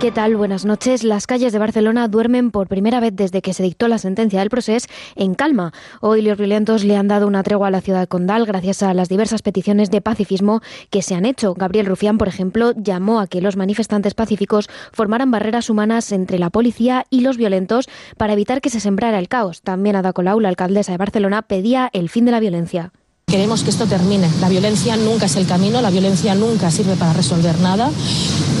¿Qué tal? Buenas noches. Las calles de Barcelona duermen por primera vez desde que se dictó la sentencia del proceso en calma. Hoy los violentos le han dado una tregua a la ciudad Condal gracias a las diversas peticiones de pacifismo que se han hecho. Gabriel Rufián, por ejemplo, llamó a que los manifestantes pacíficos formaran barreras humanas entre la policía y los violentos para evitar que se sembrara el caos. También Ada Colau, la alcaldesa de Barcelona, pedía el fin de la violencia. Queremos que esto termine. La violencia nunca es el camino, la violencia nunca sirve para resolver nada.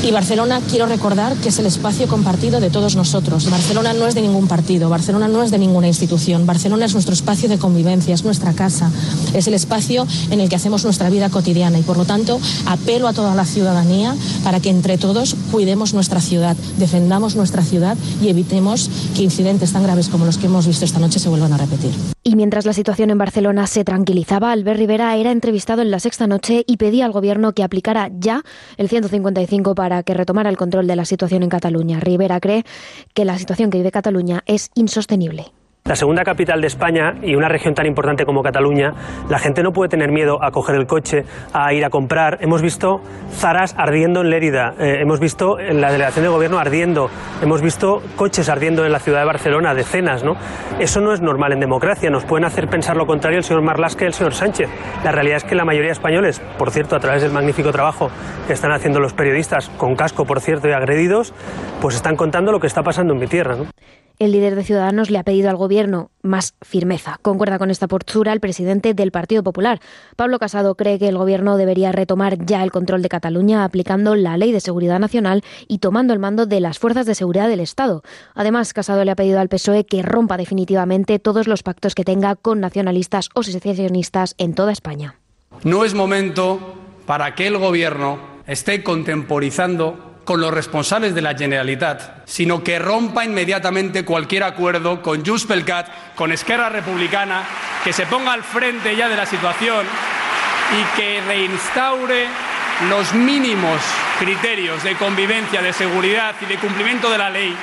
Y Barcelona, quiero recordar que es el espacio compartido de todos nosotros. Barcelona no es de ningún partido, Barcelona no es de ninguna institución. Barcelona es nuestro espacio de convivencia, es nuestra casa, es el espacio en el que hacemos nuestra vida cotidiana. Y por lo tanto, apelo a toda la ciudadanía para que entre todos cuidemos nuestra ciudad, defendamos nuestra ciudad y evitemos que incidentes tan graves como los que hemos visto esta noche se vuelvan a repetir. Y mientras la situación en Barcelona se tranquilizaba, Albert Rivera era entrevistado en la sexta noche y pedía al gobierno que aplicara ya el 155 para que retomara el control de la situación en Cataluña. Rivera cree que la situación que vive Cataluña es insostenible la segunda capital de España y una región tan importante como Cataluña, la gente no puede tener miedo a coger el coche, a ir a comprar. Hemos visto zaras ardiendo en Lérida, eh, hemos visto la delegación de gobierno ardiendo, hemos visto coches ardiendo en la ciudad de Barcelona, decenas, ¿no? Eso no es normal en democracia, nos pueden hacer pensar lo contrario el señor Marlasque y el señor Sánchez. La realidad es que la mayoría de españoles, por cierto, a través del magnífico trabajo que están haciendo los periodistas, con casco, por cierto, y agredidos, pues están contando lo que está pasando en mi tierra, ¿no? El líder de Ciudadanos le ha pedido al Gobierno más firmeza. Concuerda con esta postura el presidente del Partido Popular. Pablo Casado cree que el Gobierno debería retomar ya el control de Cataluña aplicando la Ley de Seguridad Nacional y tomando el mando de las fuerzas de seguridad del Estado. Además, Casado le ha pedido al PSOE que rompa definitivamente todos los pactos que tenga con nacionalistas o secesionistas en toda España. No es momento para que el Gobierno esté contemporizando con los responsables de la Generalitat, sino que rompa inmediatamente cualquier acuerdo con Junts pel Cat, con Esquerra Republicana, que se ponga al frente ya de la situación y que reinstaure los mínimos criterios de convivencia, de seguridad y de cumplimiento de la ley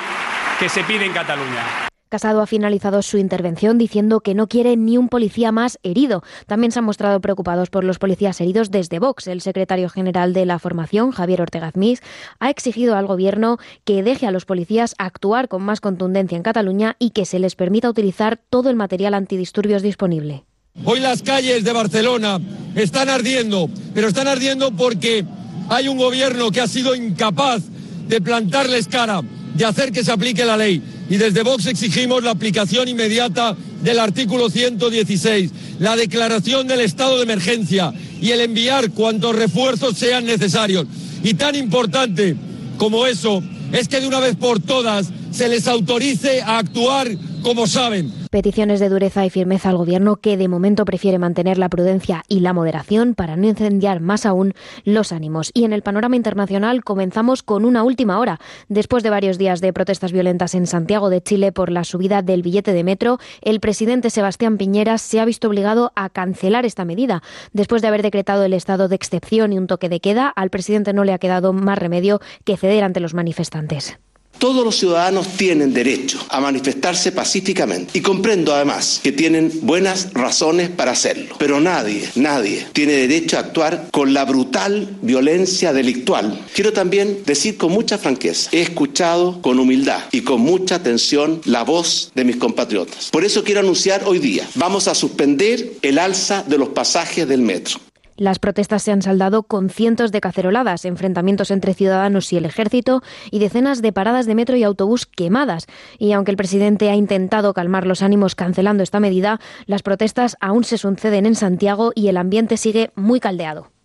que se pide en Cataluña. Casado ha finalizado su intervención diciendo que no quiere ni un policía más herido. También se han mostrado preocupados por los policías heridos desde Vox. El secretario general de la formación, Javier Ortega Azmís, ha exigido al gobierno que deje a los policías actuar con más contundencia en Cataluña y que se les permita utilizar todo el material antidisturbios disponible. Hoy las calles de Barcelona están ardiendo, pero están ardiendo porque hay un gobierno que ha sido incapaz de plantarles cara, de hacer que se aplique la ley y desde Vox exigimos la aplicación inmediata del artículo 116, la declaración del estado de emergencia y el enviar cuantos refuerzos sean necesarios. Y tan importante como eso es que de una vez por todas se les autorice a actuar como saben. Peticiones de dureza y firmeza al gobierno que de momento prefiere mantener la prudencia y la moderación para no incendiar más aún los ánimos. Y en el panorama internacional comenzamos con una última hora. Después de varios días de protestas violentas en Santiago de Chile por la subida del billete de metro, el presidente Sebastián Piñera se ha visto obligado a cancelar esta medida. Después de haber decretado el estado de excepción y un toque de queda, al presidente no le ha quedado más remedio que ceder ante los manifestantes. Todos los ciudadanos tienen derecho a manifestarse pacíficamente y comprendo además que tienen buenas razones para hacerlo, pero nadie, nadie tiene derecho a actuar con la brutal violencia delictual. Quiero también decir con mucha franqueza, he escuchado con humildad y con mucha atención la voz de mis compatriotas. Por eso quiero anunciar hoy día, vamos a suspender el alza de los pasajes del metro. Las protestas se han saldado con cientos de caceroladas, enfrentamientos entre ciudadanos y el ejército y decenas de paradas de metro y autobús quemadas. Y aunque el presidente ha intentado calmar los ánimos cancelando esta medida, las protestas aún se suceden en Santiago y el ambiente sigue muy caldeado.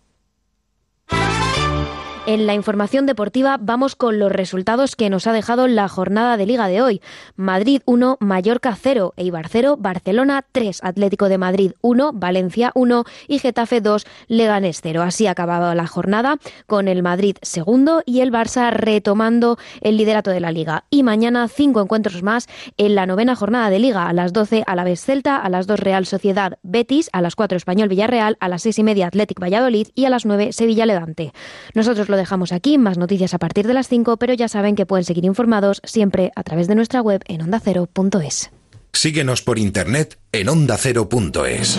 En la información deportiva vamos con los resultados que nos ha dejado la jornada de liga de hoy. Madrid 1, Mallorca 0, Eibar 0, Barcelona 3, Atlético de Madrid 1, Valencia 1 y Getafe 2, Leganés 0. Así ha acabado la jornada con el Madrid segundo y el Barça retomando el liderato de la liga. Y mañana cinco encuentros más en la novena jornada de liga. A las 12 a la vez Celta, a las 2 Real Sociedad Betis, a las 4 Español Villarreal, a las 6 y media Atlético Valladolid y a las 9 Sevilla Levante. Nosotros lo dejamos aquí, más noticias a partir de las 5, pero ya saben que pueden seguir informados siempre a través de nuestra web en ondacero.es. Síguenos por internet en ondacero.es.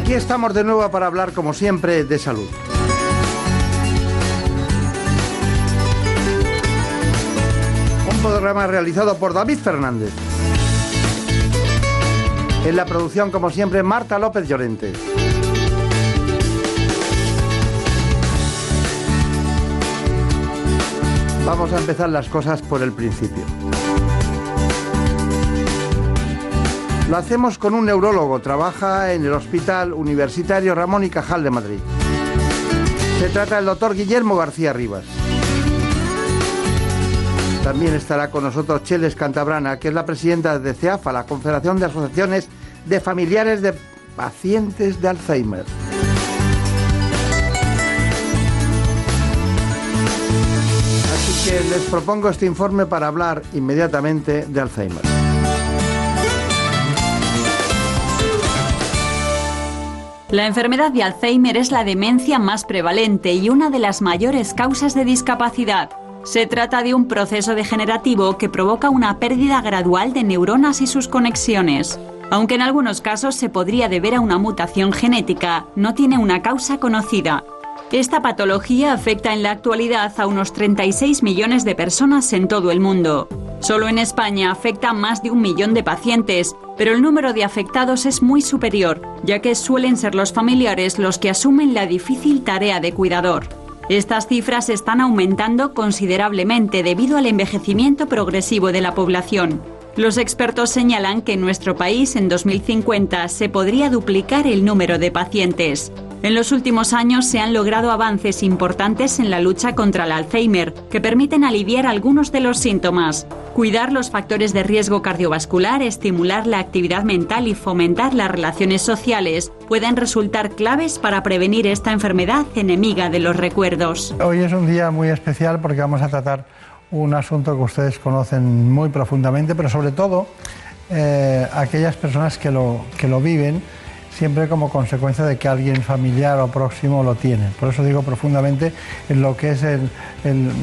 Aquí estamos de nuevo para hablar, como siempre, de salud. Un programa realizado por David Fernández. En la producción, como siempre, Marta López Llorente. Vamos a empezar las cosas por el principio. Lo hacemos con un neurólogo, trabaja en el Hospital Universitario Ramón y Cajal de Madrid. Se trata del doctor Guillermo García Rivas. También estará con nosotros Cheles Cantabrana, que es la presidenta de CEAFA, la Confederación de Asociaciones de Familiares de Pacientes de Alzheimer. Así que les propongo este informe para hablar inmediatamente de Alzheimer. La enfermedad de Alzheimer es la demencia más prevalente y una de las mayores causas de discapacidad. Se trata de un proceso degenerativo que provoca una pérdida gradual de neuronas y sus conexiones. Aunque en algunos casos se podría deber a una mutación genética, no tiene una causa conocida. Esta patología afecta en la actualidad a unos 36 millones de personas en todo el mundo. Solo en España afecta a más de un millón de pacientes, pero el número de afectados es muy superior, ya que suelen ser los familiares los que asumen la difícil tarea de cuidador. Estas cifras están aumentando considerablemente debido al envejecimiento progresivo de la población. Los expertos señalan que en nuestro país en 2050 se podría duplicar el número de pacientes. En los últimos años se han logrado avances importantes en la lucha contra el Alzheimer que permiten aliviar algunos de los síntomas, cuidar los factores de riesgo cardiovascular, estimular la actividad mental y fomentar las relaciones sociales pueden resultar claves para prevenir esta enfermedad enemiga de los recuerdos. Hoy es un día muy especial porque vamos a tratar un asunto que ustedes conocen muy profundamente, pero sobre todo eh, aquellas personas que lo, que lo viven siempre como consecuencia de que alguien familiar o próximo lo tiene. Por eso digo profundamente en lo que es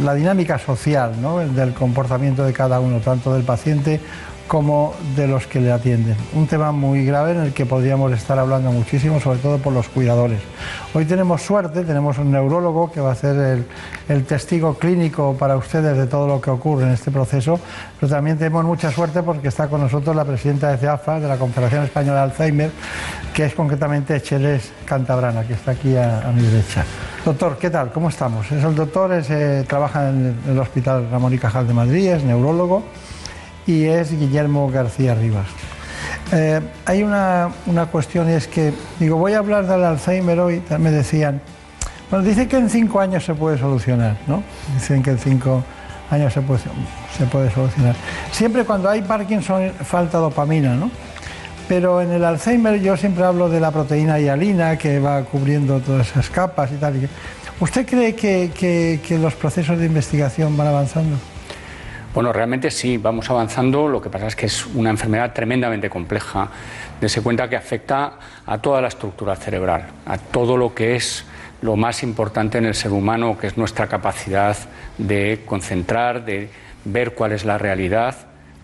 la dinámica social del comportamiento de cada uno, tanto del paciente como de los que le atienden. Un tema muy grave en el que podríamos estar hablando muchísimo, sobre todo por los cuidadores. Hoy tenemos suerte, tenemos un neurólogo que va a ser el, testigo clínico para ustedes de todo lo que ocurre en este proceso, pero también tenemos mucha suerte porque está con nosotros la presidenta de CEAFA, de la Confederación Española de Alzheimer, que es concretamente Cheles Cantabrana, que está aquí a, mi derecha. Doctor, ¿qué tal? ¿Cómo estamos? Es el doctor, eh, trabaja en el Hospital Ramón y Cajal de Madrid, es neurólogo y es Guillermo García Rivas. Eh, hay una, una, cuestión y es que, digo, voy a hablar del Alzheimer hoy, me decían, bueno, dicen que en cinco años se puede solucionar, ¿no? Dicen que en cinco años se puede, se puede solucionar. Siempre cuando hay Parkinson falta dopamina, ¿no? Pero en el Alzheimer yo siempre hablo de la proteína hialina que va cubriendo todas esas capas y tal. ¿Usted cree que, que, que los procesos de investigación van avanzando? Bueno, realmente sí, vamos avanzando. Lo que pasa es que es una enfermedad tremendamente compleja. Dese cuenta que afecta a toda la estructura cerebral, a todo lo que es lo más importante en el ser humano, que es nuestra capacidad de concentrar, de ver cuál es la realidad,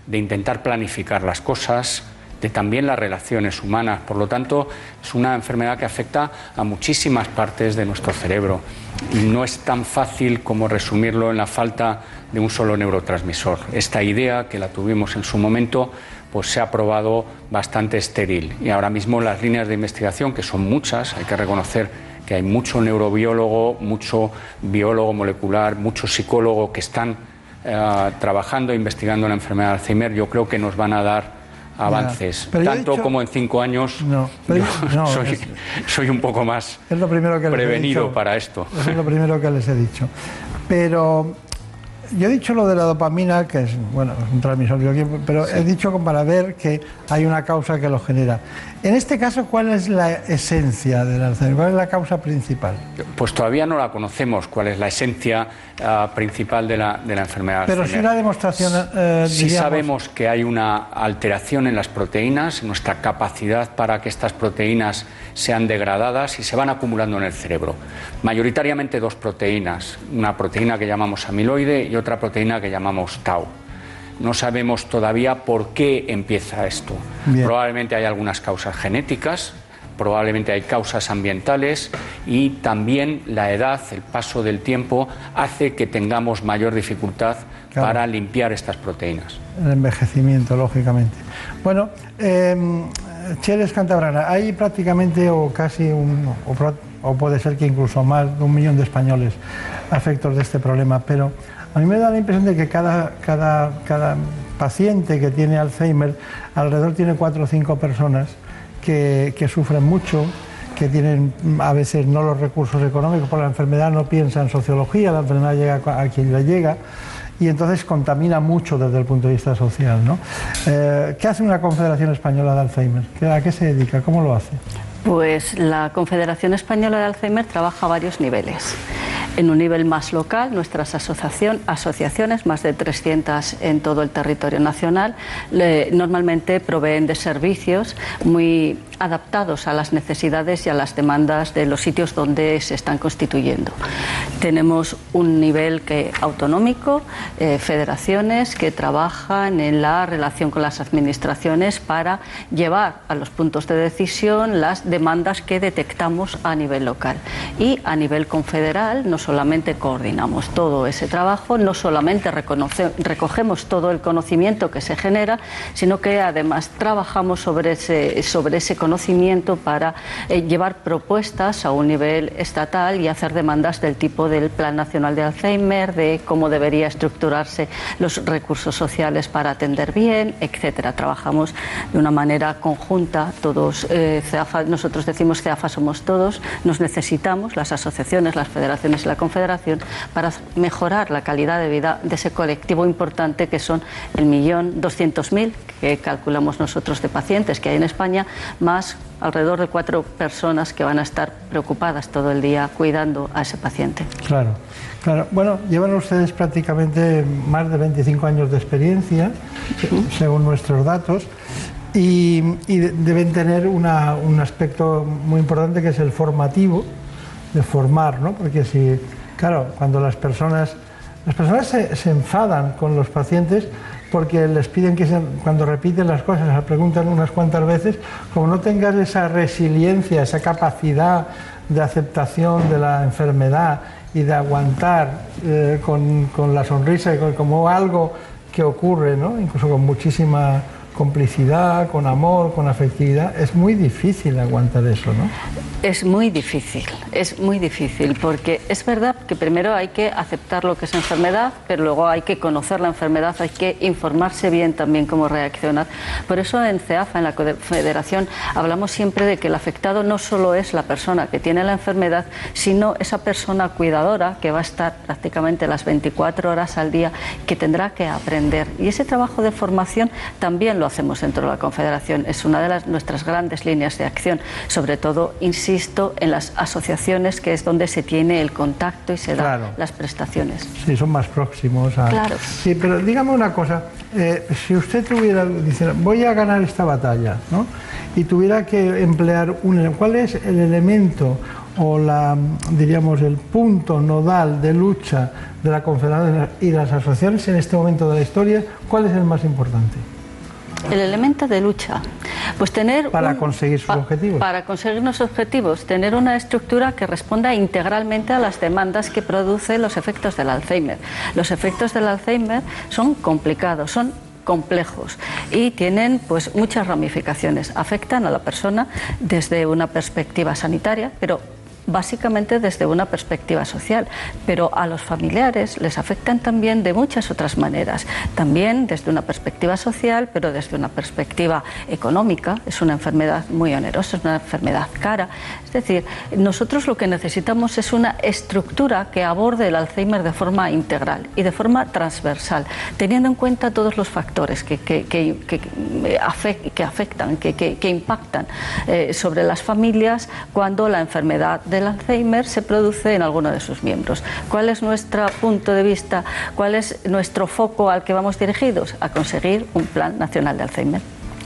de intentar planificar las cosas, de también las relaciones humanas. Por lo tanto, es una enfermedad que afecta a muchísimas partes de nuestro cerebro y no es tan fácil como resumirlo en la falta de un solo neurotransmisor. Esta idea, que la tuvimos en su momento, pues se ha probado bastante estéril y ahora mismo las líneas de investigación, que son muchas, hay que reconocer que hay mucho neurobiólogo, mucho biólogo molecular, mucho psicólogo que están eh, trabajando e investigando la enfermedad de Alzheimer, yo creo que nos van a dar avances, tanto como en cinco años. No, soy, un poco más es lo primero que prevenido para esto. es lo primero que les he dicho. Pero yo he dicho lo de la dopamina, que es, bueno, un transmisor pero he dicho para ver que hay una causa que lo genera. En este caso, ¿cuál es la esencia del Alzheimer? ¿Cuál es la causa principal? Pues todavía no la conocemos, cuál es la esencia ah, principal de la, de la enfermedad. Pero si una demostración. Eh, sí sabemos que hay una alteración en las proteínas, en nuestra capacidad para que estas proteínas sean degradadas y se van acumulando en el cerebro. Mayoritariamente dos proteínas, una proteína que llamamos amiloide y otra proteína que llamamos tau. No sabemos todavía por qué empieza esto. Probablemente hay algunas causas genéticas, probablemente hay causas ambientales y también la edad, el paso del tiempo, hace que tengamos mayor dificultad para limpiar estas proteínas. El envejecimiento, lógicamente. Bueno, eh, Cheles Cantabrana, hay prácticamente o casi un, o, puede ser que incluso más de un millón de españoles afectos de este problema, pero a mí me da la impresión de que cada, cada, cada paciente que tiene Alzheimer, alrededor tiene cuatro o cinco personas que, que sufren mucho, que tienen a veces no los recursos económicos por la enfermedad, no piensa en sociología, la enfermedad llega a quien le llega y entonces contamina mucho desde el punto de vista social. ¿no? Eh, ¿Qué hace una Confederación Española de Alzheimer? ¿A qué se dedica? ¿Cómo lo hace? Pues la Confederación Española de Alzheimer trabaja a varios niveles. En un nivel más local, nuestras asociaciones, más de 300 en todo el territorio nacional, normalmente proveen de servicios muy adaptados a las necesidades y a las demandas de los sitios donde se están constituyendo. Tenemos un nivel que, autonómico, eh, federaciones que trabajan en la relación con las administraciones para llevar a los puntos de decisión las demandas que detectamos a nivel local. Y a nivel confederal no solamente coordinamos todo ese trabajo, no solamente recogemos todo el conocimiento que se genera, sino que además trabajamos sobre ese, sobre ese conocimiento para eh, llevar propuestas a un nivel estatal y hacer demandas del tipo del Plan Nacional de Alzheimer, de cómo debería estructurarse los recursos sociales para atender bien, etcétera. Trabajamos de una manera conjunta, todos, eh, nosotros decimos CEAFA somos todos, nos necesitamos, las asociaciones, las federaciones la confederación, para mejorar la calidad de vida de ese colectivo importante que son el millón doscientos mil que calculamos nosotros de pacientes que hay en España, más alrededor de cuatro personas que van a estar preocupadas todo el día cuidando a ese paciente. Claro, claro. Bueno, llevan ustedes prácticamente más de 25 años de experiencia, según nuestros datos, y, deben tener un aspecto muy importante que es el formativo, de formar, ¿no? Porque si, claro, cuando las personas, las personas se, se enfadan con los pacientes, porque les piden que cuando repiten las cosas, las preguntan unas cuantas veces, como no tengas esa resiliencia, esa capacidad de aceptación de la enfermedad y de aguantar eh, con, la sonrisa y como algo que ocurre, ¿no? incluso con muchísima complicidad, con amor, con afectividad, es muy difícil aguantar eso, ¿no? Es muy difícil, es muy difícil, porque es verdad que primero hay que aceptar lo que es enfermedad, pero luego hay que conocer la enfermedad, hay que informarse bien también cómo reaccionar. Por eso en CEAFA, en la Federación, hablamos siempre de que el afectado no solo es la persona que tiene la enfermedad, sino esa persona cuidadora que va a estar prácticamente las 24 horas al día, que tendrá que aprender. Y ese trabajo de formación también lo hacemos dentro de la Confederación. Es una de las, nuestras grandes líneas de acción, sobre todo, insisto, en las asociaciones, que es donde se tiene el contacto y se dan las prestaciones. Sí, son más próximos a... Claro. Sí, pero dígame una cosa, eh, si usted tuviera, dice, voy a ganar esta batalla, ¿no? Y tuviera que emplear un... ¿Cuál es el elemento o la, diríamos, el punto nodal de lucha de la Confederación y las asociaciones en este momento de la historia, ¿cuál es el más importante? El elemento de lucha. Pues tener para conseguir sus objetivos. Para conseguir nuestros objetivos, tener una estructura que responda integralmente a las demandas que producen los efectos del Alzheimer. Los efectos del Alzheimer son complicados, son complejos y tienen pues muchas ramificaciones. Afectan a la persona desde una perspectiva sanitaria, pero básicamente desde una perspectiva social, pero a los familiares les afectan también de muchas otras maneras, también desde una perspectiva social, pero desde una perspectiva económica. Es una enfermedad muy onerosa, es una enfermedad cara. Es decir, nosotros lo que necesitamos es una estructura que aborde el Alzheimer de forma integral y de forma transversal, teniendo en cuenta todos los factores que, que, que, que afectan, que, impactan eh, sobre las familias cuando la enfermedad del Alzheimer se produce en alguno de sus miembros. ¿Cuál es nuestro punto de vista? ¿Cuál es nuestro foco al que vamos dirigidos? A conseguir un Plan Nacional de Alzheimer.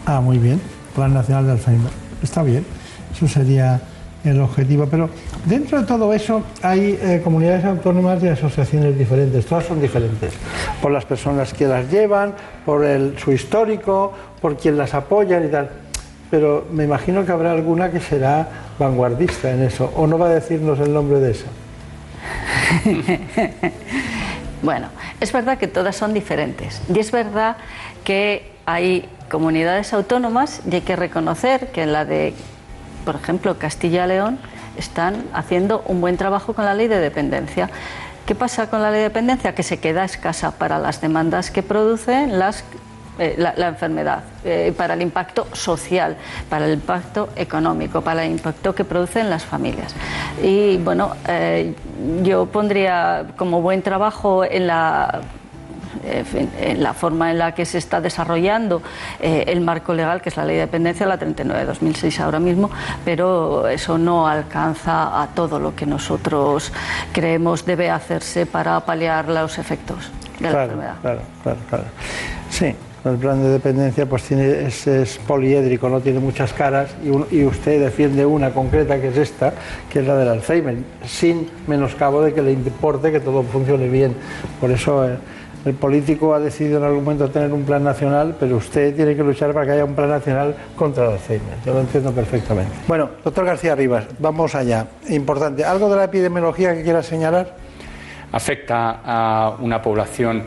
Ah, muy bien, Plan Nacional de Alzheimer. Está bien, eso sería el objetivo. Pero dentro de todo eso hay eh, comunidades autónomas y asociaciones diferentes, todas son diferentes, por las personas que las llevan, por el, su histórico, por quien las apoyan y tal pero me imagino que habrá alguna que será vanguardista en eso, o no va a decirnos el nombre de esa. bueno, es verdad que todas son diferentes y es verdad que hay comunidades autónomas y hay que reconocer que en la de, por ejemplo, Castilla-León, están haciendo un buen trabajo con la ley de dependencia. ¿Qué pasa con la ley de dependencia? Que se queda escasa para las demandas que producen las eh, la, enfermedad, eh, para el impacto social, para el impacto económico, para el impacto que produce en las familias. Y bueno, eh, yo pondría como buen trabajo en la en la forma en la que se está desarrollando el marco legal, que es la ley de dependencia, la 39 de 2006 ahora mismo, pero eso no alcanza a todo lo que nosotros creemos debe hacerse para paliar los efectos de la enfermedad. Claro, claro, claro. Sí, el plan de dependencia pues tiene, es, poliédrico, no tiene muchas caras y, usted defiende una concreta que es esta, que es la del Alzheimer, sin menoscabo de que le importe que todo funcione bien. Por eso eh, el político ha decidido en algún momento tener un plan nacional, pero usted tiene que luchar para que haya un plan nacional contra el Alzheimer. Yo lo entiendo perfectamente. Bueno, doctor García Rivas, vamos allá. Importante. ¿Algo de la epidemiología que quiera señalar? Afecta a una población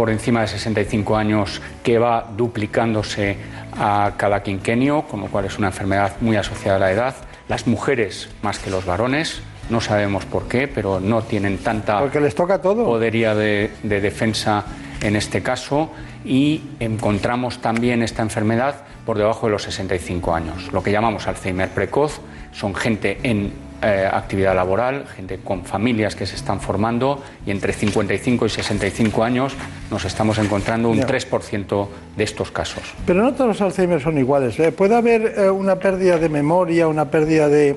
por encima de 65 años que va duplicándose a cada quinquenio, con lo cual es una enfermedad muy asociada a la edad. Las mujeres más que los varones, no sabemos por qué, pero no tienen tanta Porque les toca todo. podería de, de defensa en este caso y encontramos también esta enfermedad por debajo de los 65 años. Lo que llamamos Alzheimer precoz son gente en eh, actividad laboral, gente con familias que se están formando y entre 55 y 65 años nos estamos encontrando un 3% de estos casos. Pero no todos los Alzheimer son iguales. ¿eh? Puede haber eh, una pérdida de memoria, una pérdida de,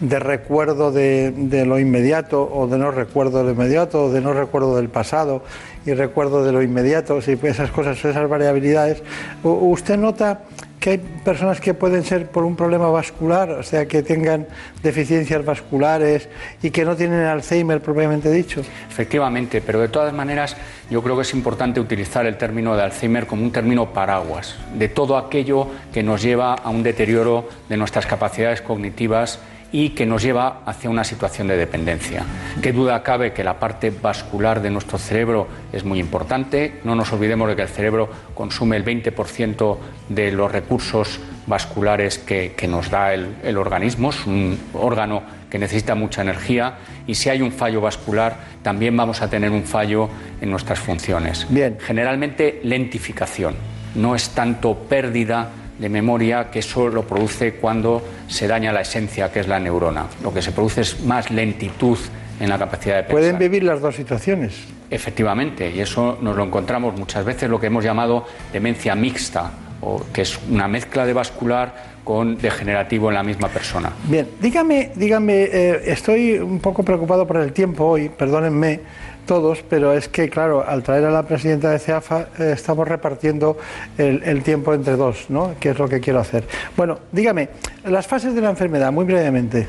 de recuerdo de, de, lo inmediato o de no recuerdo de lo inmediato o de no recuerdo del pasado y recuerdo de lo inmediato, si esas cosas, esas variabilidades. ¿Usted nota que hay personas que pueden ser por un problema vascular, o sea, que tengan deficiencias vasculares y que no tienen Alzheimer propiamente dicho. Efectivamente, pero de todas maneras yo creo que es importante utilizar el término de Alzheimer como un término paraguas, de todo aquello que nos lleva a un deterioro de nuestras capacidades cognitivas y que nos lleva hacia una situación de dependencia. Qué duda cabe que la parte vascular de nuestro cerebro es muy importante. No nos olvidemos de que el cerebro consume el 20% de los recursos vasculares que, nos da el, organismo. Es un órgano que necesita mucha energía y si hay un fallo vascular también vamos a tener un fallo en nuestras funciones. Bien. Generalmente lentificación. No es tanto pérdida de memoria que eso lo produce cuando se daña la esencia, que es la neurona. Lo que se produce es más lentitud en la capacidad de pensar. Pueden vivir las dos situaciones. Efectivamente, y eso nos lo encontramos muchas veces lo que hemos llamado demencia mixta, o que es una mezcla de vascular con degenerativo en la misma persona. Bien, dígame, dígame, eh, estoy un poco preocupado por el tiempo hoy, perdónenme todos, pero es que, claro, al traer a la presidenta de CEAFA eh, estamos repartiendo el, tiempo entre dos, ¿no? Que es lo que quiero hacer. Bueno, dígame, las fases de la enfermedad, muy brevemente.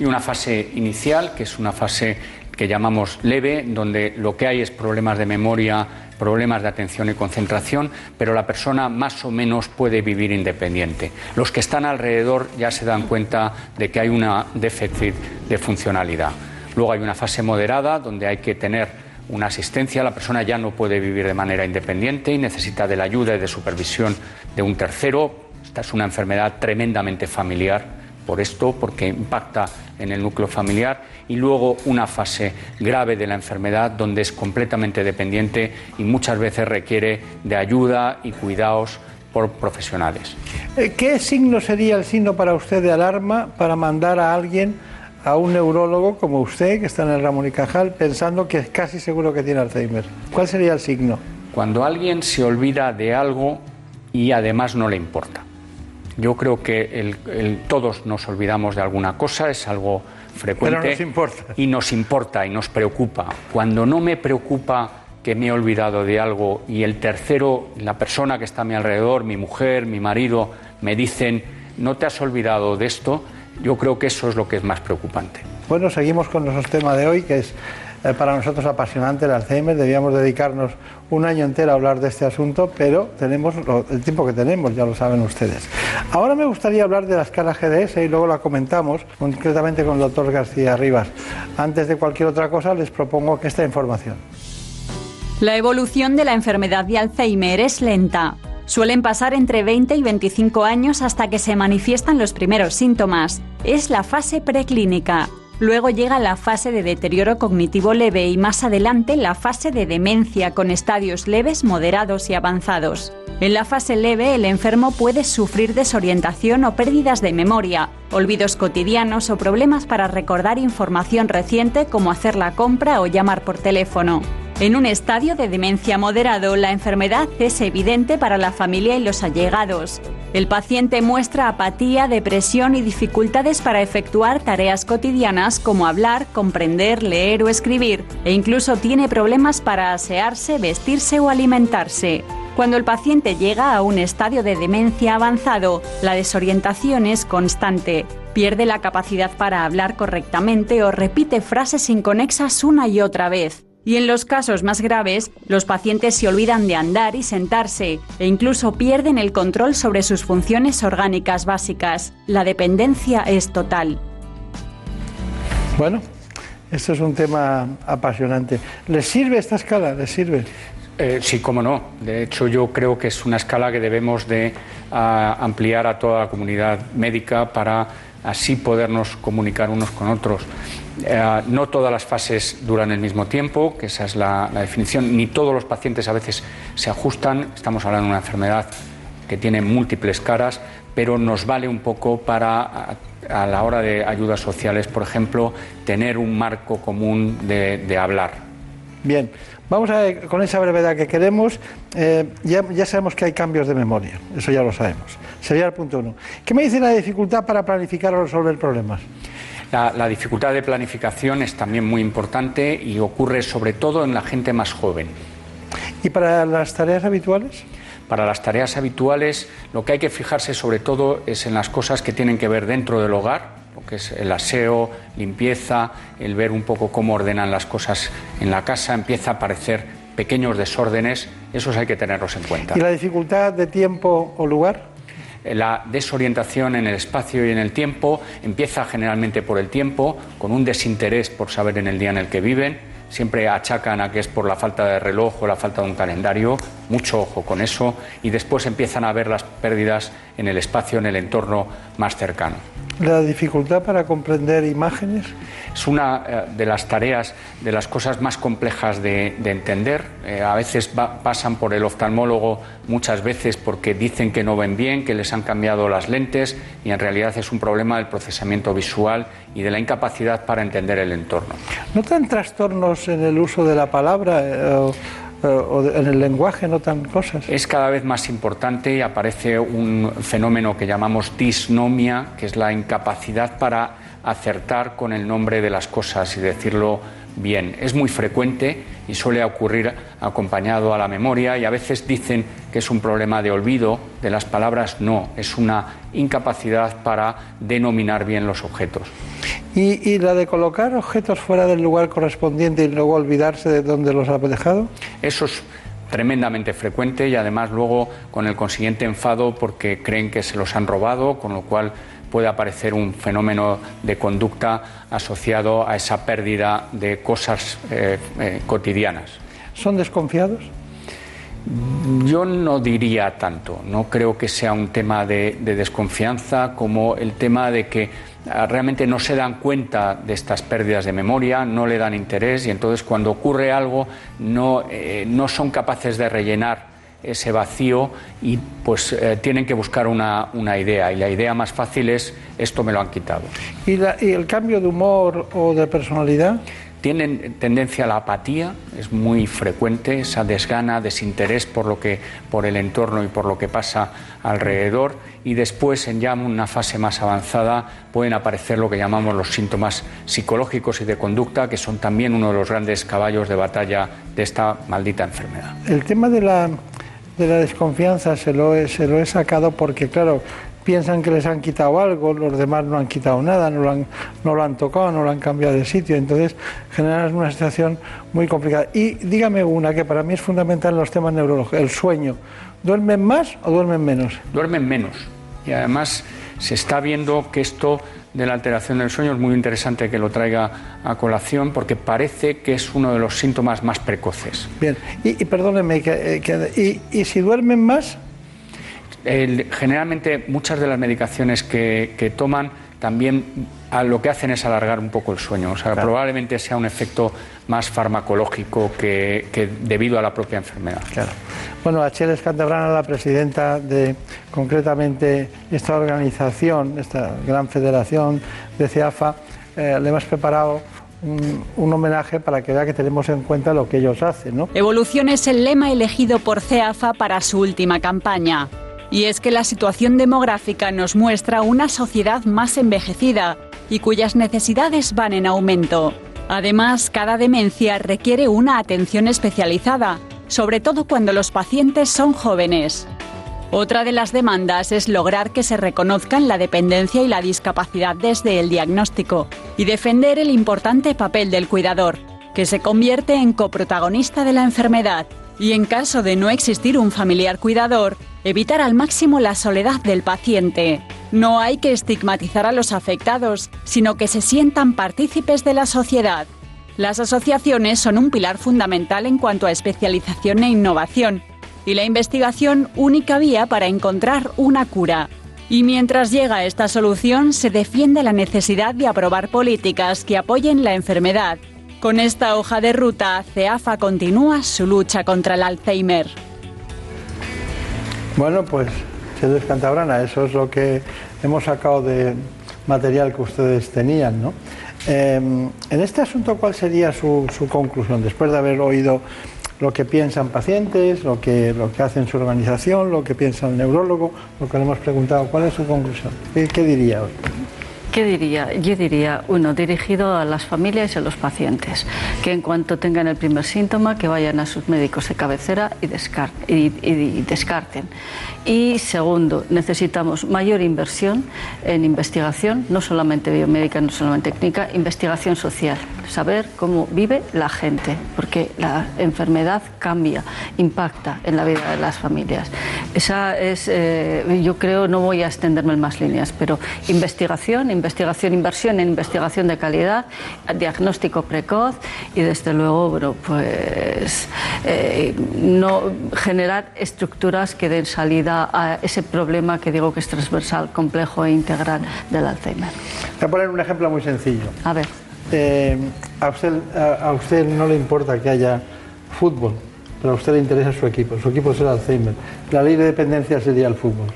y una fase inicial, que es una fase que llamamos leve, donde lo que hay es problemas de memoria, problemas de atención y concentración, pero la persona más o menos puede vivir independiente. Los que están alrededor ya se dan cuenta de que hay un déficit de funcionalidad. Luego hay una fase moderada, donde hay que tener una asistencia, la persona ya no puede vivir de manera independiente y necesita de la ayuda y de supervisión de un tercero. Esta es una enfermedad tremendamente familiar por esto, porque impacta en el núcleo familiar, y luego una fase grave de la enfermedad donde es completamente dependiente y muchas veces requiere de ayuda y cuidados por profesionales. Eh, ¿Qué signo sería el signo para usted de alarma para mandar a alguien a un neurólogo como usted, que está en el Ramón y Cajal, pensando que es casi seguro que tiene Alzheimer? ¿Cuál sería el signo? Cuando alguien se olvida de algo y además no le importa. Yo creo que todos nos olvidamos de alguna cosa, es algo frecuente. nos importa. Y nos importa y nos preocupa. Cuando no me preocupa que me he olvidado de algo y el tercero, la persona que está a mi alrededor, mi mujer, mi marido, me dicen, no te has olvidado de esto, yo creo que eso es lo que es más preocupante. Bueno, seguimos con nuestro tema de hoy, que es eh, para nosotros apasionante el Alzheimer. Debíamos dedicarnos un año entero a hablar de este asunto, pero tenemos el tiempo que tenemos, ya lo saben ustedes. Ahora me gustaría hablar de la escala GDS y luego la comentamos concretamente con el doctor García Rivas. Antes de cualquier otra cosa, les propongo que esta información. La evolución de la enfermedad de Alzheimer es lenta. Suelen pasar entre 20 y 25 años hasta que se manifiestan los primeros síntomas. Es la fase preclínica. Luego llega la fase de deterioro cognitivo leve y más adelante la fase de demencia con estadios leves, moderados y avanzados. En la fase leve el enfermo puede sufrir desorientación o pérdidas de memoria, olvidos cotidianos o problemas para recordar información reciente como hacer la compra o llamar por teléfono. En un estadio de demencia moderado, la enfermedad es evidente para la familia y los allegados. El paciente muestra apatía, depresión y dificultades para efectuar tareas cotidianas como hablar, comprender, leer o escribir, e incluso tiene problemas para asearse, vestirse o alimentarse. Cuando el paciente llega a un estadio de demencia avanzado, la desorientación es constante. Pierde la capacidad para hablar correctamente o repite frases inconexas una y otra vez. Y en los casos más graves, los pacientes se olvidan de andar y sentarse e incluso pierden el control sobre sus funciones orgánicas básicas. La dependencia es total. Bueno, esto es un tema apasionante. ¿Les sirve esta escala? ¿Les sirve? Eh, sí, cómo no. De hecho, yo creo que es una escala que debemos de ah, ampliar a toda la comunidad médica para así podernos comunicar unos con otros. Eh, no todas las fases duran el mismo tiempo, que esa es la, definición, ni todos los pacientes a veces se ajustan. Estamos hablando de una enfermedad que tiene múltiples caras, pero nos vale un poco para, a, la hora de ayudas sociales, por ejemplo, tener un marco común de, hablar. Bien, vamos a ver, con esa brevedad que queremos, eh, ya, ya, sabemos que hay cambios de memoria, eso ya lo sabemos. Sería el punto uno. ¿Qué me dice la dificultad para planificar o resolver problemas? La, dificultad de planificación es también muy importante y ocurre sobre todo en la gente más joven. ¿Y para las tareas habituales? Para las tareas habituales lo que hay que fijarse sobre todo es en las cosas que tienen que ver dentro del hogar, que es el aseo, limpieza, el ver un poco cómo ordenan las cosas en la casa, empieza a aparecer pequeños desórdenes, esos hay que tenerlos en cuenta. ¿Y la dificultad de tiempo o lugar? la desorientación en el espacio y en el tiempo empieza generalmente por el tiempo, con un desinterés por saber en el día en el que viven. Siempre achacan a que es por la falta de reloj o la falta de un calendario, mucho ojo con eso, y después empiezan a ver las pérdidas en el espacio, en el entorno más cercano. ¿La dificultad para comprender imágenes? Es una eh, de las tareas, de las cosas más complejas de, entender. Eh, a veces pasan por el oftalmólogo muchas veces porque dicen que no ven bien, que les han cambiado las lentes y en realidad es un problema del procesamiento visual y de la incapacidad para entender el entorno. ¿Notan trastornos en el uso de la palabra? Eh, o en el lenguaje cosas. Es cada vez más importante y aparece un fenómeno que llamamos disnomia, que es la incapacidad para acertar con el nombre de las cosas y decirlo bien. Es muy frecuente y suele ocurrir acompañado a la memoria y a veces dicen que es un problema de olvido de las palabras, no, es una incapacidad para denominar bien los objetos. ¿Y, ¿Y, la de colocar objetos fuera del lugar correspondiente y luego olvidarse de dónde los ha dejado? Eso es tremendamente frecuente y además luego con el consiguiente enfado porque creen que se los han robado, con lo cual puede aparecer un fenómeno de conducta asociado a esa pérdida de cosas eh, eh, cotidianas. ¿Son desconfiados? Yo no diría tanto, no creo que sea un tema de, de desconfianza como el tema de que ah, realmente no se dan cuenta de estas pérdidas de memoria, no le dan interés y entonces cuando ocurre algo no, eh, no son capaces de rellenar ese vacío y pues eh, tienen que buscar una, una, idea y la idea más fácil es esto me lo han quitado. ¿Y, la, ¿Y el cambio de humor o de personalidad? tienen tendencia a la apatía, es muy frecuente esa desgana, desinterés por lo que por el entorno y por lo que pasa alrededor y después en ya una fase más avanzada pueden aparecer lo que llamamos los síntomas psicológicos y de conducta que son también uno de los grandes caballos de batalla de esta maldita enfermedad. El tema de la de la desconfianza se lo he, se lo he sacado porque claro, piensan que les han quitado algo, los demás no han quitado nada, no lo han, no lo han tocado, no lo han cambiado de sitio, entonces generan una situación muy complicada. Y dígame una que para mí es fundamental en los temas neurológicos, el sueño. ¿Duermen más o duermen menos? Duermen menos. Y además se está viendo que esto de la alteración del sueño es muy interesante que lo traiga a colación porque parece que es uno de los síntomas más precoces. Bien, y, y perdónenme, que, que, y, ¿y si duermen más? El, generalmente muchas de las medicaciones que, que, toman también a lo que hacen es alargar un poco el sueño. O sea, claro. probablemente sea un efecto más farmacológico que, que, debido a la propia enfermedad. Claro. Bueno, Acheles Cantabrana, la presidenta de concretamente esta organización, esta gran federación de CEAFA, eh, le hemos preparado un, un, homenaje para que vea que tenemos en cuenta lo que ellos hacen. ¿no? Evolución es el lema elegido por CEAFA para su última campaña. Y es que la situación demográfica nos muestra una sociedad más envejecida y cuyas necesidades van en aumento. Además, cada demencia requiere una atención especializada, sobre todo cuando los pacientes son jóvenes. Otra de las demandas es lograr que se reconozcan la dependencia y la discapacidad desde el diagnóstico y defender el importante papel del cuidador, que se convierte en coprotagonista de la enfermedad y en caso de no existir un familiar cuidador, evitar al máximo la soledad del paciente. No hay que estigmatizar a los afectados, sino que se sientan partícipes de la sociedad. Las asociaciones son un pilar fundamental en cuanto a especialización e innovación, y la investigación única vía para encontrar una cura. Y mientras llega esta solución, se defiende la necesidad de aprobar políticas que apoyen la enfermedad. Con esta hoja de ruta, CEAFA continúa su lucha contra el Alzheimer. Bueno, pues, Cedros Cantabrana, eso es lo que hemos sacado de material que ustedes tenían, ¿no? Eh, en este asunto, ¿cuál sería su, conclusión? Después de haber oído lo que piensan pacientes, lo que, lo que hace su organización, lo que piensa el neurólogo, lo que le hemos preguntado, ¿cuál es su conclusión? ¿Qué, qué diría hoy? ¿Qué diría? Yo diría, uno, dirigido a las familias y a los pacientes, que en cuanto tengan el primer síntoma, que vayan a sus médicos de cabecera y, descar y, y, y descarten. Y segundo, necesitamos mayor inversión en investigación, no solamente biomédica, no solamente técnica, investigación social, saber cómo vive la gente, porque la enfermedad cambia, impacta en la vida de las familias. Esa es, eh, yo creo, no voy a extenderme en más líneas, pero investigación, investigación, inversión en investigación de calidad, diagnóstico precoz y desde luego, bueno, pues eh, no generar estructuras que den salida a ese problema que digo que es transversal, complejo e integral del Alzheimer. Voy a poner un ejemplo muy sencillo. A ver. Eh, a, usted, a, a, usted no le importa que haya fútbol, pero a usted le interesa su equipo. Su equipo es el Alzheimer. La ley de dependencia sería el fútbol.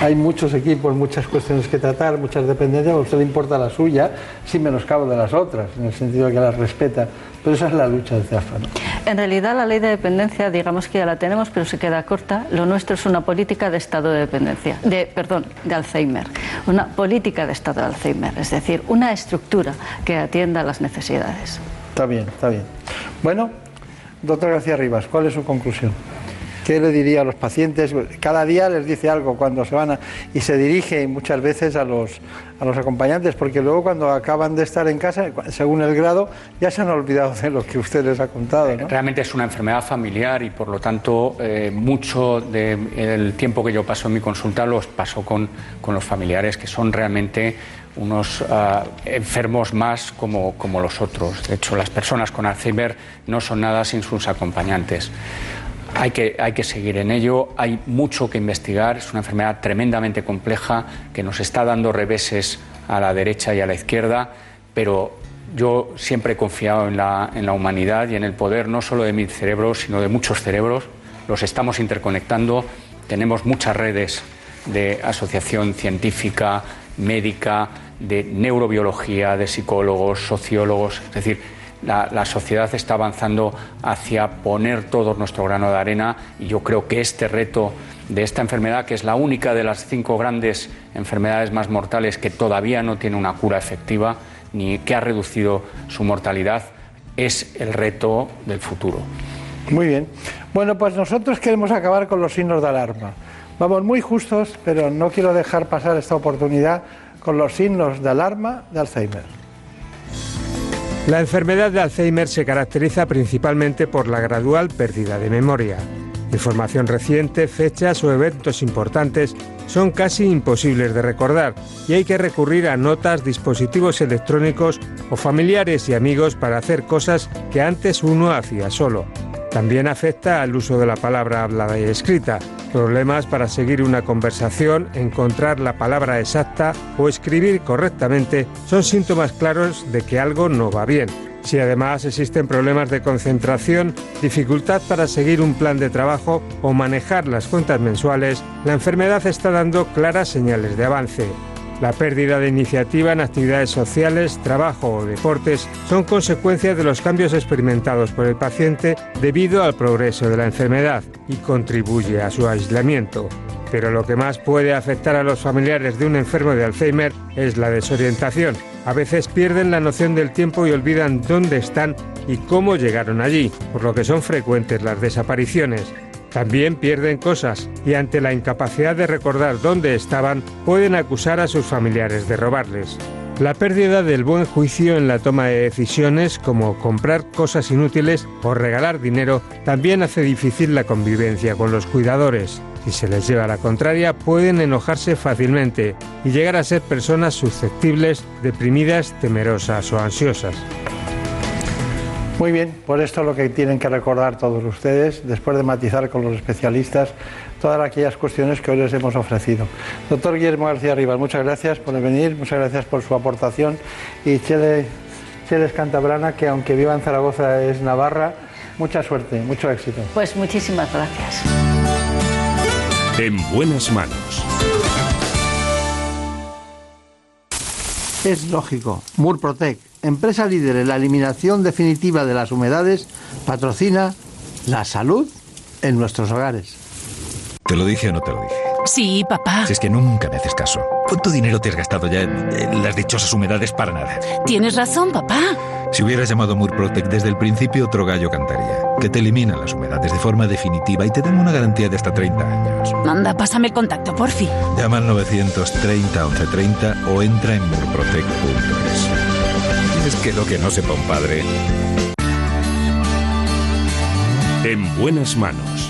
Hay muchos equipos, muchas cuestiones que tratar, muchas dependencias, a usted le importa la suya, sin menoscabo de las otras, en el sentido de que las respeta. Pero esa es la lucha del CEAFA. ¿no? En realidad la ley de dependencia, digamos que ya la tenemos, pero se queda corta. Lo nuestro es una política de estado de dependencia, de, perdón, de Alzheimer. Una política de estado de Alzheimer, es decir, una estructura que atienda las necesidades. Está bien, está bien. Bueno, doctor García Rivas, ¿cuál es su conclusión? ¿Qué le diría a los pacientes? Cada día les dice algo cuando se van a, y se dirige muchas veces a los, a los acompañantes, porque luego cuando acaban de estar en casa, según el grado, ya se han olvidado de lo que usted les ha contado. Realmente es una enfermedad familiar y por lo tanto eh, mucho del tiempo que yo paso en mi consulta los paso con, con los familiares, que son realmente unos ah, enfermos más como, como los otros. De hecho, las personas con Alzheimer no son nada sin sus acompañantes. Hay que, hay que, seguir en ello, hay mucho que investigar, es una enfermedad tremendamente compleja que nos está dando reveses a la derecha y a la izquierda, pero yo siempre he confiado en la, en la humanidad y en el poder no solo de mi cerebro, sino de muchos cerebros. Los estamos interconectando, tenemos muchas redes de asociación científica, médica, de neurobiología, de psicólogos, sociólogos, es decir, la, sociedad está avanzando hacia poner todo nuestro grano de arena y yo creo que este reto de esta enfermedad, que es la única de las cinco grandes enfermedades más mortales que todavía no tiene una cura efectiva ni que ha reducido su mortalidad, es el reto del futuro. Muy bien. Bueno, pues nosotros queremos acabar con los signos de alarma. Vamos muy justos, pero no quiero dejar pasar esta oportunidad con los signos de alarma de Alzheimer. La enfermedad de Alzheimer se caracteriza principalmente por la gradual pérdida de memoria. Información reciente, fechas o eventos importantes son casi imposibles de recordar y hay que recurrir a notas, dispositivos electrónicos o familiares y amigos para hacer cosas que antes uno hacía solo. También afecta al uso de la palabra hablada y escrita, problemas para seguir una conversación, encontrar la palabra exacta o escribir correctamente son síntomas claros de que algo no va bien. Si además existen problemas de concentración, dificultad para seguir un plan de trabajo o manejar las cuentas mensuales, la enfermedad está dando claras señales de avance. La pérdida de iniciativa en actividades sociales, trabajo o deportes son consecuencias de los cambios experimentados por el paciente debido al progreso de la enfermedad y contribuye a su aislamiento. Pero lo que más puede afectar a los familiares de un enfermo de Alzheimer es la desorientación. A veces pierden la noción del tiempo y olvidan dónde están y cómo llegaron allí, por lo que son frecuentes las desapariciones. También pierden cosas y ante la incapacidad de recordar dónde estaban pueden acusar a sus familiares de robarles. La pérdida del buen juicio en la toma de decisiones como comprar cosas inútiles o regalar dinero también hace difícil la convivencia con los cuidadores. Si se les lleva la contraria, pueden enojarse fácilmente y llegar a ser personas susceptibles, deprimidas, temerosas o ansiosas. Muy bien, por esto lo que tienen que recordar todos ustedes, después de matizar con los especialistas todas aquellas cuestiones que hoy les hemos ofrecido. Doctor Guillermo García Rivas, muchas gracias por venir, muchas gracias por su aportación. Y Chele, Cheles Cantabrana, que aunque viva en Zaragoza es Navarra, mucha suerte, mucho éxito. Pues muchísimas gracias. En buenas manos. Es lógico, Murprotec empresa líder en la eliminación definitiva de las humedades, patrocina la salud en nuestros hogares. ¿Te lo dije o no te lo dije? Sí, papá. Si es que nunca me haces caso. ¿Cuánto dinero te has gastado ya en, las dichosas humedades para nada? Tienes razón, papá. Si hubieras llamado Murprotec desde el principio, otro gallo cantaría. Que te elimina las humedades de forma definitiva y te dan una garantía de hasta 30 años. Manda, pásame el contacto, porfi. Llama al 930 1130 o entra en murprotec.es. Es que lo que no sepa un padre. En buenas manos.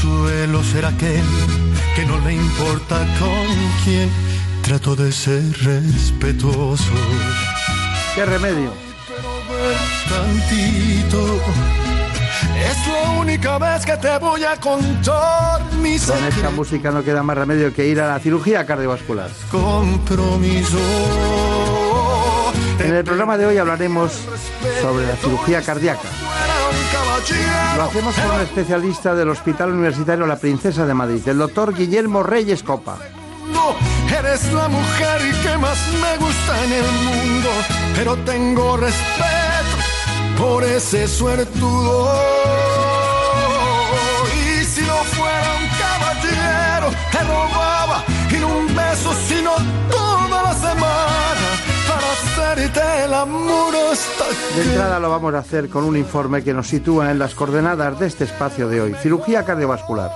suelo ser aquel que no le importa con quién. Trato de ser respetuoso. ¿Qué remedio? Tantito. Es la única vez que te voy a contar mis Con esta música no queda más remedio que ir a la cirugía cardiovascular. compromiso. En el programa de hoy hablaremos sobre la cirugía cardíaca. Lo hacemos con un especialista del Hospital Universitario La Princesa de Madrid, el doctor Guillermo Reyes Copa. Eres la mujer que más me gusta en el mundo, pero tengo respeto por ese suertudo. Y si no fuera un caballero, te robaba y un beso, sino semana para hacerte el amor hasta De entrada lo vamos a hacer con un informe que nos sitúa en las coordenadas de este espacio de hoy, cirugía cardiovascular.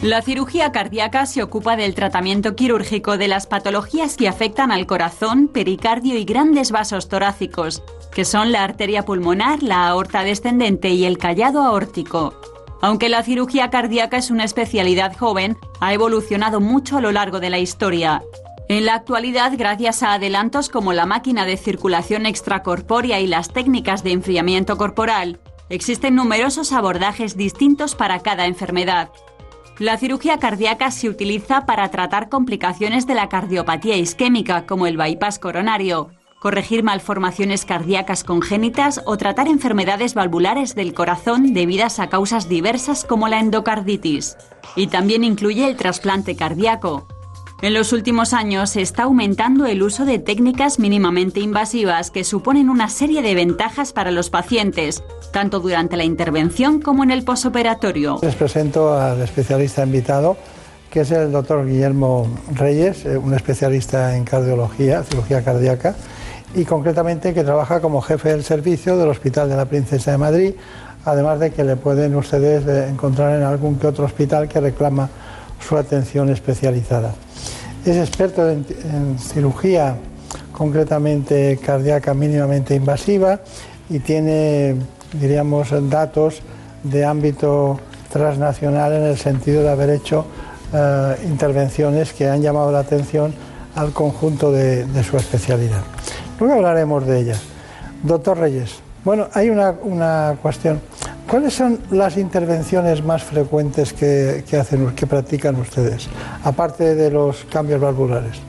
La cirugía cardíaca se ocupa del tratamiento quirúrgico de las patologías que afectan al corazón, pericardio y grandes vasos torácicos, que son la arteria pulmonar, la aorta descendente y el callado aórtico. Aunque la cirugía cardíaca es una especialidad joven, ha evolucionado mucho a lo largo de la historia. En la actualidad, gracias a adelantos como la máquina de circulación extracorpórea y las técnicas de enfriamiento corporal, existen numerosos abordajes distintos para cada enfermedad. La cirugía cardíaca se utiliza para tratar complicaciones de la cardiopatía isquémica, como el bypass coronario, corregir malformaciones cardíacas congénitas o tratar enfermedades valvulares del corazón debidas a causas diversas como la endocarditis. Y también incluye el trasplante cardíaco. En los últimos años se está aumentando el uso de técnicas mínimamente invasivas que suponen una serie de ventajas para los pacientes, tanto durante la intervención como en el posoperatorio. Les presento al especialista invitado, que es el doctor Guillermo Reyes, eh, un especialista en cardiología, cirugía cardíaca, y concretamente que trabaja como jefe del servicio del Hospital de la Princesa de Madrid, además de que le pueden ustedes eh, encontrar en algún que otro hospital que reclama su atención especializada. Es experto en, cirugía concretamente cardíaca mínimamente invasiva y tiene, diríamos, datos de ámbito transnacional en el sentido de haber hecho eh, intervenciones que han llamado la atención al conjunto de su especialidad. Luego hablaremos de ellas. Doctor Reyes, bueno, hay una, una cuestión. ¿Cuáles son las intervenciones más frecuentes que, que hacen, que practican ustedes, aparte de los cambios valvulares?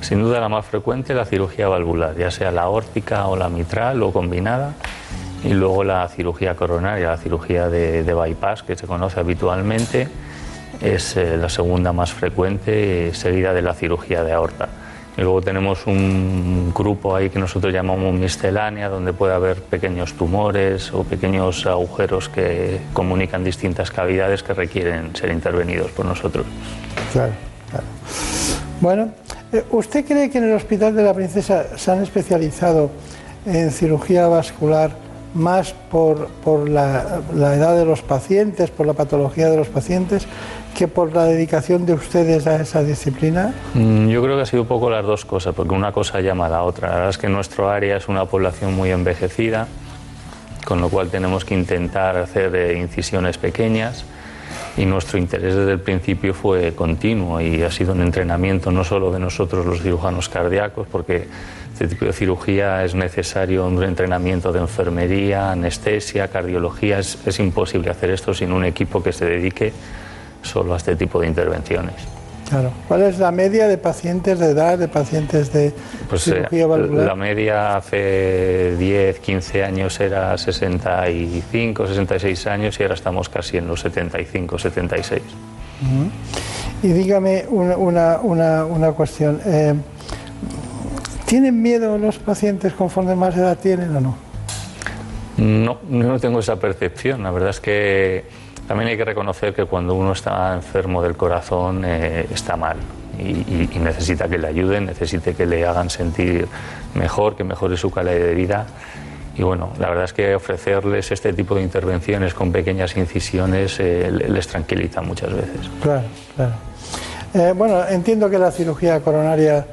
Sin duda la más frecuente es la cirugía valvular, ya sea la aórtica o la mitral o combinada, y luego la cirugía coronaria, la cirugía de, de bypass que se conoce habitualmente, es eh, la segunda más frecuente, eh, seguida de la cirugía de aorta. Y luego tenemos un grupo ahí que nosotros llamamos miscelánea, donde puede haber pequeños tumores o pequeños agujeros que comunican distintas cavidades que requieren ser intervenidos por nosotros. Claro, claro. Bueno, eh, ¿usted cree que en el Hospital de la Princesa se han especializado en cirugía vascular más por, por la, la edad de los pacientes, por la patología de los pacientes, que por la dedicación de ustedes a esa disciplina? Mm, Yo creo que ha sido un poco las dos cosas, porque una cosa llama a la otra. La verdad es que nuestro área es una población muy envejecida, con lo cual tenemos que intentar hacer eh, incisiones pequeñas y nuestro interés desde el principio fue continuo y ha sido un entrenamiento no solo de nosotros los cirujanos cardíacos, porque este tipo de cirugía es necesario un entrenamiento de enfermería, anestesia, cardiología. Es, es imposible hacer esto sin un equipo que se dedique solo a este tipo de intervenciones. Claro. ¿Cuál es la media de pacientes de edad, de pacientes de Pues eh, cirugía valvular? la media hace 10, 15 años era 65, 66 años y ahora estamos casi en los 75, 76. Ujú. Y dígame una, una, una, una cuestión. eh, ¿Tienen miedo los pacientes conforme más edad tienen o no? No, no tengo esa percepción. La verdad es que también hay que reconocer que cuando uno está enfermo del corazón eh, está mal y, necesita que le ayuden, necesita que le hagan sentir mejor, que mejore su calidad de vida. Y bueno, la verdad es que ofrecerles este tipo de intervenciones con pequeñas incisiones eh, les tranquiliza muchas veces. Claro, claro. Eh, bueno, entiendo que la cirugía coronaria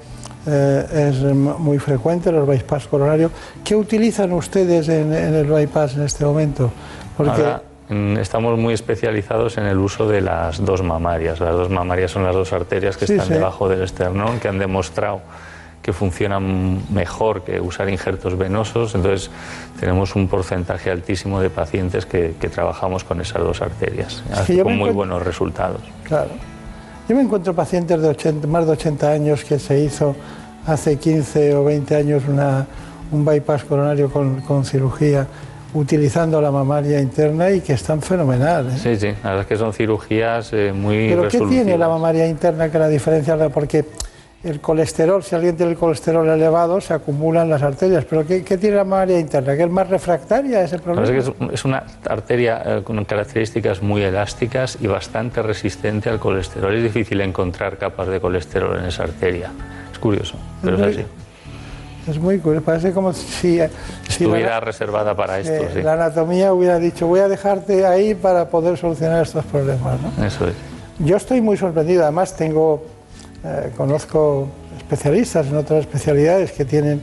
eh, es muy frecuente, los bypass coronarios. ¿Qué utilizan ustedes en, en el bypass en este momento? Porque Ahora, estamos muy especializados en el uso de las dos mamarias. Las dos mamarias son las dos arterias que Sí, están sí. debajo del esternón, que han demostrado que funcionan mejor que usar injertos venosos. Entonces, tenemos un porcentaje altísimo de pacientes que, que trabajamos con esas dos arterias, Es que con muy encuent- buenos resultados. Claro. Yo me encuentro pacientes de 80, más de 80 años que se hizo hace 15 o 20 años una, un bypass coronario con, con cirugía utilizando la mamaria interna y que están fenomenales. Sí, sí, la verdad es que son cirugías eh, muy Pero ¿qué tiene la mamaria interna que la diferencia? Porque el colesterol, si alguien tiene el colesterol elevado, se acumula en las arterias. Pero ¿qué, qué tiene la mamaria interna? ¿Que es más refractaria ese La problema? verdad es que es, es una arteria eh, con características muy elásticas y bastante resistente al colesterol. Es difícil encontrar capas de colesterol en esa arteria. Es curioso, pero es así. Es muy curioso, parece como si, si la- Estuviera reservada para esto, eh, sí. la anatomía hubiera dicho, voy a dejarte ahí para poder solucionar estos problemas. ¿no? Eso es. Yo estoy muy sorprendido, además tengo, eh, conozco especialistas en otras especialidades que tienen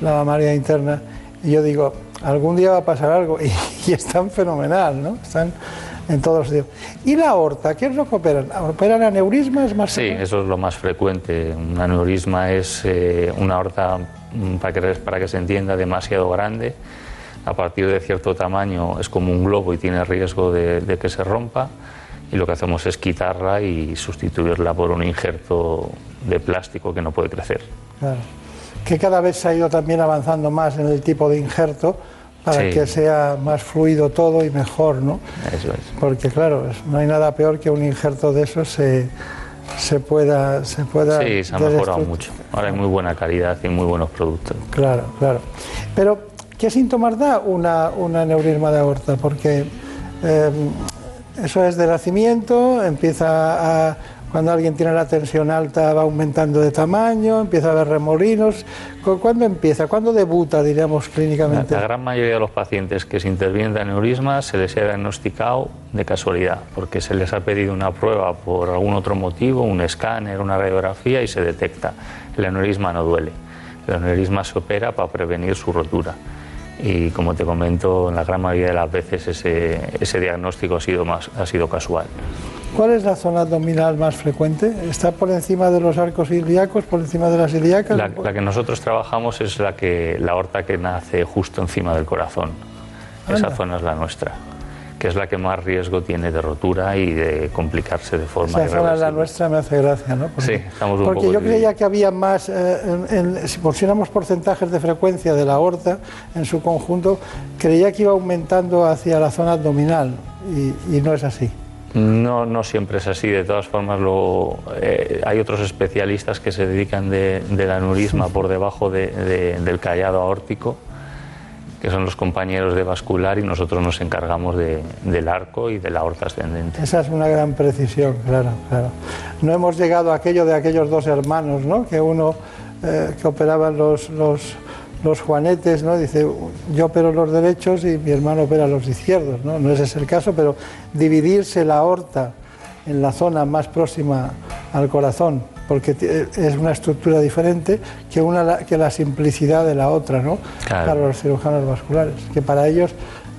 la mamaria interna y yo digo, algún día va a pasar algo y, y están fenomenal, ¿no? Están en todos los sitios. ¿Y la aorta? ¿Qué es lo que operan? ¿Operan aneurismas más Sí, eso es lo más frecuente. Un aneurisma es eh, una aorta, para que, para que se entienda, demasiado grande. A partir de cierto tamaño es como un globo y tiene riesgo de, de que se rompa. Y lo que hacemos es quitarla y sustituirla por un injerto de plástico que no puede crecer. Claro. Que cada vez se ha ido también avanzando más en el tipo de injerto para Sí. que sea más fluido todo y mejor, ¿no? Eso es. Porque claro, no hay nada peor que un injerto de esos se, se pueda se pueda Sí, se ha mejorado mucho. Ahora hay muy buena calidad y muy buenos productos. Claro, claro. Pero, ¿qué síntomas da una, un aneurisma de aorta? Porque eh, eso es de nacimiento, empieza a. Cuando alguien tiene la tensión alta va aumentando de tamaño, empieza a haber remolinos. ¿Cu- ¿Cuándo empieza? ¿Cuándo debuta, diríamos, La, clínicamente? la gran mayoría de los pacientes que se intervienen de aneurisma se les ha diagnosticado de casualidad, porque se les ha pedido una prueba por algún otro motivo, un escáner, una radiografía y se detecta. El aneurisma no duele. El aneurisma se opera para prevenir su rotura. Y como te comento, en la gran mayoría de las veces ese, ese diagnóstico ha sido, más, ha sido casual. ¿Cuál es la zona abdominal más frecuente? ¿Está por encima de los arcos ilíacos, por encima de las ilíacas? La, la que nosotros trabajamos es la, que, la aorta que nace justo encima del corazón. Esa zona es la nuestra, que es la que más riesgo tiene de rotura y de complicarse de forma Esa zona la nuestra, me hace gracia, ¿no? Sí, estamos un Porque poco yo divididos. creía que había más, eh, en- en- si pusiéramos porcentajes de frecuencia de la aorta en su conjunto, creía que iba aumentando hacia la zona abdominal y, y no es así. No, no siempre es así. De todas formas, lo- eh, hay otros especialistas que se dedican de- del aneurisma por debajo de- de- del callado aórtico, que son los compañeros de vascular, y nosotros nos encargamos de- del arco y de la aorta ascendente. Esa es una gran precisión, claro, claro. No hemos llegado a aquello de aquellos dos hermanos, ¿no? Que uno eh, que operaban los, los, los juanetes, ¿no? Dice, yo opero los derechos y mi hermano opera los izquierdos, ¿no? No ese es el caso, pero dividirse la aorta en la zona más próxima al corazón, porque ti- es una estructura diferente que, una, la- que la simplicidad de la otra, ¿no? Claro. Para los cirujanos vasculares, que para ellos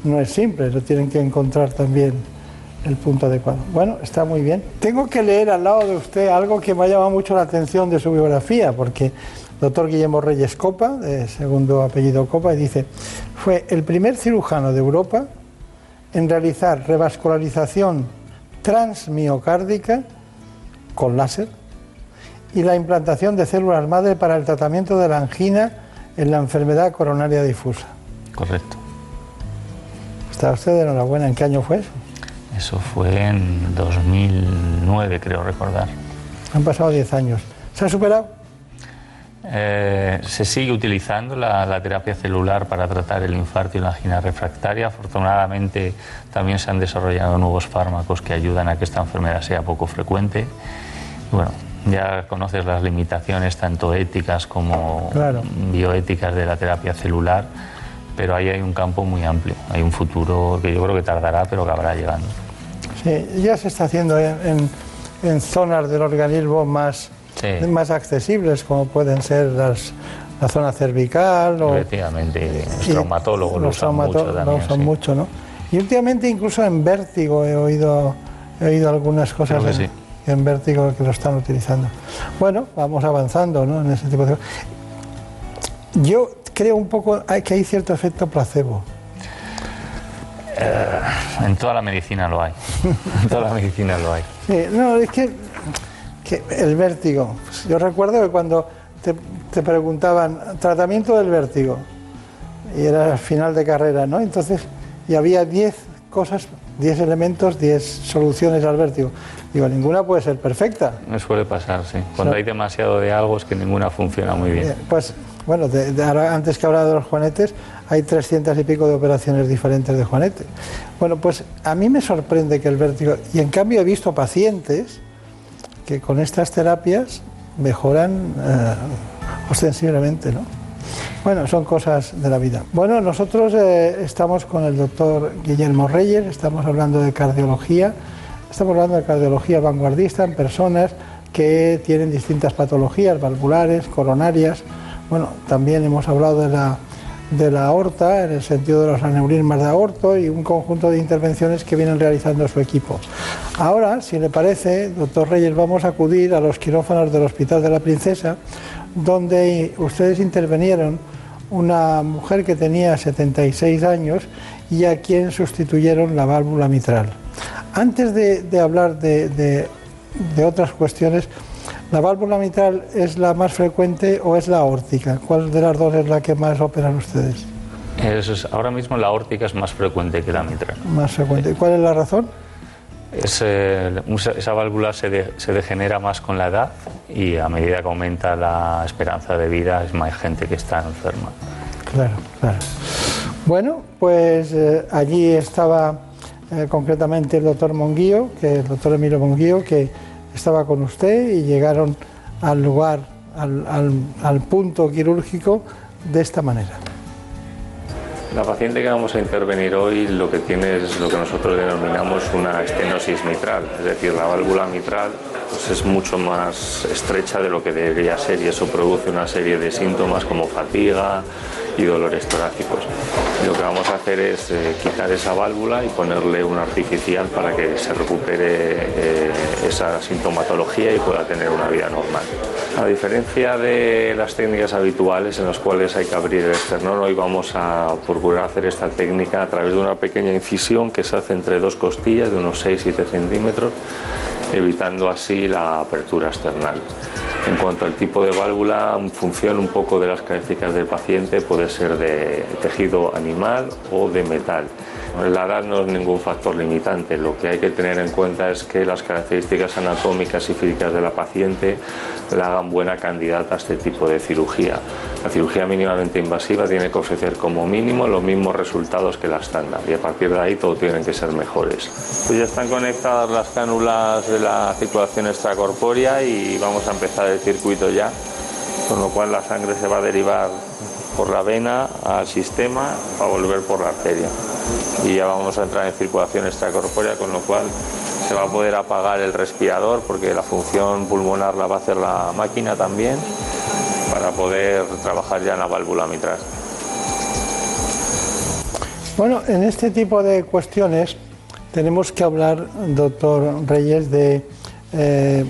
no es simple, lo tienen que encontrar también el punto adecuado. Bueno, está muy bien. Tengo que leer al lado de usted algo que me ha llamado mucho la atención de su biografía, porque doctor Guillermo Reyes Copa, de segundo apellido Copa, y dice, fue el primer cirujano de Europa en realizar revascularización transmiocárdica con láser y la implantación de células madre para el tratamiento de la angina en la enfermedad coronaria difusa. Correcto. Está usted enhorabuena. ¿En qué año fue eso? Eso fue en 2009, creo recordar. Han pasado 10 años. ¿Se ha superado? Eh, se sigue utilizando la, la terapia celular para tratar el infarto y la angina refractaria. Afortunadamente también se han desarrollado nuevos fármacos que ayudan a que esta enfermedad sea poco frecuente. Bueno, ya conoces las limitaciones tanto éticas como Claro. bioéticas de la terapia celular, pero ahí hay un campo muy amplio. Hay un futuro que yo creo que tardará, pero que habrá llegando. Sí, ya se está haciendo en, en- en zonas del organismo más, sí. más accesibles, como pueden ser las, la zona cervical. O, Efectivamente, los traumatólogos lo usan mucho también. Lo usan sí. mucho, ¿no? Y últimamente incluso en vértigo he oído, he oído algunas cosas Creo que en, sí. En vértigo que lo están utilizando. Bueno, vamos avanzando ¿no? en ese tipo de cosas. Yo creo un poco que hay cierto efecto placebo. Eh, en toda la medicina lo hay. en toda la medicina lo hay. Sí, no, es que, que el vértigo. Pues Yo recuerdo que cuando te, te preguntaban tratamiento del vértigo, y era al final de carrera, ¿no? Entonces, y había 10 cosas, 10 elementos, 10 soluciones al vértigo. Digo, ninguna puede ser perfecta. Me suele pasar, sí. Cuando hay demasiado de algo es que ninguna funciona muy bien. Eh, Pues, bueno, de- de ahora- antes que hablaba de los juanetes, hay 300 y pico de operaciones diferentes de juanete. Bueno, pues a mí me sorprende que el vértigo, y en cambio he visto pacientes que con estas terapias mejoran eh, ostensiblemente, ¿no? Bueno, son cosas de la vida. Bueno, nosotros eh, estamos con el doctor Guillermo Reyes, estamos hablando de cardiología, estamos hablando de cardiología vanguardista en personas que tienen distintas patologías valvulares, coronarias. Bueno, también hemos hablado de la, aorta, en el sentido de los aneurismas de aorto y un conjunto de intervenciones que vienen realizando su equipo. Ahora, si le parece, doctor Reyes, vamos a acudir a los quirófanos del Hospital de la Princesa, donde ustedes intervinieron una mujer que tenía 76 años y a quien sustituyeron la válvula mitral. Antes de, de hablar de, de- de otras cuestiones, ¿la válvula mitral es la más frecuente o es la aórtica? ¿Cuál de las dos es la que más operan ustedes? Es- ahora mismo la órtica es más frecuente que la mitral. Más frecuente. ¿Cuál es la razón? Es, eh, esa- esa válvula se, de- se degenera más con la edad y a medida que aumenta la esperanza de vida es más gente que está enferma. Claro, claro. Bueno, pues eh, allí estaba eh, concretamente el doctor Monguío, que el doctor Emilio Monguío, que estaba con usted y llegaron al lugar, al, al- al punto quirúrgico de esta manera. La paciente que vamos a intervenir hoy lo que tiene es lo que nosotros denominamos una estenosis mitral, es decir, la válvula mitral pues, es mucho más estrecha de lo que debería ser y eso produce una serie de síntomas como fatiga y dolores torácicos. Lo que vamos a hacer es eh, quitar esa válvula y ponerle una artificial para que se recupere eh, esa sintomatología y pueda tener una vida normal. A diferencia de las técnicas habituales en las cuales hay que abrir el esternón, hoy vamos a procurar hacer esta técnica a través de una pequeña incisión que se hace entre dos costillas de unos 6-7 centímetros, evitando así la apertura external. En cuanto al tipo de válvula, en función un poco de las características del paciente, puede ser de tejido animal o de metal. La edad no es ningún factor limitante, lo que hay que tener en cuenta es que las características anatómicas y físicas de la paciente la hagan buena candidata a este tipo de cirugía. La cirugía mínimamente invasiva tiene que ofrecer como mínimo los mismos resultados que la estándar y a partir de ahí todo tienen que ser mejores. Pues ya están conectadas las cánulas de la circulación extracorpórea y vamos a empezar el circuito ya, con lo cual la sangre se va a derivar por la vena al sistema para volver por la arteria. Y ya vamos a entrar en circulación extracorpórea, con lo cual se va a poder apagar el respirador porque la función pulmonar la va a hacer la máquina también para poder trabajar ya en la válvula mitral. Bueno, en este tipo de cuestiones tenemos que hablar, doctor Reyes, de eh,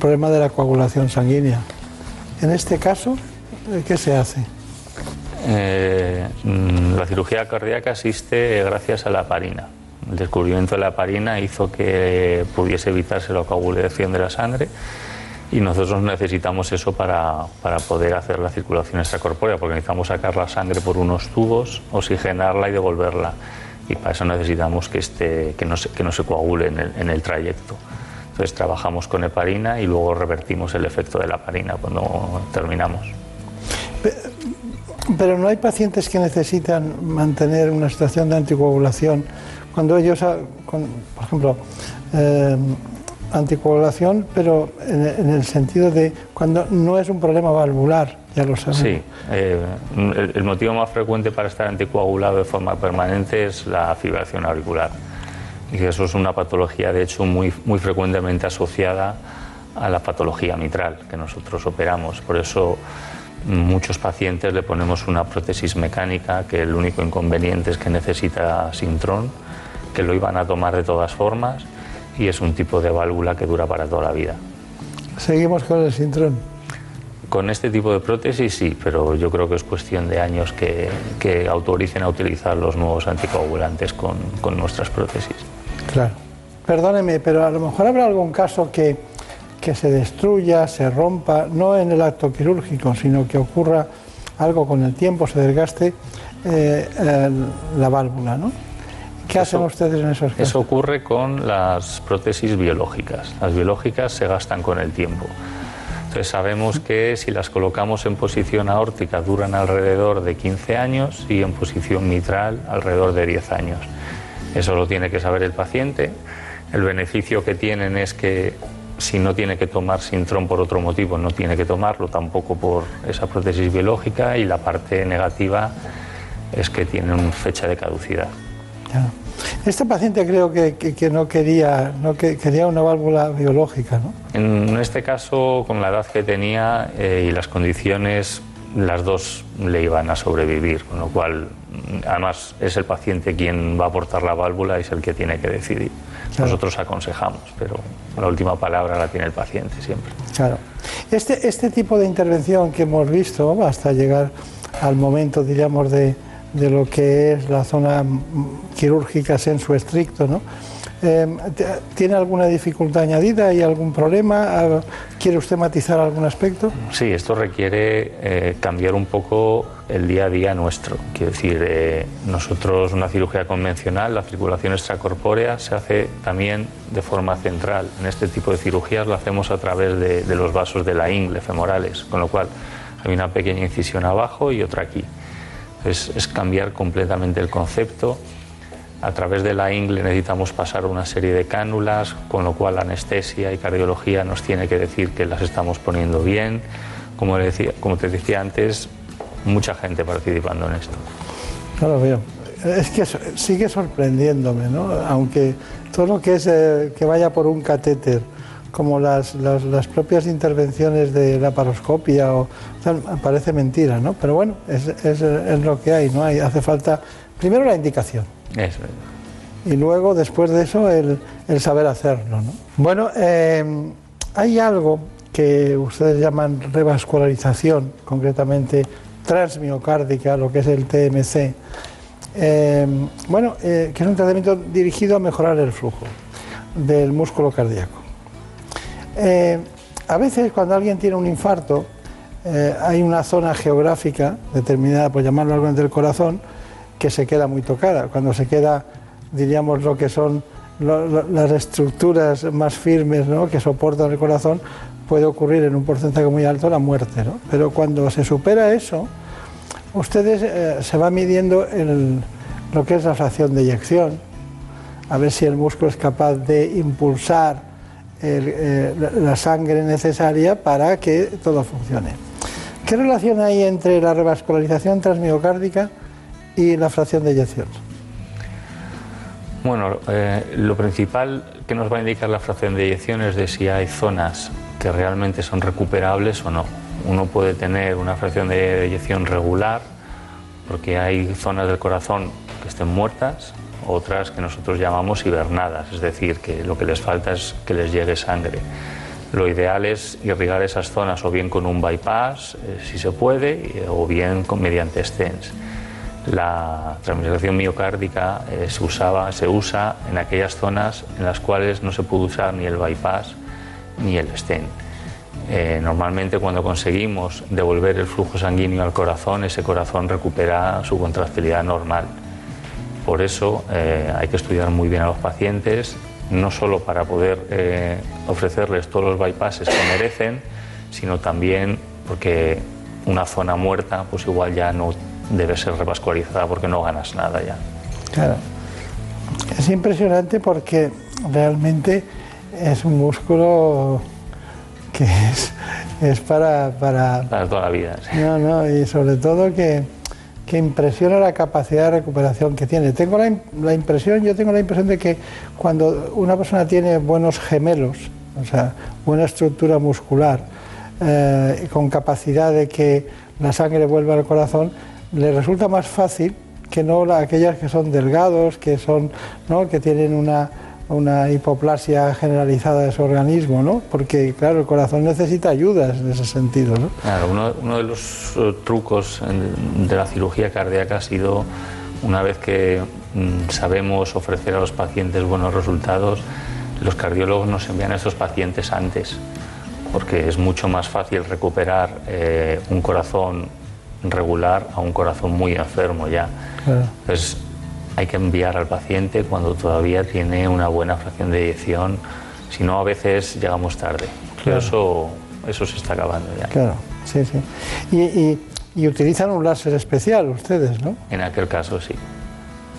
problema de la coagulación sanguínea. En este caso, ¿qué se hace? Eh, mm, la cirugía cardíaca existe gracias a la heparina. El descubrimiento de la heparina hizo que pudiese evitarse la coagulación de la sangre y nosotros necesitamos eso para, para poder hacer la circulación extracorpórea, porque necesitamos sacar la sangre por unos tubos, oxigenarla y devolverla. Y para eso necesitamos que, esté, que, no, se, que no se coagule en el, en el trayecto. Entonces trabajamos con heparina y luego revertimos el efecto de la heparina cuando terminamos. Pero no hay pacientes que necesitan mantener una situación de anticoagulación cuando ellos, ah, con, por ejemplo, eh, anticoagulación, pero en, en, el sentido de cuando no es un problema valvular, ya lo sabemos. Sí, eh, el, el, motivo más frecuente para estar anticoagulado de forma permanente es la fibración auricular. Y eso es una patología, de hecho, muy, muy frecuentemente asociada a la patología mitral que nosotros operamos. Por eso muchos pacientes le ponemos una prótesis mecánica que el único inconveniente es que necesita sintrón, que lo iban a tomar de todas formas y es un tipo de válvula que dura para toda la vida. Seguimos con el sintrón. Con este tipo de prótesis sí, pero yo creo que es cuestión de años que, que autoricen a utilizar los nuevos anticoagulantes con, con nuestras prótesis. Claro. Perdóneme, pero a lo mejor habrá algún caso que, que se destruya, se rompa, no en el acto quirúrgico, sino que ocurra algo con el tiempo, se desgaste eh, el- la válvula, ¿no? ¿Qué hacen ustedes en esos casos? Eso ocurre con las prótesis biológicas. Las biológicas se gastan con el tiempo. Entonces sabemos que si las colocamos en posición aórtica duran alrededor de 15 años y en posición mitral alrededor de 10 años. Eso lo tiene que saber el paciente. El beneficio que tienen es que si no tiene que tomar sintrón por otro motivo, no tiene que tomarlo tampoco por esa prótesis biológica y la parte negativa es que tienen fecha de caducidad. Claro. Este paciente creo que, que- que no quería, no que, quería una válvula biológica, ¿no? En este caso, con la edad que tenía eh, y las condiciones, las dos le iban a sobrevivir, con lo cual, además, es el paciente quien va a aportar la válvula y es el que tiene que decidir. Claro. Nosotros aconsejamos, pero la última palabra la tiene el paciente siempre. Claro. Este, este tipo de intervención que hemos visto hasta llegar al momento, diríamos, de, de lo que es la zona mm, quirúrgica sensu estricto, ¿no? Te- ¿Tiene alguna dificultad añadida y algún problema? Ah, ¿Quiere usted matizar algún aspecto? Sí, esto requiere eh, cambiar un poco el día a día nuestro. Quiero decir, eh, nosotros una cirugía convencional, la circulación extracorpórea se hace también de forma central. En este tipo de cirugías lo hacemos a través de, los vasos de la ingle femorales, con lo cual hay una pequeña incisión abajo y otra aquí. Es cambiar completamente el concepto. A través de la ingle necesitamos pasar una serie de cánulas, con lo cual anestesia y cardiología nos tiene que decir que las estamos poniendo bien. Como, decía, como te decía antes, mucha gente participando en esto. Veo. Es que sigue sorprendiéndome, ¿no? Aunque todo lo que es eh, que vaya por un catéter, como las, las, las propias intervenciones de la paroscopia, o, o sea, parece mentira, ¿no? Pero bueno, es, es, es lo que hay, ¿no? Hay, hace falta primero la indicación Eso. y luego, después de eso, el, el saber hacerlo. ¿no? Bueno, eh, hay algo que ustedes llaman revascularización, concretamente transmiocárdica, lo que es el TMC. Eh, bueno, eh, que es un tratamiento dirigido a mejorar el flujo del músculo cardíaco. Eh, a veces cuando alguien tiene un infarto, hay una zona geográfica determinada, por llamarlo algo del corazón, que se queda muy tocada. Cuando se queda, diríamos, lo que son las estructuras más firmes ¿no? que soportan el corazón, puede ocurrir en un porcentaje muy alto la muerte. ¿no? Pero cuando se supera eso, ustedes eh, se va midiendo el- lo que es la fracción de eyección, a ver si el músculo es capaz de impulsar eh, la sangre necesaria para que todo funcione. ¿Qué relación hay entre la revascularización transmiocárdica y la fracción de eyección? Bueno, eh, lo principal que nos va a indicar la fracción de eyección es de si hay zonas que realmente son recuperables o no. Uno puede tener una fracción de eyección regular porque hay zonas del corazón que estén muertas, otras que nosotros llamamos hibernadas, es decir, que lo que les falta es que les llegue sangre. Lo ideal es irrigar esas zonas o bien con un bypass, eh, si se puede, y- o bien con, mediante stents. La transmisión miocárdica eh, se, usaba, se usa en aquellas zonas en las cuales no se puede usar ni el bypass ni el stent. Eh, normalmente cuando conseguimos devolver el flujo sanguíneo al corazón, ese corazón recupera su contractilidad normal. Por eso eh, hay que estudiar muy bien a los pacientes, no solo para poder ofrecerles todos los bypasses que merecen, sino también porque una zona muerta pues igual ya no debe ser revascularizada porque no ganas nada ya. Claro. Es impresionante porque realmente es un músculo que es, es para, para... Para toda la vida. sí. No, no, y sobre todo que, que impresiona la capacidad de recuperación que tiene. Tengo la, la impresión, yo tengo la impresión de que cuando una persona tiene buenos gemelos, o sea, buena estructura muscular, eh, con capacidad de que la sangre vuelva al corazón, le resulta más fácil que no la- aquellas que son delgados, que son, ¿no? que tienen una, una hipoplasia generalizada de su organismo, ¿no? Porque claro, el corazón necesita ayudas en ese sentido, ¿no? Uno, uno de los eh, trucos de la cirugía cardíaca ha sido, una vez que mm, sabemos ofrecer a los pacientes buenos resultados, los cardiólogos nos envían a esos pacientes antes, porque es mucho más fácil recuperar eh, un corazón regular a un corazón muy enfermo ya. Claro. Entonces hay que enviar al paciente cuando todavía tiene una buena fracción de eyección, si no a veces llegamos tarde. Pero Claro. eso, eso se está acabando ya. Claro, sí, sí. Y, y- y utilizan un láser especial ustedes, ¿no? En aquel caso sí.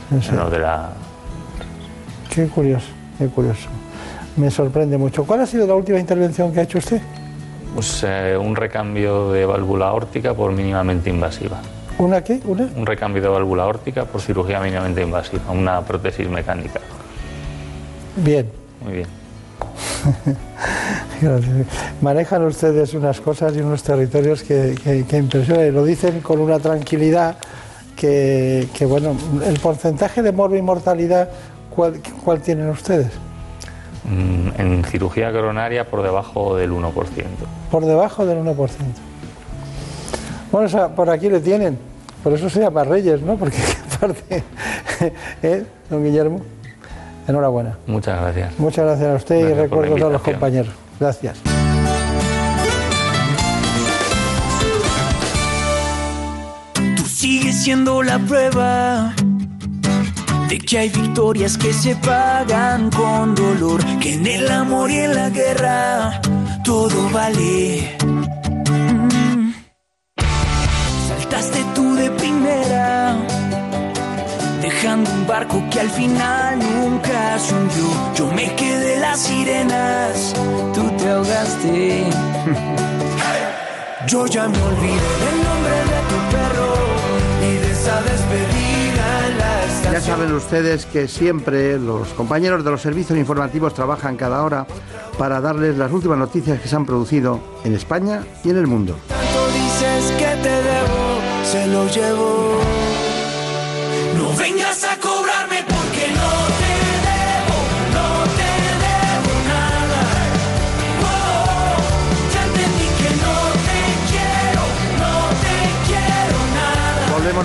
Sí, sí. En lo de la... Qué curioso, qué curioso. Me sorprende mucho. ¿Cuál ha sido la última intervención que ha hecho usted? Pues, eh, un recambio de válvula aórtica por mínimamente invasiva. ¿Una qué? ¿Una? Un recambio de válvula aórtica por cirugía mínimamente invasiva, una prótesis mecánica. Bien. Muy bien. Gracias. Manejan ustedes unas cosas y unos territorios que, que- que impresionan y lo dicen con una tranquilidad que, que, bueno, el porcentaje de morbo y mortalidad, ¿cuál, cuál tienen ustedes? Mm, En cirugía coronaria por debajo del 1%. Por debajo del 1%. Bueno, o sea, por aquí le tienen. Por eso se llama Reyes, ¿no? Porque aparte, ¿eh, don Guillermo? Enhorabuena. Muchas gracias. Muchas gracias a usted y Gracias recuerdos a los compañeros. Gracias. Tú sigues siendo la prueba de que hay victorias que se pagan con dolor, que en el amor y en la guerra todo vale. Mm. Saltaste tú de primera, dejando un barco que al final nunca se. Yo me quedé las sirenas, tú te ahogaste. Yo ya me olvidé del nombre de tu perro y de esa despedida. Ya saben ustedes que siempre los compañeros de los servicios informativos trabajan cada hora para darles las últimas noticias que se han producido en España y en el mundo.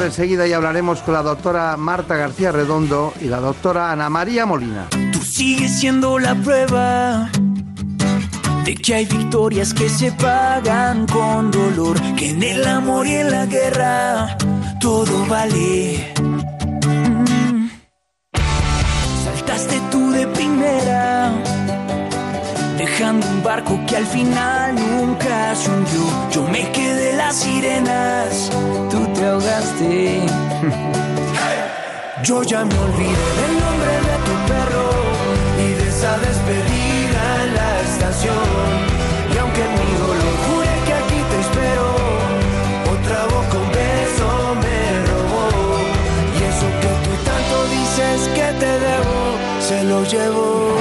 Enseguida y hablaremos con la doctora Marta García Redondo y la doctora Ana María Molina. Tú sigues siendo la prueba de que hay victorias que se pagan con dolor, que en el amor y en la guerra todo vale. Dejando un barco que al final nunca se hundió. Yo me quedé las sirenas, tú te ahogaste. Yo ya me olvidé del nombre de tu perro y de esa despedida en la estación. Y aunque mi dolor jure que aquí te espero, otra voz con beso me robó. Y eso que tú tanto dices que te debo, se lo llevo.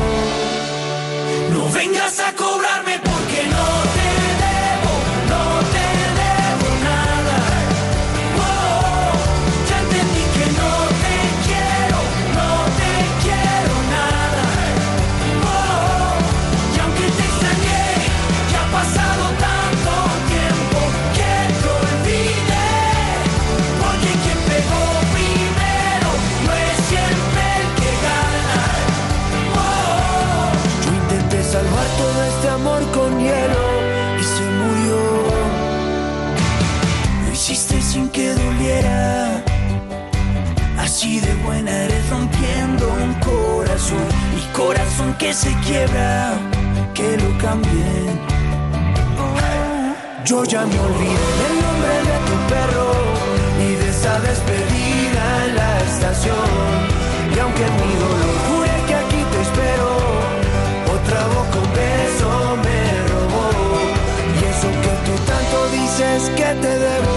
Corazón. Mi corazón que se quiebra, que lo cambien. Yo ya me olvidé del nombre de tu perro y de esa despedida en la estación. Y aunque mi dolor jure que aquí te espero, otra voz con beso me robó. Y eso que tú tanto dices que te debo,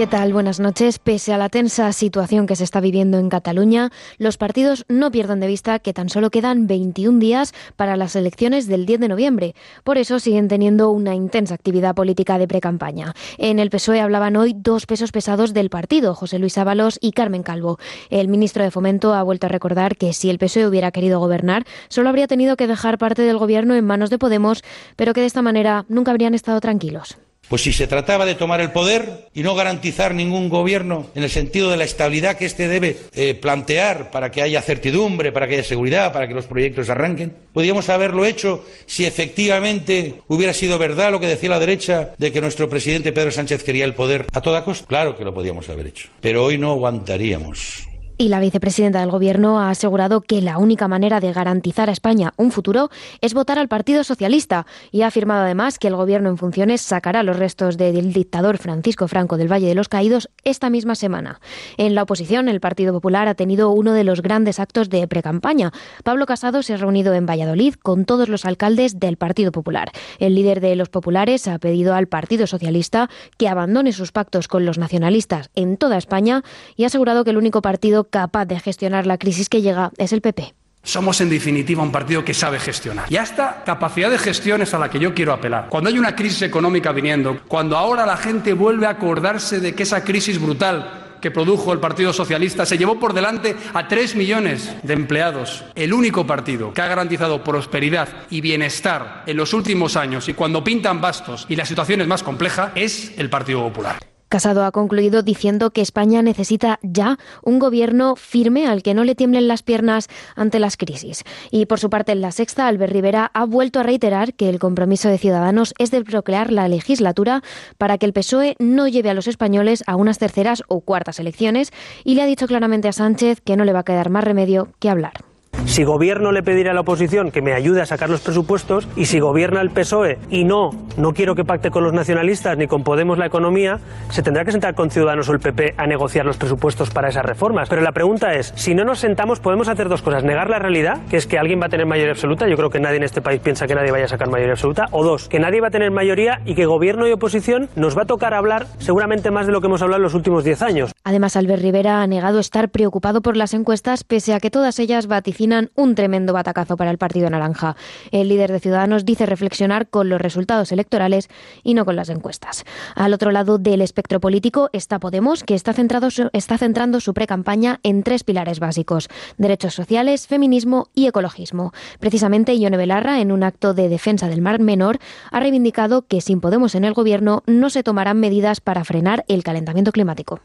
¿Qué tal? Buenas noches. Pese a la tensa situación que se está viviendo en Cataluña, los partidos no pierdan de vista que tan solo quedan 21 días para las elecciones del 10 de noviembre. Por eso siguen teniendo una intensa actividad política de precampaña. En el PSOE hablaban hoy dos pesos pesados del partido, José Luis Ábalos y Carmen Calvo. El ministro de Fomento ha vuelto a recordar que si el PSOE hubiera querido gobernar, solo habría tenido que dejar parte del gobierno en manos de Podemos, pero que de esta manera nunca habrían estado tranquilos. Pues si se trataba de tomar el poder y no garantizar ningún gobierno en el sentido de la estabilidad que éste debe eh, plantear para que haya certidumbre, para que haya seguridad, para que los proyectos arranquen, podríamos haberlo hecho si efectivamente hubiera sido verdad lo que decía la derecha de que nuestro presidente Pedro Sánchez quería el poder a toda costa. Claro que lo podíamos haber hecho, pero hoy no aguantaríamos. Y la vicepresidenta del Gobierno ha asegurado que la única manera de garantizar a España un futuro es votar al Partido Socialista y ha afirmado además que el Gobierno en funciones sacará los restos del dictador Francisco Franco del Valle de los Caídos esta misma semana. En la oposición, el Partido Popular ha tenido uno de los grandes actos de precampaña. Pablo Casado se ha reunido en Valladolid con todos los alcaldes del Partido Popular. El líder de los populares ha pedido al Partido Socialista que abandone sus pactos con los nacionalistas en toda España y ha asegurado que el único partido capaz de gestionar la crisis que llega es el PP. Somos en definitiva un partido que sabe gestionar. Y esta capacidad de gestión es a la que yo quiero apelar. Cuando hay una crisis económica viniendo, cuando ahora la gente vuelve a acordarse de que esa crisis brutal que produjo el Partido Socialista se llevó por delante a tres millones de empleados. El único partido que ha garantizado prosperidad y bienestar en los últimos años y cuando pintan bastos y la situación es más compleja es el Partido Popular. Casado ha concluido diciendo que España necesita ya un gobierno firme al que no le tiemblen las piernas ante las crisis. Y por su parte, en la sexta, Albert Rivera ha vuelto a reiterar que el compromiso de Ciudadanos es de procrear la legislatura para que el PSOE no lleve a los españoles a unas terceras o cuartas elecciones y le ha dicho claramente a Sánchez que no le va a quedar más remedio que hablar. Si gobierno le pediré a la oposición que me ayude a sacar los presupuestos y si gobierna el PSOE y no, no quiero que pacte con los nacionalistas ni con Podemos la economía, se tendrá que sentar con Ciudadanos o el PP a negociar los presupuestos para esas reformas. Pero la pregunta es, si no nos sentamos podemos hacer dos cosas, negar la realidad, que es que alguien va a tener mayoría absoluta, yo creo que nadie en este país piensa que nadie vaya a sacar mayoría absoluta, o dos, que nadie va a tener mayoría y que gobierno y oposición nos va a tocar hablar seguramente más de lo que hemos hablado en los últimos diez años. Además, Albert Rivera ha negado estar preocupado por las encuestas, pese a que todas ellas vaticinan un tremendo batacazo para el Partido Naranja. El líder de Ciudadanos dice reflexionar con los resultados electorales y no con las encuestas. Al otro lado del espectro político está Podemos, que está, centrando su precampaña en tres pilares básicos: derechos sociales, feminismo y ecologismo. Precisamente, Ione Belarra, en un acto de defensa del Mar Menor, ha reivindicado que sin Podemos en el gobierno no se tomarán medidas para frenar el calentamiento climático.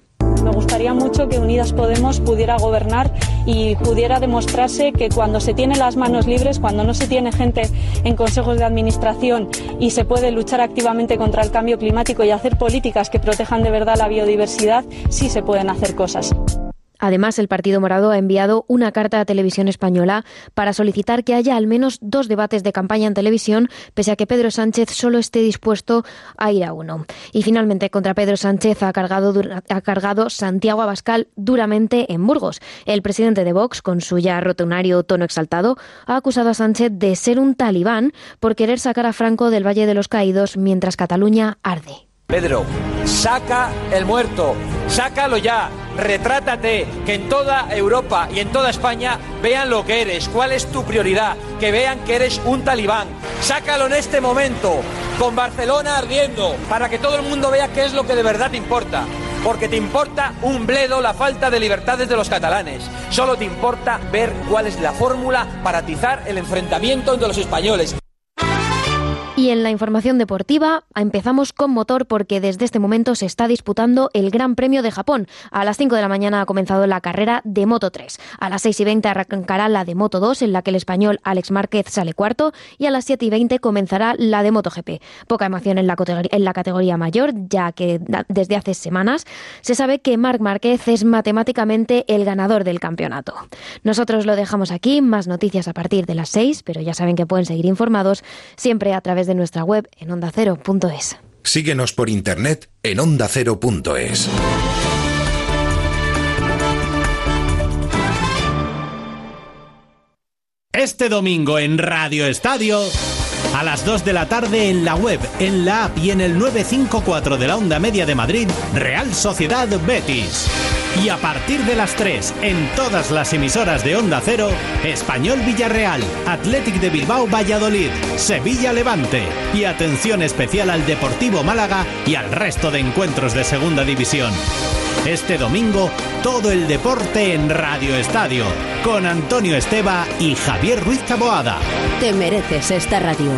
Gustaría mucho que Unidas Podemos pudiera gobernar y pudiera demostrarse que cuando se tiene las manos libres, cuando no se tiene gente en consejos de administración y se puede luchar activamente contra el cambio climático y hacer políticas que protejan de verdad la biodiversidad, sí se pueden hacer cosas. Además, el Partido Morado ha enviado una carta a Televisión Española para solicitar que haya al menos dos debates de campaña en televisión, pese a que Pedro Sánchez solo esté dispuesto a ir a uno. Y finalmente, contra Pedro Sánchez ha cargado, ha cargado Santiago Abascal duramente en Burgos. El presidente de Vox, con su ya rotunario tono exaltado, ha acusado a Sánchez de ser un talibán por querer sacar a Franco del Valle de los Caídos mientras Cataluña arde. Pedro, saca el muerto, sácalo ya, retrátate, que en toda Europa y en toda España vean lo que eres, cuál es tu prioridad, que vean que eres un talibán. Sácalo en este momento, con Barcelona ardiendo, para que todo el mundo vea qué es lo que de verdad te importa. Porque te importa un bledo la falta de libertades de los catalanes. Solo te importa ver cuál es la fórmula para atizar el enfrentamiento entre los españoles. Y en la información deportiva empezamos con motor porque desde este momento se está disputando el Gran Premio de Japón. A las 5 de la mañana ha comenzado la carrera de Moto 3. A las 6 y 20 arrancará la de Moto 2 en la que el español Alex Márquez sale cuarto y a las 7 y 20 comenzará la de MotoGP. Poca emoción en la, categoría, mayor ya que desde hace semanas se sabe que Marc Márquez es matemáticamente el ganador del campeonato. Nosotros lo dejamos aquí, más noticias a partir de las 6, pero ya saben que pueden seguir informados siempre a través de nuestra web en ondacero.es. Síguenos por internet en ondacero.es. Este domingo en Radio Estadio, a las 2 de la tarde en la web, en la app y en el 954 de la Onda Media de Madrid, Real Sociedad Betis. Y a partir de las 3, en todas las emisoras de Onda Cero, Español Villarreal, Athletic de Bilbao Valladolid, Sevilla Levante y atención especial al Deportivo Málaga y al resto de encuentros de Segunda División. Este domingo, todo el deporte en Radio Estadio, con Antonio Esteba y Javier Ruiz Taboada. Te mereces esta radio.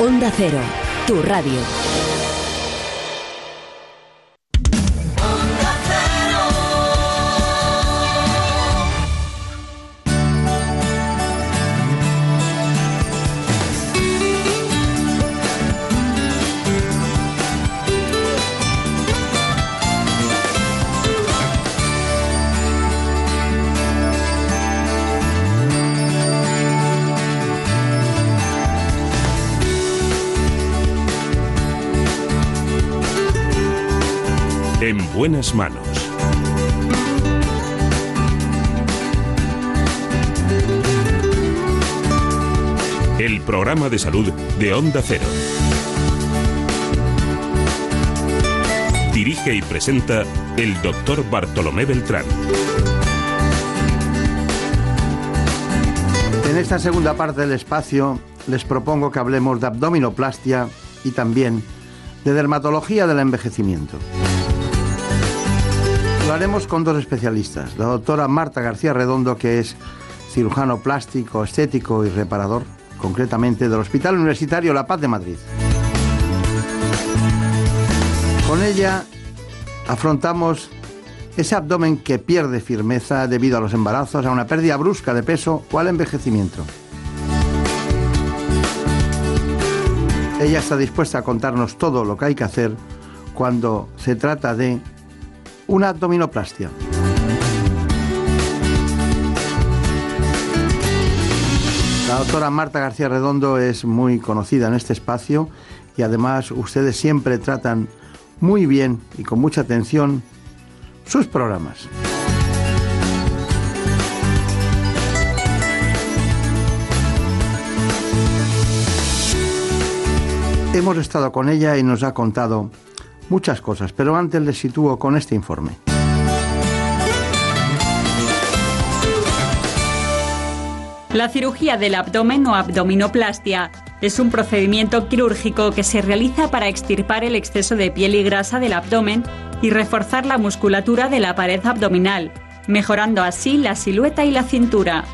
Onda Cero, tu radio. Buenas manos. El programa de salud de Onda Cero. Dirige y presenta el doctor Bartolomé Beltrán. En esta segunda parte del espacio les propongo que hablemos de abdominoplastia y también de dermatología del envejecimiento. Lo haremos con dos especialistas, la doctora Marta García Redondo, que es cirujano plástico, estético y reparador, concretamente del Hospital Universitario La Paz de Madrid. Con ella afrontamos ese abdomen que pierde firmeza debido a los embarazos, a una pérdida brusca de peso o al envejecimiento. Ella está dispuesta a contarnos todo lo que hay que hacer cuando se trata de una abdominoplastia. La doctora Marta García Redondo es muy conocida en este espacio y además ustedes siempre tratan muy bien y con mucha atención sus programas. Hemos estado con ella y nos ha contado muchas cosas, pero antes les sitúo con este informe. La cirugía del abdomen o abdominoplastia es un procedimiento quirúrgico que se realiza para extirpar el exceso de piel y grasa del abdomen y reforzar la musculatura de la pared abdominal, mejorando así la silueta y la cintura.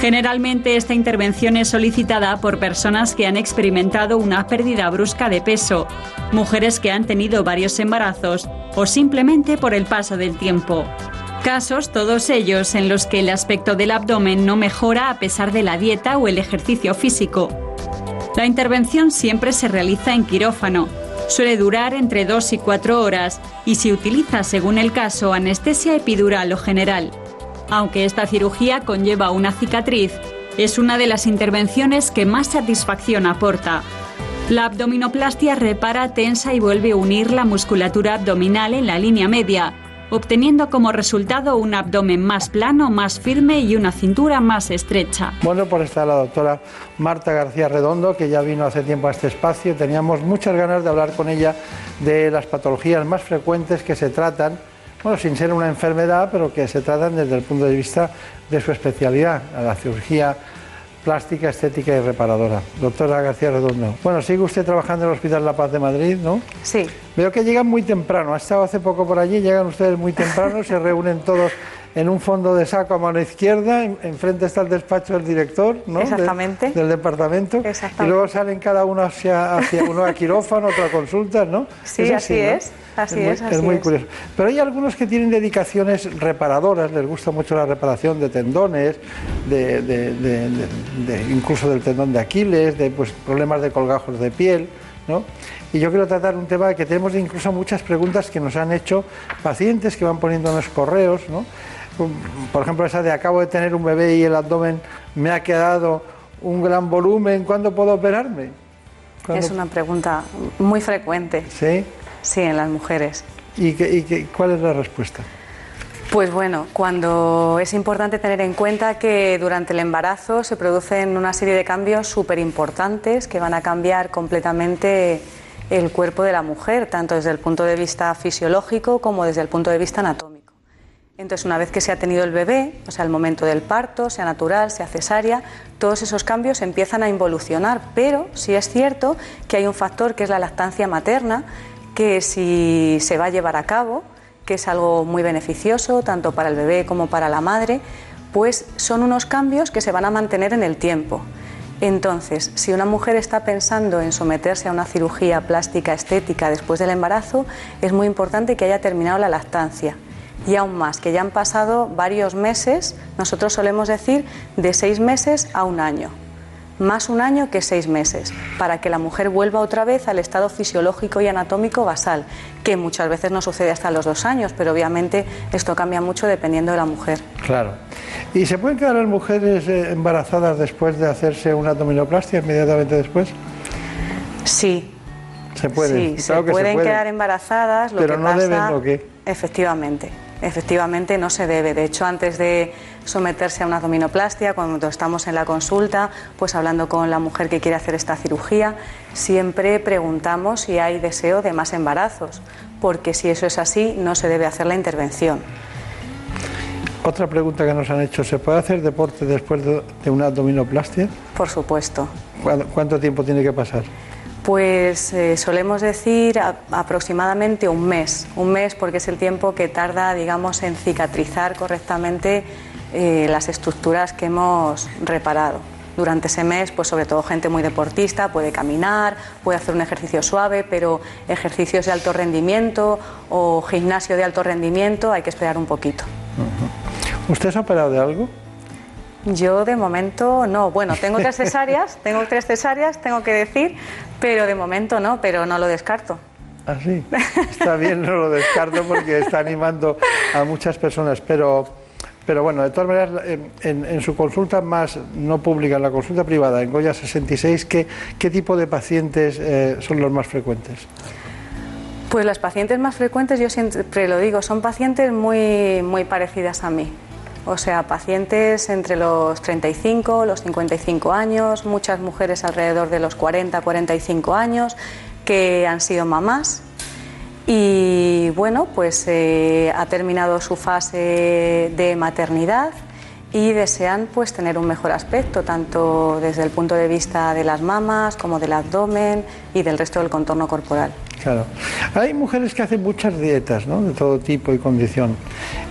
Generalmente esta intervención es solicitada por personas que han experimentado una pérdida brusca de peso, mujeres que han tenido varios embarazos o simplemente por el paso del tiempo. Casos todos ellos en los que el aspecto del abdomen no mejora a pesar de la dieta o el ejercicio físico. La intervención siempre se realiza en quirófano. Suele durar entre 2 y 4 horas y se utiliza según el caso anestesia epidural o general. Aunque esta cirugía conlleva una cicatriz, es una de las intervenciones que más satisfacción aporta. La abdominoplastia repara, tensa y vuelve a unir la musculatura abdominal en la línea media, obteniendo como resultado un abdomen más plano, más firme y una cintura más estrecha. Bueno, por está la doctora Marta García Redondo, que ya vino hace tiempo a este espacio. Teníamos muchas ganas de hablar con ella de las patologías más frecuentes que se tratan bueno, sin ser una enfermedad, pero que se tratan desde el punto de vista de su especialidad, la cirugía plástica, estética y reparadora. Doctora García Redondo. Bueno, sigue usted trabajando en el Hospital La Paz de Madrid, ¿no? Sí. Veo que llegan muy temprano. Ha estado hace poco por allí, llegan ustedes muy temprano, se reúnen todos en un fondo de saco a mano izquierda, en- enfrente está el despacho del director, ¿no? De- Exactamente. del departamento. Y luego salen cada uno hacia, hacia uno a quirófano, otro a consultas, ¿no? Sí, así ¿no? es, así muy, es, así muy es. curioso. Pero hay algunos que tienen dedicaciones reparadoras, les gusta mucho la reparación de tendones, de, de- de- de- de- incluso del tendón de Aquiles, de pues, problemas de colgajos de piel, ¿no? Y yo quiero tratar un tema que tenemos incluso muchas preguntas que nos han hecho pacientes que van poniéndonos correos, ¿no? Por ejemplo, esa de acabo de tener un bebé y el abdomen me ha quedado un gran volumen, ¿cuándo puedo operarme? ¿Cuándo? Es una pregunta muy frecuente. ¿Sí? Sí, en las mujeres. ¿Y, qué- y qué- cuál es la respuesta? Pues bueno, cuando es importante tener en cuenta que durante el embarazo se producen una serie de cambios súper importantes que van a cambiar completamente el cuerpo de la mujer, tanto desde el punto de vista fisiológico como desde el punto de vista anatómico. Entonces, una vez que se ha tenido el bebé, o sea, el momento del parto, sea natural, sea cesárea, todos esos cambios empiezan a involucionar, pero sí es cierto que hay un factor que es la lactancia materna, que si se va a llevar a cabo, que es algo muy beneficioso tanto para el bebé como para la madre, pues son unos cambios que se van a mantener en el tiempo. Entonces, si una mujer está pensando en someterse a una cirugía plástica estética después del embarazo, es muy importante que haya terminado la lactancia. Y aún más, que ya han pasado varios meses, nosotros solemos decir de seis meses a un año, más un año que seis meses, para que la mujer vuelva otra vez al estado fisiológico y anatómico basal, que muchas veces no sucede hasta los dos años, pero obviamente esto cambia mucho dependiendo de la mujer. Claro. ¿Y se pueden quedar las mujeres eh, embarazadas después de hacerse una abdominoplastia inmediatamente después? Sí, Se puede. Sí, claro se que pueden se puede. quedar embarazadas, lo Pero que no pasa... deben, ¿o qué? Efectivamente, efectivamente no se debe. De hecho, antes de someterse a una abdominoplastia, cuando estamos en la consulta, pues hablando con la mujer que quiere hacer esta cirugía, siempre preguntamos si hay deseo de más embarazos, porque si eso es así, no se debe hacer la intervención. Otra pregunta que nos han hecho, ¿se puede hacer deporte después de, una abdominoplastia? Por supuesto. ¿Cuánto, cuánto tiempo tiene que pasar? Pues eh, solemos decir aproximadamente un mes, un mes porque es el tiempo que tarda, digamos, en cicatrizar correctamente eh, las estructuras que hemos reparado. Durante ese mes, pues sobre todo gente muy deportista puede caminar, puede hacer un ejercicio suave, pero ejercicios de alto rendimiento o gimnasio de alto rendimiento hay que esperar un poquito. ¿Usted se ha operado de algo? Yo de momento no. Bueno, tengo tres cesáreas, tengo tres cesáreas, tengo que decir, pero de momento no, pero no lo descarto. Ah, sí. Está bien, no lo descarto porque está animando a muchas personas, pero, pero bueno, de todas maneras, en su consulta más no pública, en la consulta privada, en Goya 66, ¿qué, qué tipo de pacientes eh, son los más frecuentes? Pues las pacientes más frecuentes, yo siempre lo digo, son pacientes muy, muy parecidas a mí. O sea, pacientes entre los 35, los 55 años, muchas mujeres alrededor de los 40, 45 años, que han sido mamás. Y bueno, pues eh, ha terminado su fase de maternidad y desean pues tener un mejor aspecto, tanto desde el punto de vista de las mamas como del abdomen y del resto del contorno corporal. Claro. Hay mujeres que hacen muchas dietas, ¿no? De todo tipo y condición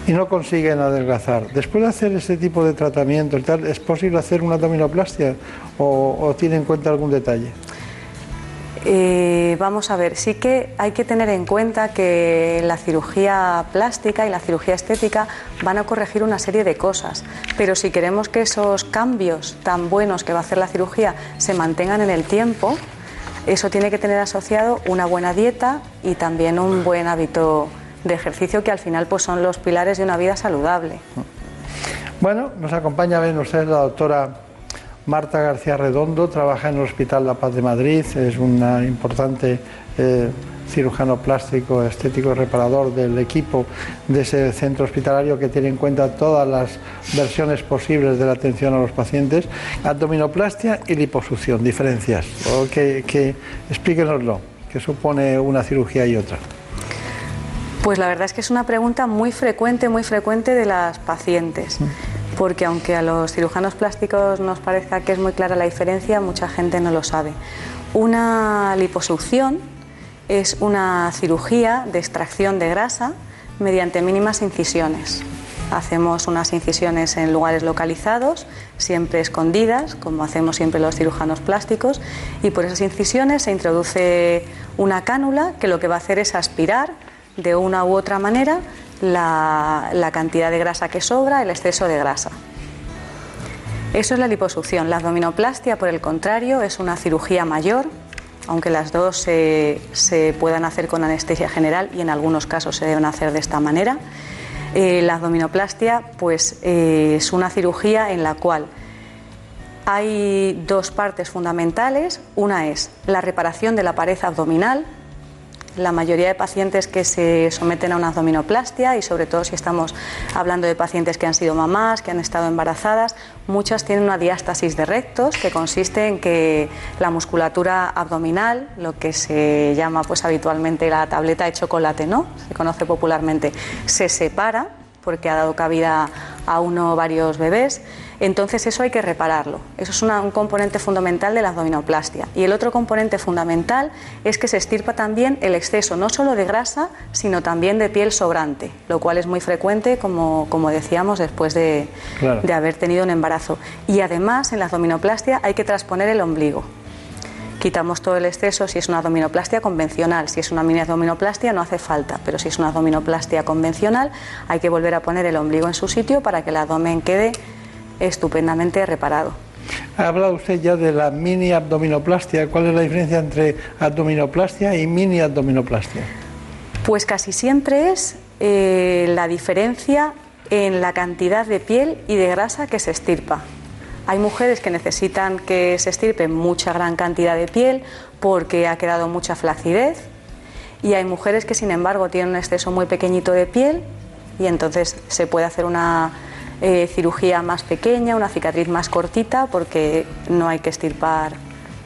y no consiguen adelgazar. Después de hacer este tipo de tratamiento, tal, ¿es posible hacer una abdominoplastia o, o tiene en cuenta algún detalle? Eh, vamos a ver, sí que hay que tener en cuenta que la cirugía plástica y la cirugía estética van a corregir una serie de cosas, pero si queremos que esos cambios tan buenos que va a hacer la cirugía se mantengan en el tiempo, eso tiene que tener asociado una buena dieta y también un buen hábito de ejercicio que al final pues son los pilares de una vida saludable. Bueno, nos acompaña, ven ustedes, la doctora Marta García Redondo, trabaja en el Hospital La Paz de Madrid, es una importante eh, cirujano plástico, estético reparador del equipo de ese centro hospitalario que tiene en cuenta todas las versiones posibles de la atención a los pacientes. Abdominoplastia y liposucción, diferencias. O que, que explíquenoslo, que supone una cirugía y otra. Pues la verdad es que es una pregunta muy frecuente, muy frecuente de las pacientes. Porque aunque a los cirujanos plásticos nos parezca que es muy clara la diferencia, mucha gente no lo sabe. Una liposucción es una cirugía de extracción de grasa mediante mínimas incisiones. Hacemos unas incisiones en lugares localizados, siempre escondidas, como hacemos siempre los cirujanos plásticos, y por esas incisiones se introduce una cánula que lo que va a hacer es aspirar de una u otra manera la, la cantidad de grasa que sobra, el exceso de grasa. Eso es la liposucción. La abdominoplastia, por el contrario, es una cirugía mayor, aunque las dos se, puedan hacer con anestesia general y en algunos casos se deben hacer de esta manera. Eh, la abdominoplastia pues, eh, es una cirugía en la cual Hay dos partes fundamentales. Una es la reparación de la pared abdominal. La mayoría de pacientes que se someten a una abdominoplastia y sobre todo si estamos hablando de pacientes que han sido mamás, que han estado embarazadas, muchas tienen una diástasis de rectos que consiste en que la musculatura abdominal, lo que se llama pues habitualmente la tableta de chocolate, ¿no? Se conoce popularmente, se separa porque ha dado cabida a uno o varios bebés. Entonces eso hay que repararlo. Eso es una- un componente fundamental de la abdominoplastia. Y el otro componente fundamental es que se estirpa también el exceso no solo de grasa, sino también de piel sobrante, lo cual es muy frecuente, como, como decíamos, después de, Claro. de haber tenido un embarazo. Y además en la abdominoplastia hay que transponer el ombligo. Quitamos todo el exceso si es una abdominoplastia convencional. Si es una mini abdominoplastia no hace falta, pero si es una abdominoplastia convencional hay que volver a poner el ombligo en su sitio para que el abdomen quede estupendamente reparado. Ha hablado usted ya de la mini abdominoplastia. ¿Cuál es la diferencia entre abdominoplastia y mini abdominoplastia? Pues casi siempre es eh, la diferencia en la cantidad de piel y de grasa que se estirpa. Hay mujeres que necesitan que se estirpe mucha gran cantidad de piel porque ha quedado mucha flacidez y hay mujeres que sin embargo tienen un exceso muy pequeñito de piel y entonces se puede hacer una eh, cirugía más pequeña, una cicatriz más cortita porque no hay que estirpar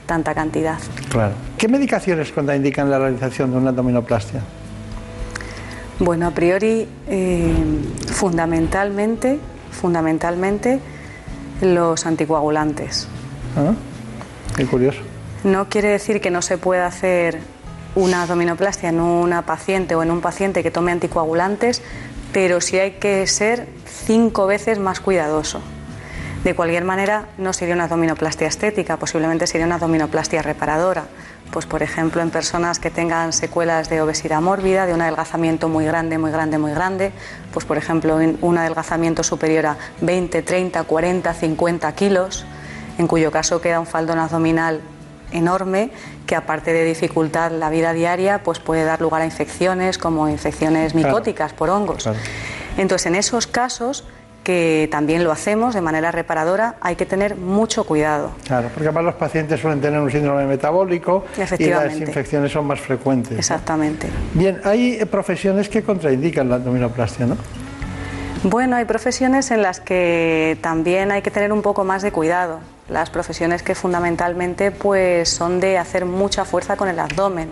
tanta cantidad. Claro. ¿Qué medicaciones contraindican la realización de una abdominoplastia? Bueno, a priori, eh, fundamentalmente, fundamentalmente los anticoagulantes. ¿Ah? Qué curioso. No quiere decir que no se pueda hacer una abdominoplastia en una paciente o en un paciente que tome anticoagulantes, pero sí hay que ser cinco veces más cuidadoso. De cualquier manera, no sería una abdominoplastia estética, posiblemente sería una abdominoplastia reparadora. Pues, por ejemplo, en personas que tengan secuelas de obesidad mórbida, de un adelgazamiento muy grande, muy grande, muy grande, pues, por ejemplo, en un adelgazamiento superior a 20, 30, 40, 50 kilos, en cuyo caso queda un faldón abdominal enorme que aparte de dificultar la vida diaria, pues puede dar lugar a infecciones como infecciones Claro. micóticas por hongos. Entonces, en esos casos que también lo hacemos de manera reparadora, hay que tener mucho cuidado. Claro, porque además los pacientes suelen tener un síndrome metabólico y las infecciones son más frecuentes. ¿no? Exactamente. Bien, hay eh, profesiones que contraindican la abdominoplastia, ¿no? Bueno, hay profesiones en las que también hay que tener un poco más de cuidado. Las profesiones que fundamentalmente pues son de hacer mucha fuerza con el abdomen.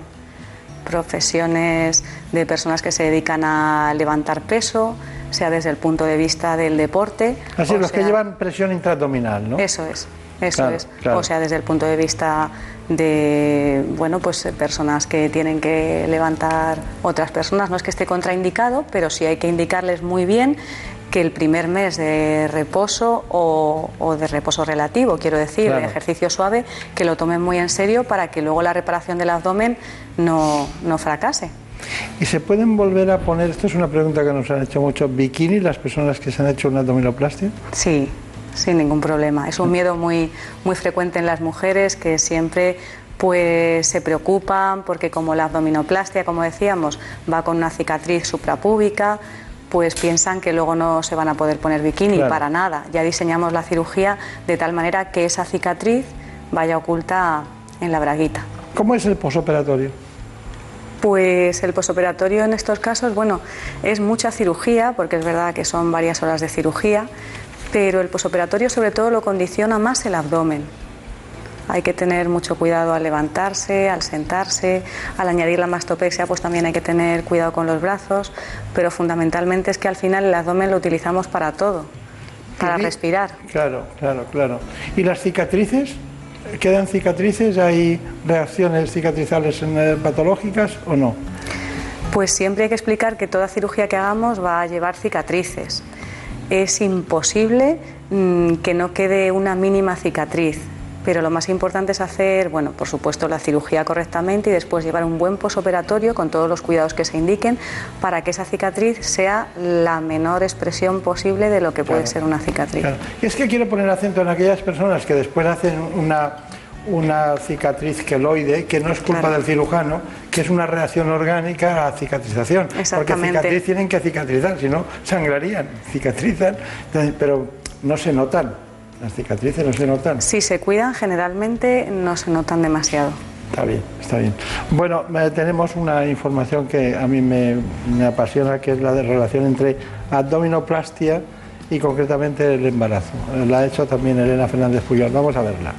Profesiones de personas que se dedican a levantar peso, sea desde el punto de vista del deporte. Así, los que llevan presión intraabdominal, ¿no? Eso es, eso Claro, es. claro. O sea, desde el punto de vista de, bueno, pues personas que tienen que levantar otras personas. No es que esté contraindicado, pero sí hay que indicarles muy bien que el primer mes de reposo o, o de reposo relativo, quiero decir, Claro. de ejercicio suave, que lo tomen muy en serio para que luego la reparación del abdomen no, no fracase. ¿Y se pueden volver a poner, esto es una pregunta que nos han hecho mucho, bikini las personas que se han hecho una abdominoplastia? Sí, sin ningún problema. Es un miedo muy, muy frecuente en las mujeres que siempre pues se preocupan porque como la abdominoplastia, como decíamos, va con una cicatriz suprapúbica, pues piensan que luego no se van a poder poner bikini Claro. para nada. Ya diseñamos la cirugía de tal manera que esa cicatriz vaya oculta en la braguita. ¿Cómo es el posoperatorio? Pues el posoperatorio en estos casos, bueno, es mucha cirugía, porque es verdad que son varias horas de cirugía, pero el posoperatorio sobre todo lo condiciona más el abdomen. Hay que tener mucho cuidado al levantarse, al sentarse, al añadir la mastopexia, pues también hay que tener cuidado con los brazos, pero fundamentalmente es que al final el abdomen lo utilizamos para todo, para respirar. Claro, claro, claro. ¿Y las cicatrices? ¿Quedan cicatrices? ¿Hay reacciones cicatrizales eh, patológicas o no? Pues siempre hay que explicar que toda cirugía que hagamos va a llevar cicatrices. Es imposible mm, que no quede una mínima cicatriz. Pero lo más importante es hacer, bueno, por supuesto, la cirugía correctamente y después llevar un buen posoperatorio con todos los cuidados que se indiquen para que esa cicatriz sea la menor expresión posible de lo que puede Claro. ser una cicatriz. Claro. Y es que quiero poner acento en aquellas personas que después hacen una, una cicatriz queloide, que no es culpa Claro. del cirujano, que es una reacción orgánica a cicatrización. Porque cicatriz tienen que cicatrizar, si no sangrarían, cicatrizan, pero no se notan. Las cicatrices no se notan. Si se cuidan, generalmente no se notan demasiado. Está bien, está bien. Bueno, eh, tenemos una información que a mí me, me apasiona, que es la de relación entre abdominoplastia y concretamente el embarazo. Eh, La ha hecho también Elena Fernández Puyol. Vamos a verla.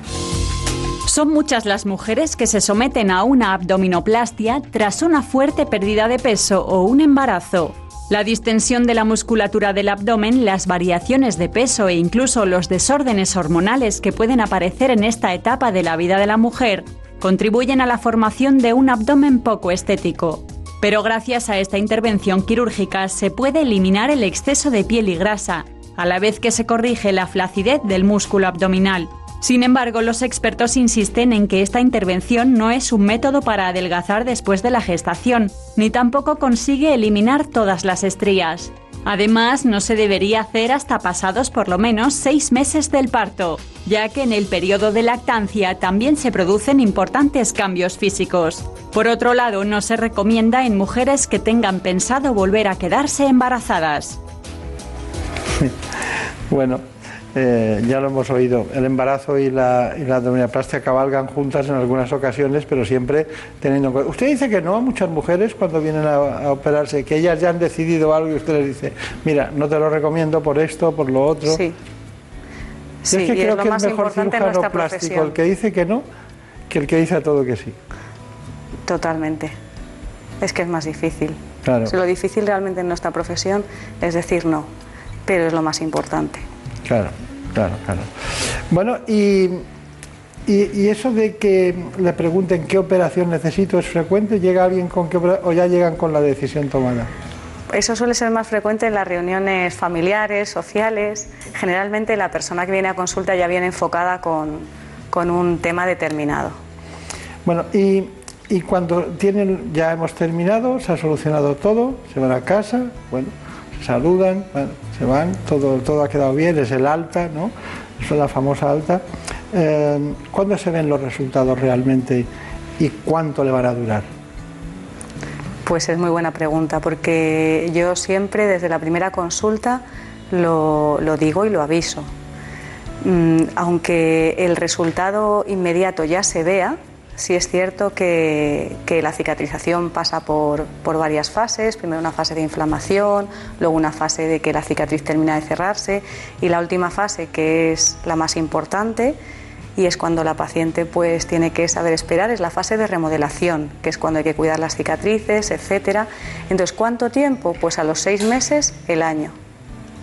Son muchas las mujeres que se someten a una abdominoplastia tras una fuerte pérdida de peso o un embarazo. La distensión de la musculatura del abdomen, las variaciones de peso e incluso los desórdenes hormonales que pueden aparecer en esta etapa de la vida de la mujer contribuyen a la formación de un abdomen poco estético. Pero gracias a esta intervención quirúrgica se puede eliminar el exceso de piel y grasa, a la vez que se corrige la flacidez del músculo abdominal. Sin embargo, los expertos insisten en que esta intervención no es un método para adelgazar después de la gestación, ni tampoco consigue eliminar todas las estrías. Además, no se debería hacer hasta pasados por lo menos seis meses del parto, ya que en el periodo de lactancia también se producen importantes cambios físicos. Por otro lado, no se recomienda en mujeres que tengan pensado volver a quedarse embarazadas. Bueno, eh, ya lo hemos oído. El embarazo y la, y la abdominoplastia cabalgan juntas en algunas ocasiones, pero siempre teniendo en cuenta. Usted dice que no a muchas mujeres cuando vienen a, a operarse, que ellas ya han decidido algo y usted les dice, mira, no te lo recomiendo por esto, por lo otro. Sí. Sí, es que y es creo lo que más es mejor cirujano plástico el que dice que no que el que dice a todo que sí. Totalmente. Es que es más difícil. Claro. Lo difícil realmente en nuestra profesión es decir no, pero es lo más importante. Claro, claro, claro. Bueno, y, y, y eso de que le pregunten qué operación necesito es frecuente, ¿llega alguien con qué o ya llegan con la decisión tomada? Eso suele ser más frecuente en las reuniones familiares, sociales. Generalmente la persona que viene a consulta ya viene enfocada con, con un tema determinado. Bueno, y, y cuando tienen, ya hemos terminado, se ha solucionado todo, se van a casa, bueno, saludan, bueno, se van, todo, todo ha quedado bien, es el alta, ¿no? Es la famosa alta. Eh, ¿Cuándo se ven los resultados realmente y cuánto le van a durar? Pues es muy buena pregunta, porque yo siempre desde la primera consulta lo, lo digo y lo aviso. Mm, aunque el resultado inmediato ya se vea, sí es cierto que, la cicatrización pasa por, por varias fases, primero una fase de inflamación, luego una fase de que la cicatriz termina de cerrarse y la última fase, que es la más importante, y es cuando la paciente pues tiene que saber esperar, es la fase de remodelación, que es cuando hay que cuidar las cicatrices, etcétera. Entonces, ¿cuánto tiempo? Pues a los seis meses, el año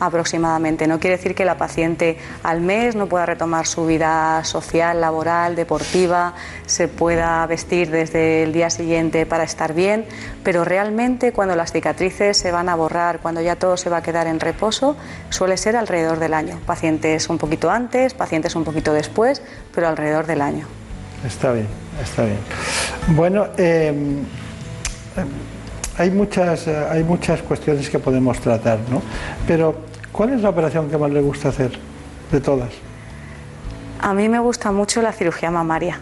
aproximadamente. No quiere decir que la paciente al mes no pueda retomar su vida social, laboral, deportiva, se pueda vestir desde el día siguiente para estar bien, pero realmente cuando las cicatrices se van a borrar, cuando ya todo se va a quedar en reposo, suele ser alrededor del año. Pacientes un poquito antes, pacientes un poquito después, pero alrededor del año. Está bien, está bien. Bueno, eh, hay, muchas, eh, hay muchas cuestiones que podemos tratar, ¿no? Pero, ¿cuál es la operación que más le gusta hacer de todas? A mí me gusta mucho la cirugía mamaria.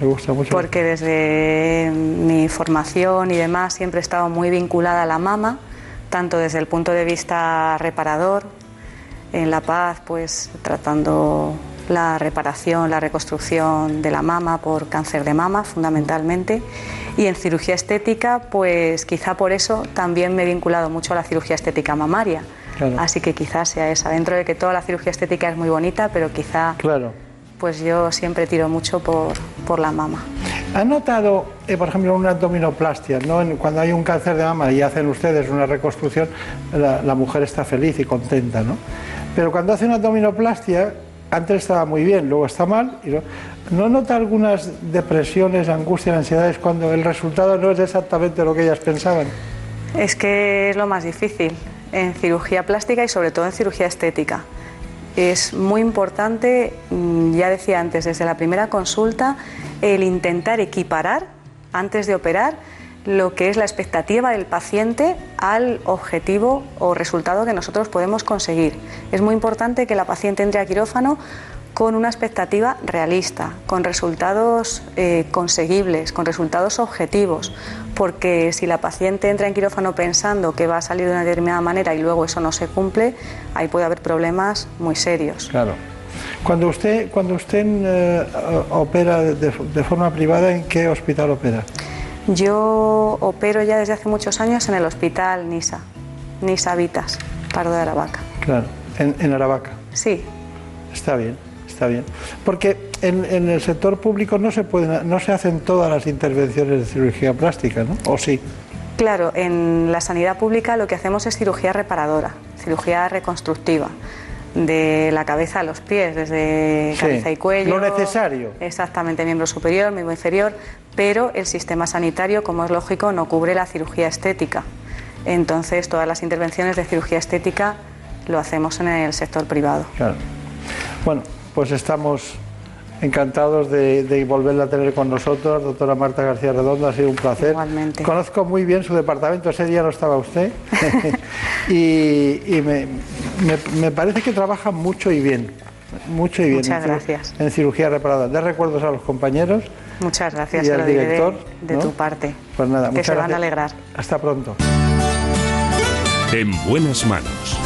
Me gusta mucho. porque desde mi formación y demás siempre he estado muy vinculada a la mama, tanto desde el punto de vista reparador, en La Paz, pues tratando la reparación, la reconstrucción de la mama por cáncer de mama fundamentalmente, y en cirugía estética, pues quizá por eso también me he vinculado mucho a la cirugía estética mamaria. Claro. Así que quizás sea esa, dentro de que toda la cirugía estética es muy bonita, pero quizá Claro. pues yo siempre tiro mucho por, por la mama. ¿Ha notado, eh, por ejemplo, una abdominoplastia? ¿no? Cuando hay un cáncer de mama y hacen ustedes una reconstrucción, la, la mujer está feliz y contenta, ¿no? Pero cuando hace una abdominoplastia, antes estaba muy bien, luego está mal. Y no, ¿No nota algunas depresiones, angustias, ansiedades cuando el resultado no es exactamente lo que ellas pensaban? Es que es lo más difícil en cirugía plástica y sobre todo en cirugía estética. Es muy importante, mm, ya decía antes, desde la primera consulta, el intentar equiparar antes de operar lo que es la expectativa del paciente al objetivo o resultado que nosotros podemos conseguir. Es muy importante que la paciente entre a quirófano con una expectativa realista, con resultados eh, conseguibles, con resultados objetivos, porque si la paciente entra en quirófano pensando que va a salir de una determinada manera y luego eso no se cumple, ahí puede haber problemas muy serios. Claro. Cuando usted, cuando usted eh, opera de, de forma privada, ¿en qué hospital opera? Yo opero ya desde hace muchos años en el hospital Nisa, Nisa Vitas, Pardo de Aravaca. Claro, en, en Aravaca. Sí. Está bien, está bien. Porque en, en el sector público no se, pueden, no se hacen todas las intervenciones de cirugía plástica, ¿no? ¿O sí? Claro, en la sanidad pública lo que hacemos es cirugía reparadora, cirugía reconstructiva de la cabeza a los pies, desde Sí, cabeza y cuello. lo necesario. Exactamente, miembro superior, miembro inferior, pero el sistema sanitario, como es lógico, no cubre la cirugía estética. Entonces, todas las intervenciones de cirugía estética lo hacemos en el sector privado. Claro. Bueno, pues estamos encantados de, de volverla a tener con nosotros, doctora Marta García Redondo, ha sido un placer. Igualmente. Conozco muy bien su departamento, ese día no estaba usted, y, y me, me- me parece que trabaja mucho y bien, mucho y bien. Muchas en gracias. En cirugía reparadora. De recuerdos a los compañeros. Muchas gracias, Y al de- director, de, ¿no? tu parte. Pues nada, que muchas se van a alegrar. Hasta pronto. En buenas manos.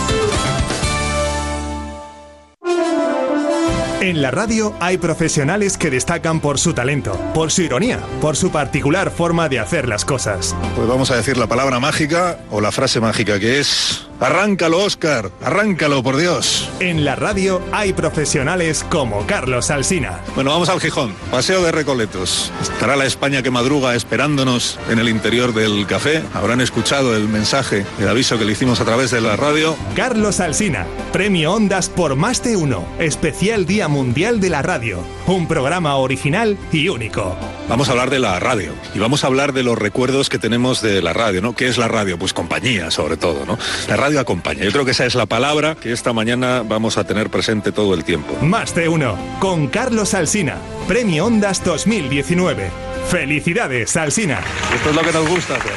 En la radio hay profesionales que destacan por su talento, por su ironía, por su particular forma de hacer las cosas. Pues vamos a decir la palabra mágica o la frase mágica que es Arráncalo, Oscar, arráncalo, por Dios. En la radio hay profesionales como Carlos Alsina. Bueno, vamos al Gijón, paseo de Recoletos. Estará la España que madruga esperándonos en el interior del café. Habrán escuchado el mensaje, el aviso que le hicimos a través de la radio. Carlos Alsina, Premio Ondas por Más de Uno, especial Día Mundial de la Radio, un programa original y único. Vamos a hablar de la radio y vamos a hablar de los recuerdos que tenemos de la radio, ¿no? ¿Qué es la radio? Pues compañía, sobre todo, ¿no? La radio acompaña. Yo creo que esa es la palabra que esta mañana vamos a tener presente todo el tiempo. Más de Uno, con Carlos Alsina, Premio Ondas 2019. Felicidades, Alsina. Esto es lo que nos gusta hacer.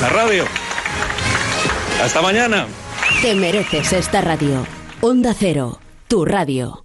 La radio. Hasta mañana. Te mereces esta radio. Onda Cero, tu radio.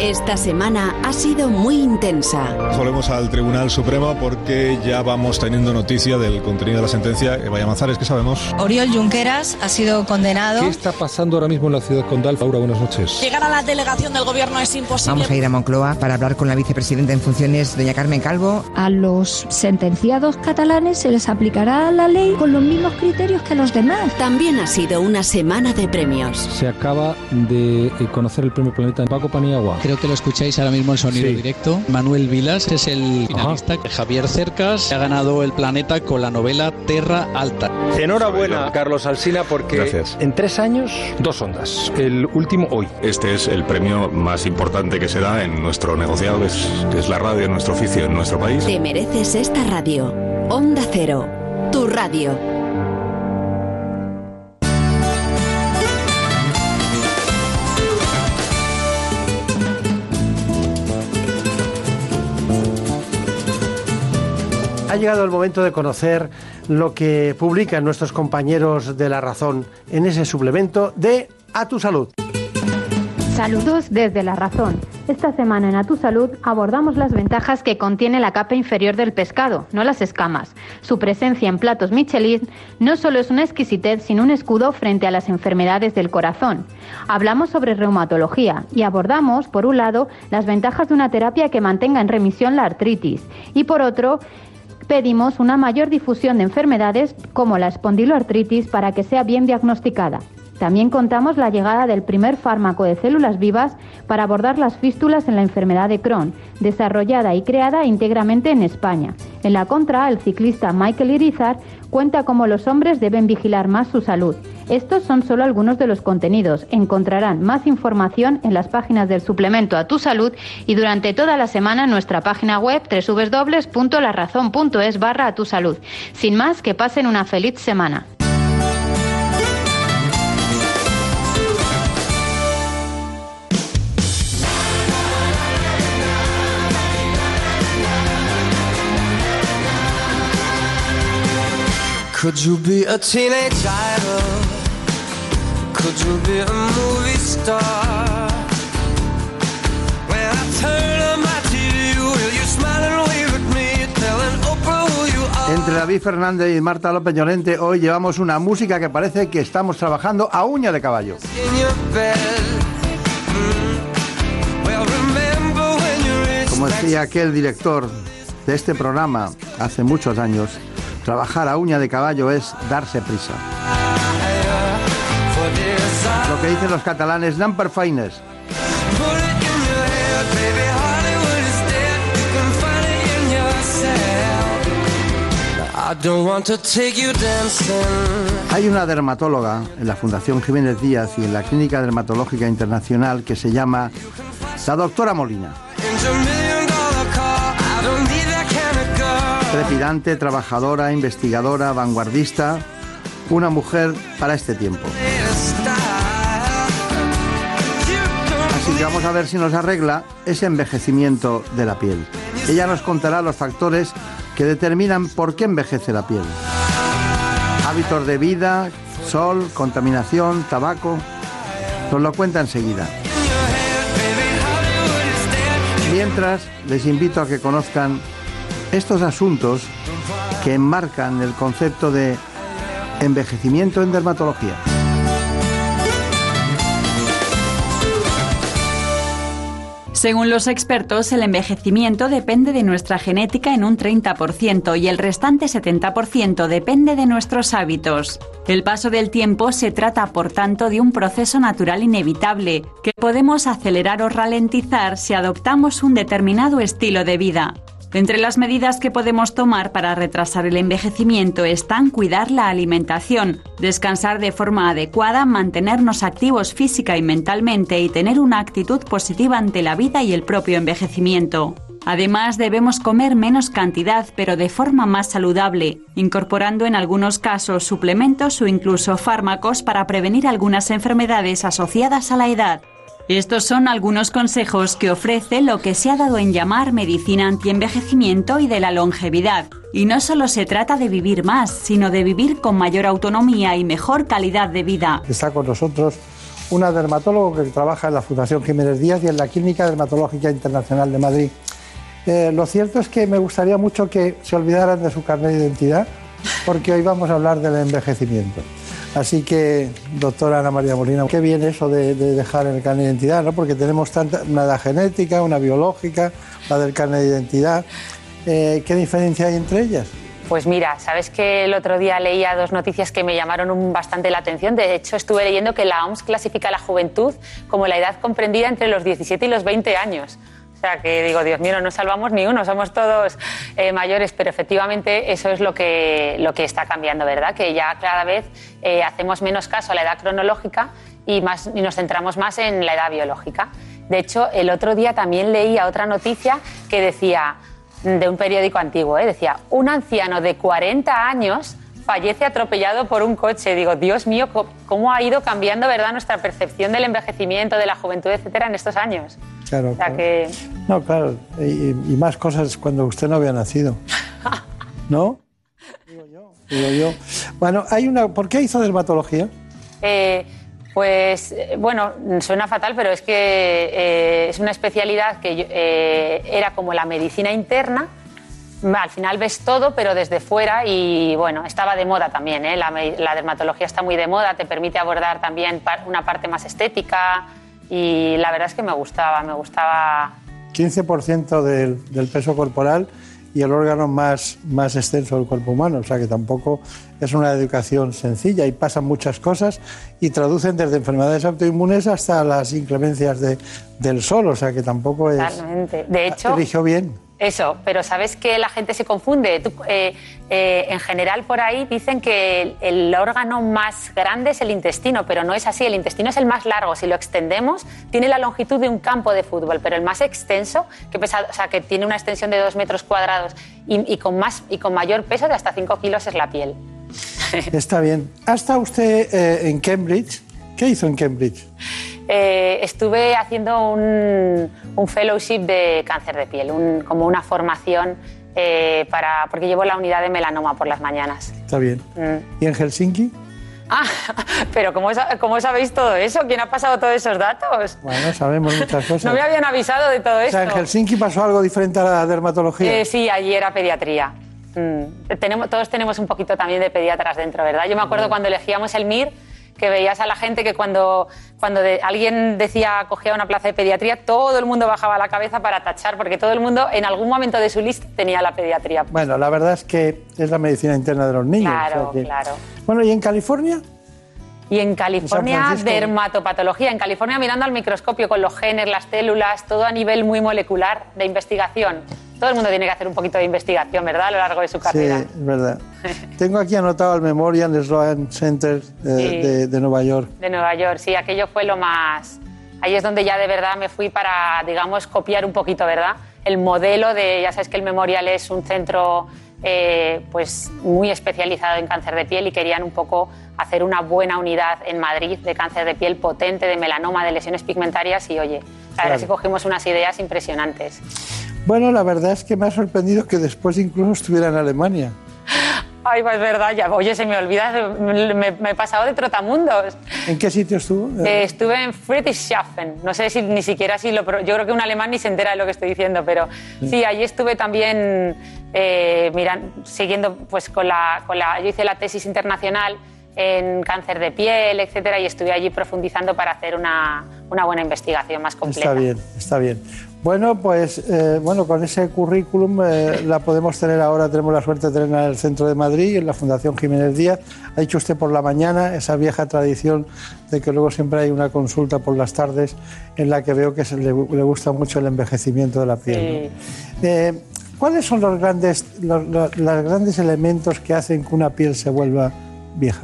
Esta semana ha sido muy intensa. Volvemos al Tribunal Supremo porque ya vamos teniendo noticia del contenido de la sentencia. Eva Manzares, ¿qué sabemos? Oriol Junqueras ha sido condenado. ¿Qué está pasando ahora mismo en la ciudad condal? Laura, buenas noches. Llegar a la delegación del gobierno es imposible. Vamos a ir a Moncloa para hablar con la vicepresidenta en funciones, doña Carmen Calvo. A los sentenciados catalanes se les aplicará la ley con los mismos criterios que a los demás. También ha sido una semana de premios. Se acaba de conocer el premio Planeta en Paco Paniagua. Creo que lo escucháis ahora mismo en sonido Sí. directo. Manuel Vilas es el finalista. Javier Cercas ha ganado el planeta con la novela Terra Alta. Enhorabuena, Carlos Alsina, porque Gracias. en tres años, dos ondas. El último hoy. Este es el premio más importante que se da en nuestro negociado, que es, que es la radio, en nuestro oficio, en nuestro país. Te mereces esta radio. Onda Cero, tu radio. Ha llegado el momento de conocer lo que publican nuestros compañeros de La Razón en ese suplemento de A Tu Salud. Saludos desde La Razón. Esta semana en A Tu Salud abordamos las ventajas que contiene la capa inferior del pescado, no las escamas. Su presencia en platos Michelin no solo es una exquisitez, sino un escudo frente a las enfermedades del corazón. Hablamos sobre reumatología y abordamos, por un lado, las ventajas de una terapia que mantenga en remisión la artritis y, por otro, pedimos una mayor difusión de enfermedades como la espondiloartritis para que sea bien diagnosticada. También contamos la llegada del primer fármaco de células vivas para abordar las fístulas en la enfermedad de Crohn, desarrollada y creada íntegramente en España. En la contra, el ciclista Michael Irizar cuenta cómo los hombres deben vigilar más su salud. Estos son solo algunos de los contenidos. Encontrarán más información en las páginas del suplemento a tu salud y durante toda la semana en nuestra página web www.larazón.es barra a tu salud. Sin más, que pasen una feliz semana. Could you be a teenage idol? Could you be a movie star? When I turn on my TV, will you smile and wave at me, telling Oprah who you are? Entre David Fernández y Marta López Llorente, hoy llevamos una música que parece que estamos trabajando a uña de caballo. Mm. Como decía aquel director de este programa hace muchos años, trabajar a uña de caballo es darse prisa. Lo que dicen los catalanes, you dancing. Hay una dermatóloga en la Fundación Jiménez Díaz y en la Clínica Dermatológica Internacional que se llama la doctora Molina. Trepidante, trabajadora, investigadora, vanguardista, una mujer para este tiempo. Así que vamos a ver si nos arregla ese envejecimiento de la piel. Ella nos contará los factores que determinan por qué envejece la piel. Hábitos de vida, sol, contaminación, tabaco. Nos lo cuenta enseguida. Mientras, les invito a que conozcan estos asuntos que enmarcan el concepto de envejecimiento en dermatología. Según los expertos, el envejecimiento depende de nuestra genética en un 30% y el restante 70% depende de nuestros hábitos. El paso del tiempo se trata, por tanto, de un proceso natural inevitable que podemos acelerar o ralentizar si adoptamos un determinado estilo de vida. Entre las medidas que podemos tomar para retrasar el envejecimiento están cuidar la alimentación, descansar de forma adecuada, mantenernos activos física y mentalmente y tener una actitud positiva ante la vida y el propio envejecimiento. Además, debemos comer menos cantidad, pero de forma más saludable, incorporando en algunos casos suplementos o incluso fármacos para prevenir algunas enfermedades asociadas a la edad. Estos son algunos consejos que ofrece lo que se ha dado en llamar medicina antienvejecimiento y de la longevidad. Y no solo se trata de vivir más, sino de vivir con mayor autonomía y mejor calidad de vida. Está con nosotros una dermatóloga que trabaja en la Fundación Jiménez Díaz y en la Clínica Dermatológica Internacional de Madrid. Eh, lo cierto es que me gustaría mucho que se olvidaran de su carnet de identidad, porque hoy vamos a hablar del envejecimiento. Así que, doctora Ana María Molina, qué bien eso de, de dejar el carnet de identidad, ¿no? porque tenemos tanta, una edad genética, una biológica, la del carnet de identidad. Eh, ¿Qué diferencia hay entre ellas? Pues mira, sabes que el otro día leía dos noticias que me llamaron bastante la atención. De hecho, estuve leyendo que la OMS clasifica la juventud como la edad comprendida entre los 17 y los 20 años. O sea, que digo, Dios mío, no nos salvamos ni uno, somos todos eh, mayores, pero efectivamente eso es lo que, lo que está cambiando, ¿verdad? Que ya cada vez eh, hacemos menos caso a la edad cronológica y, más, y nos centramos más en la edad biológica. De hecho, el otro día también leía otra noticia que decía, de un periódico antiguo, ¿eh? decía, un anciano de 40 años fallece atropellado por un coche. Digo, Dios mío, ¿cómo ha ido cambiando ¿verdad? nuestra percepción del envejecimiento, de la juventud, etcétera, en estos años? Claro, O sea claro. que, No, claro, y, y más cosas cuando usted no había nacido. ¿No? Digo yo. Bueno, hay una. ¿Por qué hizo dermatología? eh, pues, eh, bueno, suena fatal, pero es que eh, es una especialidad que yo- eh, era como la medicina interna. Al final ves todo, pero desde fuera y bueno, estaba de moda también. ¿eh? La, la dermatología está muy de moda, te permite abordar también una parte más estética y la verdad es que me gustaba, me gustaba 15% del, del peso corporal y el órgano más, más extenso del cuerpo humano. O sea que tampoco es una educación sencilla y pasan muchas cosas y traducen desde enfermedades autoinmunes hasta las inclemencias de- del sol. O sea que tampoco es. totalmente. De hecho, Eligió bien. Eso, pero sabes que la gente se confunde. Eh, eh, en general, por ahí dicen que el, órgano más grande es el intestino, pero no es así. El intestino es el más largo. Si lo extendemos, tiene la longitud de un campo de fútbol, pero el más extenso, que, pesa, o sea, que tiene una extensión de dos metros cuadrados y, y con, más, y con mayor peso de hasta 5 kilos, es la piel. Está bien. ¿Ha estado usted eh, en Cambridge? ¿Qué hizo en Cambridge? Eh, estuve haciendo un, un fellowship de cáncer de piel, un- como una formación eh, para, porque llevo la unidad de melanoma por las mañanas. Está bien. Mm. ¿Y en Helsinki? Ah, pero ¿cómo, ¿cómo sabéis todo eso? ¿Quién ha pasado todos esos datos? Bueno, sabemos muchas cosas. No me habían avisado de todo O esto. sea, en Helsinki pasó algo diferente a la dermatología. Eh, sí, allí era pediatría. Mm. Tenemos, todos tenemos un poquito también de pediatras dentro, ¿verdad? Yo me acuerdo cuando elegíamos el MIR que veías a la gente que cuando, cuando de- alguien decía cogía una plaza de pediatría, todo el mundo bajaba la cabeza para tachar, porque todo el mundo en algún momento de su lista tenía la pediatría. Bueno, la verdad es que es la medicina interna de los niños. Claro, o sea que- claro. Bueno, ¿y en California? Y en California, dermatopatología. En California, mirando al microscopio con los genes, las células, todo a nivel muy molecular de investigación. Todo el mundo tiene que hacer un poquito de investigación, ¿verdad? A lo largo de su Sí, carrera. es verdad. Tengo aquí anotado el Memorial Sloan Center eh, Sí. de, de Nueva York. De Nueva York, sí, aquello fue lo más... Ahí es donde ya de verdad me fui para, digamos, copiar un poquito, ¿verdad? El modelo de, ya sabes que el Memorial es un centro eh, pues muy especializado en cáncer de piel y querían un poco hacer una buena unidad en Madrid de cáncer de piel potente, de melanoma, de lesiones pigmentarias y oye, la verdad Claro. es que cogimos unas ideas impresionantes. Bueno, la verdad es que me ha sorprendido que después incluso estuviera en Alemania. Ay, pues es verdad, ya, oye, se me olvida, me, me he pasado de trotamundos. ¿En qué sitio estuvo? Eh, estuve en Friedrichshafen. No sé si ni siquiera si lo. Yo creo que un alemán ni se entera de lo que estoy diciendo, pero sí, allí estuve también eh, miran- siguiendo, pues con la, con la. Yo hice la tesis internacional en cáncer de piel, etcétera, y estuve allí profundizando para hacer una, una buena investigación más completa. Está bien, está bien. Bueno, pues eh, bueno, con ese currículum eh, la podemos tener ahora, tenemos la suerte de tenerla en el centro de Madrid, en la Fundación Jiménez Díaz. Ha dicho usted por la mañana esa vieja tradición de que luego siempre hay una consulta por las tardes en la que veo que se le, le gusta mucho el envejecimiento de la piel. ¿no? Eh, ¿Cuáles son los grandes, los, los- los grandes elementos que hacen que una piel se vuelva vieja?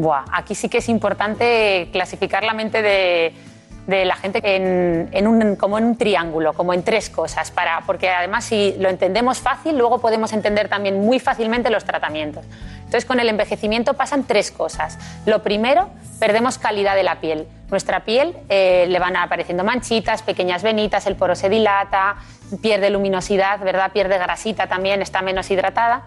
Buah, aquí sí que es importante clasificar la mente de, de la gente en, en un, como en un triángulo, como en tres cosas, para, porque además si lo entendemos fácil, luego podemos entender también muy fácilmente los tratamientos. Entonces con el envejecimiento pasan tres cosas. Lo primero, perdemos calidad de la piel. Nuestra piel eh, le van apareciendo manchitas, pequeñas venitas, el poro se dilata, pierde luminosidad, ¿verdad? pierde grasita también, está menos hidratada.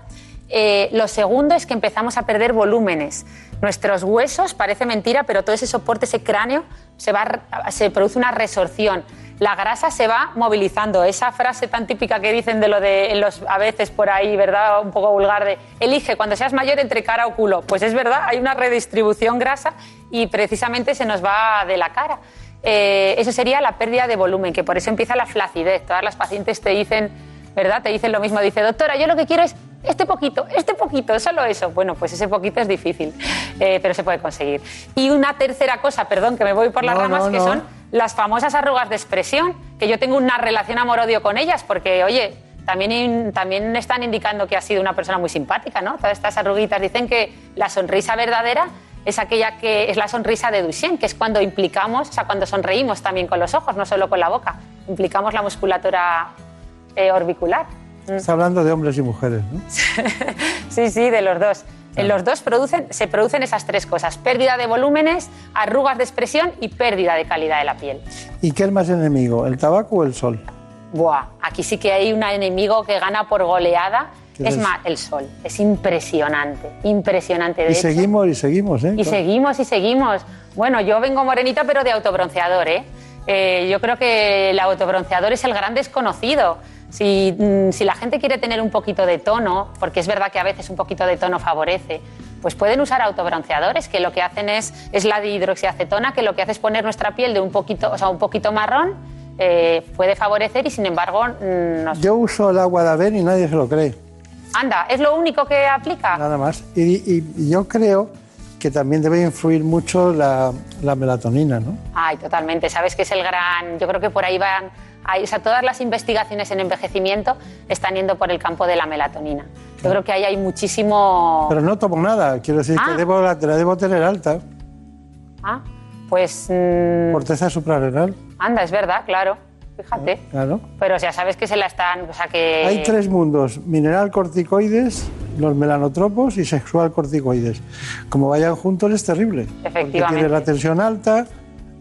Eh, lo segundo es que empezamos a perder volúmenes. Nuestros huesos, parece mentira, pero todo ese soporte, ese cráneo, se, produce una resorción. La grasa se va movilizando. Esa frase tan típica que dicen de lo de los, a veces por ahí, ¿verdad? Un poco vulgar de elige cuando seas mayor entre cara o culo. Pues es verdad, hay una redistribución grasa y precisamente se nos va de la cara. Eh, eso sería la pérdida de volumen, que por eso empieza la flacidez. Todas las pacientes te dicen, ¿verdad? Te dicen lo mismo. Dice, doctora, yo lo que quiero es este poquito, este poquito, solo eso. Bueno, pues ese poquito es difícil, eh, pero se puede conseguir. Y una tercera cosa, perdón, que me voy por las No, ramas, no, que no. son las famosas arrugas de expresión, que yo tengo una relación amor-odio con ellas, porque, oye, también, también están indicando que ha sido una persona muy simpática, ¿no? Todas estas arruguitas dicen que la sonrisa verdadera es aquella que es la sonrisa de Duchenne, que es cuando implicamos, o sea, cuando sonreímos también con los ojos, no solo con la boca, implicamos la musculatura eh, orbicular. Está hablando de hombres y mujeres, ¿no? Sí, sí, de los dos. En los dos producen, se producen esas tres cosas: pérdida de volúmenes, arrugas de expresión y pérdida de calidad de la piel. ¿Y qué es más enemigo, el tabaco o el sol? Buah, aquí sí que hay un enemigo que gana por goleada. ¿Qué Es es? más, el sol. Es impresionante, impresionante. De Y hecho, seguimos y seguimos, ¿eh? y seguimos y seguimos. Bueno, yo vengo morenita, pero de autobronceador, ¿eh? Eh, yo creo que el autobronceador es el gran desconocido. Si, mm, si la gente quiere tener un poquito de tono, porque es verdad que a veces un poquito de tono favorece, pues pueden usar autobronceadores que lo que hacen es, es la dihidroxiacetona, que lo que hace es poner nuestra piel de un poquito, o sea, un poquito marrón, eh, puede favorecer y sin embargo mm, nos... Yo uso el agua de Aven y nadie se lo cree, Anda, ¿es lo único que aplica? nada más. Y, y- y yo creo que también debe influir mucho la, la melatonina, ¿no? Ay, totalmente. Sabes que es el gran. Yo creo que por ahí van hay, o sea, todas las investigaciones en envejecimiento están yendo por el campo de la melatonina. Yo creo que ahí hay muchísimo... Pero no tomo nada, quiero decir Ah. que debo, la, la debo tener alta. Ah, pues mm, Corteza suprarrenal, anda, es verdad, claro. Fíjate. claro. Pero ya sabes que se la están, o sea que Hay tres mundos, mineral corticoides, los melanotropos y sexual corticoides. Como vayan juntos es terrible. Porque Efectivamente. tienes la tensión alta,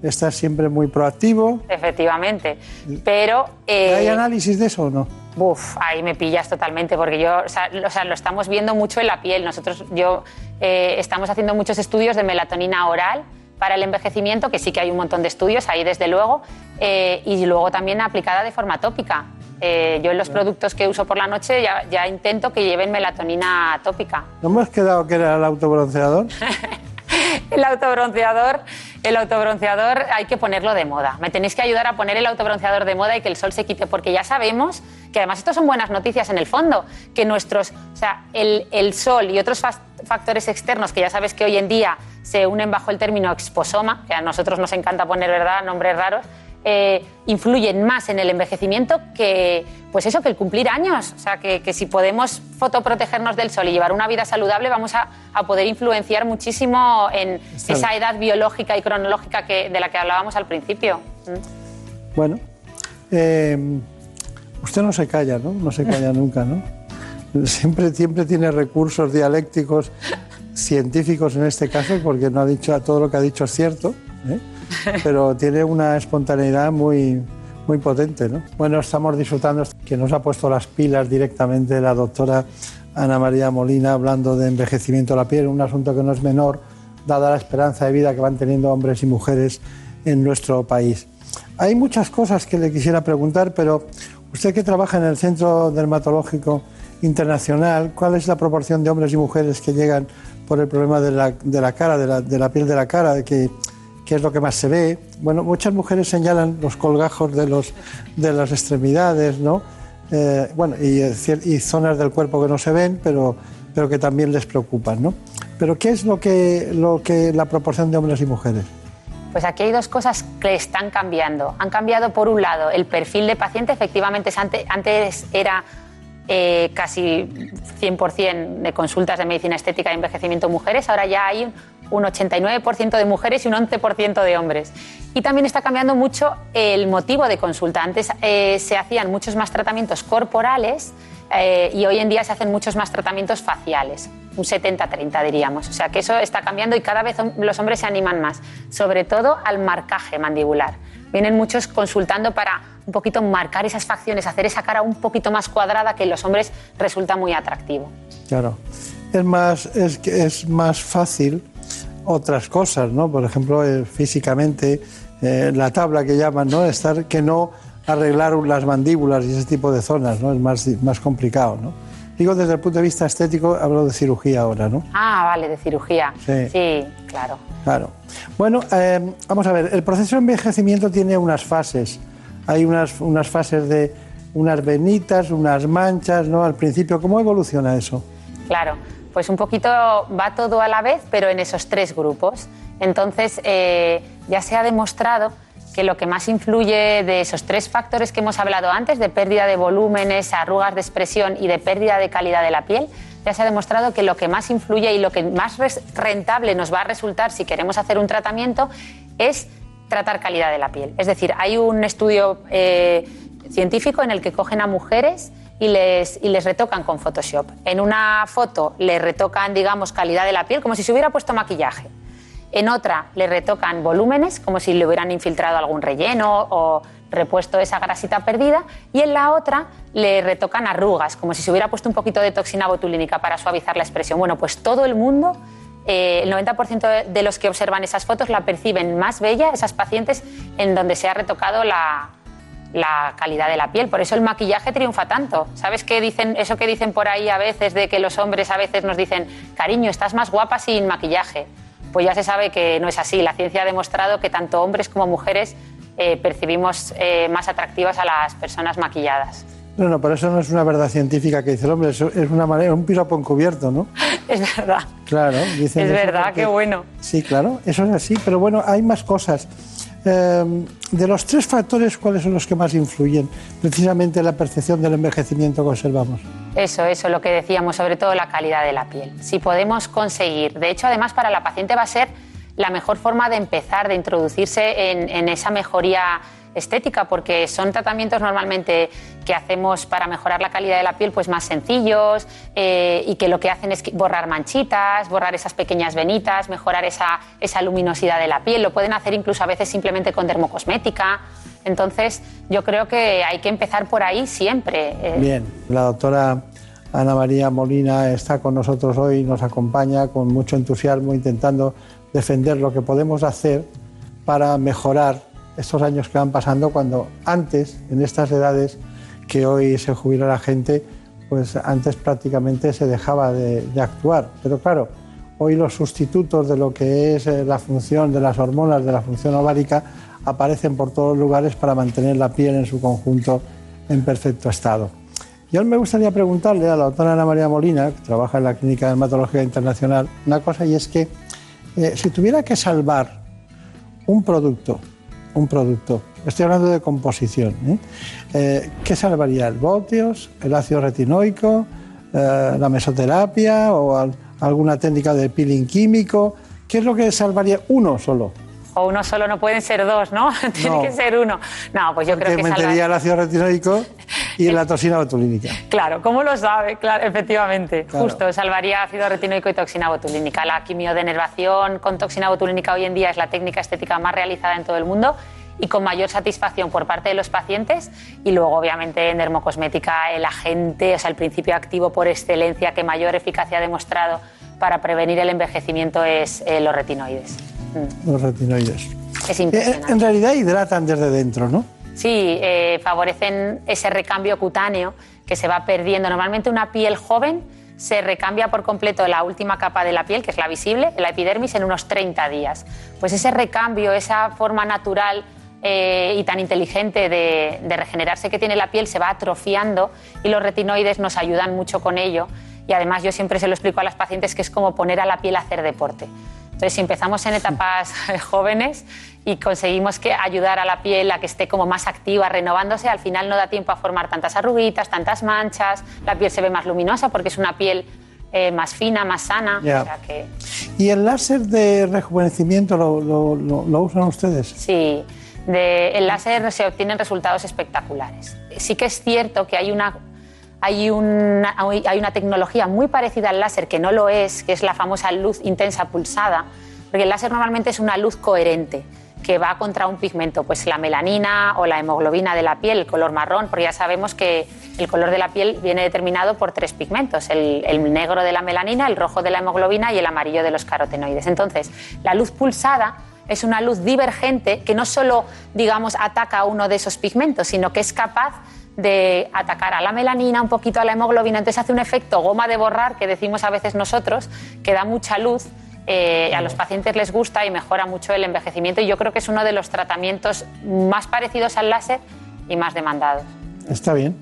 estás siempre muy proactivo. efectivamente. Pero eh, ¿Hay análisis de eso o no? Uf, ahí me pillas totalmente, porque yo, o sea, lo, o sea, lo estamos viendo mucho en la piel. Nosotros, yo, eh, estamos haciendo muchos estudios de melatonina oral para el envejecimiento, que sí que hay un montón de estudios ahí, desde luego, eh, y luego también aplicada de forma tópica. Eh, yo en los productos que uso por la noche ya, ya intento que lleven melatonina tópica. ¿No hemos quedado que era el autobronceador? El autobronceador, el autobronceador hay que ponerlo de moda. Me tenéis que ayudar a poner el autobronceador de moda y que el sol se quite, porque ya sabemos que además esto son buenas noticias en el fondo, que nuestros, o sea, el, sol y otros factores externos que ya sabes que hoy en día se unen bajo el término exposoma, que a nosotros nos encanta poner, ¿verdad?, nombres raros, eh, influyen más en el envejecimiento que, pues eso, que el cumplir años. O sea, que, que si podemos fotoprotegernos del sol y llevar una vida saludable, vamos a, a poder influenciar muchísimo en Está esa edad biológica y cronológica que, de la que hablábamos al principio. Mm. Bueno, eh, usted no se calla, ¿no? No se calla nunca, ¿no? Siempre, siempre tiene recursos dialécticos científicos en este caso, porque no ha dicho todo lo que ha dicho es cierto, ¿eh? pero tiene una espontaneidad muy, muy potente, ¿no? Bueno, estamos disfrutando que nos ha puesto las pilas directamente la doctora Ana María Molina hablando de envejecimiento de la piel, un asunto que no es menor, dada la esperanza de vida que van teniendo hombres y mujeres en nuestro país. Hay muchas cosas que le quisiera preguntar, pero usted que trabaja en el Centro Dermatológico Internacional, ¿cuál es la proporción de hombres y mujeres que llegan por el problema de la, de la cara, de la, piel de la cara, que, que es lo que más se ve? Bueno, muchas mujeres señalan los colgajos de, los, de las extremidades, ¿no? Eh, bueno, y, eh, y zonas del cuerpo que no se ven, pero, pero que también les preocupan, ¿no? Pero ¿qué es lo que, lo que la proporción de hombres y mujeres? Pues aquí hay dos cosas que están cambiando. Han cambiado, por un lado, el perfil de paciente. Efectivamente, es ante- antes era eh, casi 100% de consultas de medicina estética y envejecimiento mujeres. Ahora ya hay un, un 89% de mujeres y un 11% de hombres. Y también está cambiando mucho el motivo de consulta. Antes eh, se hacían muchos más tratamientos corporales eh, y hoy en día se hacen muchos más tratamientos faciales, un 70-30 diríamos. O sea que eso está cambiando y cada vez los hombres se animan más, sobre todo al marcaje mandibular. Vienen muchos consultando para un poquito marcar esas facciones, hacer esa cara un poquito más cuadrada que en los hombres resulta muy atractivo. Claro. Es más, es más fácil otras cosas, ¿no? Por ejemplo, eh, físicamente, eh, la tabla que llaman, ¿no? Estar que no arreglar las mandíbulas y ese tipo de zonas, ¿no? Es más, más complicado, ¿no? Digo, desde el punto de vista estético, hablo de cirugía ahora, ¿no? Ah, vale, de cirugía. Sí. claro. Claro. Bueno, eh, vamos a ver, el proceso de envejecimiento tiene unas fases. Hay unas, unas fases de unas venitas, unas manchas, ¿no? Al principio, ¿cómo evoluciona eso? Claro, pues un poquito va todo a la vez, pero en esos tres grupos. Entonces, eh, ya se ha demostrado que lo que más influye de esos tres factores que hemos hablado antes, de pérdida de volúmenes, arrugas de expresión y de pérdida de calidad de la piel, ya se ha demostrado que lo que más influye y lo que más rentable nos va a resultar si queremos hacer un tratamiento es tratar calidad de la piel. Es decir, hay un estudio eh, científico en el que cogen a mujeres y les, retocan con Photoshop. En una foto le retocan, digamos, calidad de la piel, como si se hubiera puesto maquillaje. En otra le retocan volúmenes, como si le hubieran infiltrado algún relleno o repuesto esa grasita perdida. Y en la otra le retocan arrugas, como si se hubiera puesto un poquito de toxina botulínica para suavizar la expresión. Bueno, pues todo el mundo, eh, el 90% de los que observan esas fotos la perciben más bella, esas pacientes en donde se ha retocado la, la calidad de la piel. Por eso el maquillaje triunfa tanto. ¿Sabes qué dicen, eso que dicen por ahí a veces de que los hombres a veces nos dicen, cariño, estás más guapa sin maquillaje? Pues ya se sabe que no es así. La ciencia ha demostrado que tanto hombres como mujeres eh, percibimos eh, más atractivas a las personas maquilladas. No, no, pero eso no es una verdad científica que dice el hombre, eso es una manera, un piropo encubierto, ¿no? Es verdad. Claro, dicen Es verdad, porque- qué bueno. Sí, claro, eso es así, pero bueno, hay más cosas. Eh, de los tres factores, ¿cuáles son los que más influyen precisamente en la percepción del envejecimiento que observamos? Eso, eso, lo que decíamos, sobre todo la calidad de la piel. Si podemos conseguir, de hecho, además para la paciente va a ser la mejor forma de empezar, de introducirse en esa mejoría estética, porque son tratamientos normalmente que hacemos para mejorar la calidad de la piel, pues más sencillos eh, y que lo que hacen es borrar manchitas, borrar esas pequeñas venitas, mejorar esa, esa luminosidad de la piel. Lo pueden hacer incluso a veces simplemente con dermocosmética. Entonces, yo creo que hay que empezar por ahí siempre. eh. Bien, la doctora Ana María Molina está con nosotros hoy, nos acompaña con mucho entusiasmo intentando defender lo que podemos hacer para mejorar estos años que van pasando cuando antes, en estas edades que hoy se jubila la gente, pues antes prácticamente se dejaba de, actuar. Pero claro, hoy los sustitutos de lo que es eh, la función de las hormonas, de la función ovárica, aparecen por todos los lugares para mantener la piel en su conjunto en perfecto estado. Yo me gustaría preguntarle a la doctora Ana María Molina, que trabaja en la Clínica de Dermatología Internacional, una cosa y es que eh, si tuviera que salvar un producto, un producto, estoy hablando de composición, ¿eh? Eh, ¿qué salvaría? ¿El voltios, el ácido retinoico, eh, la mesoterapia o al- alguna técnica de peeling químico? ¿Qué es lo que salvaría uno solo? O uno solo no pueden ser dos, ¿no? Tiene que ser uno. No, pues yo creo Que metería salva- el ácido retinoico y la toxina botulínica. Claro, ¿cómo lo sabe? Claro, efectivamente. Claro. Justo, salvaría ácido retinoico y toxina botulínica. La quimiodenervación con toxina botulínica hoy en día es la técnica estética más realizada en todo el mundo y con mayor satisfacción por parte de los pacientes. Y luego, obviamente, en dermocosmética, el agente, o sea, el principio activo por excelencia que mayor eficacia ha demostrado para prevenir el envejecimiento es eh, los retinoides. Mm, Los retinoides. Es Eh, impresionante. En realidad hidratan desde dentro, ¿no? Sí, eh, favorecen ese recambio cutáneo que se va perdiendo. Normalmente una piel joven se recambia por completo la última capa de la piel, que es la visible, la epidermis, en unos 30 días. Pues ese recambio, esa forma natural eh, y tan inteligente de, de regenerarse que tiene la piel se va atrofiando y los retinoides nos ayudan mucho con ello. Y además yo siempre se lo explico a las pacientes que es como poner a la piel a hacer deporte. Entonces, si empezamos en etapas jóvenes y conseguimos que ayudar a la piel a que esté como más activa, renovándose, al final no da tiempo a formar tantas arruguitas, tantas manchas, la piel se ve más luminosa porque es una piel eh, más fina, más sana. Ya. O sea que, ¿Y el láser de rejuvenecimiento lo, lo- lo- lo usan ustedes? sí, de, el láser se obtienen resultados espectaculares. Sí que es cierto que hay una, hay, una, tecnología muy parecida al láser que no lo es, que es la famosa luz intensa pulsada, porque el láser normalmente es una luz coherente que va contra un pigmento, pues la melanina o la hemoglobina de la piel, el color marrón, porque ya sabemos que el color de la piel viene determinado por tres pigmentos, el, el negro de la melanina, el rojo de la hemoglobina y el amarillo de los carotenoides. Entonces, la luz pulsada es una luz divergente que no solo, digamos, ataca a uno de esos pigmentos, sino que es capaz de atacar a la melanina, un poquito a la hemoglobina, entonces hace un efecto goma de borrar que decimos a veces nosotros, que da mucha luz, eh, a los pacientes les gusta y mejora mucho el envejecimiento y yo creo que es uno de los tratamientos más parecidos al láser y más demandados. Está bien.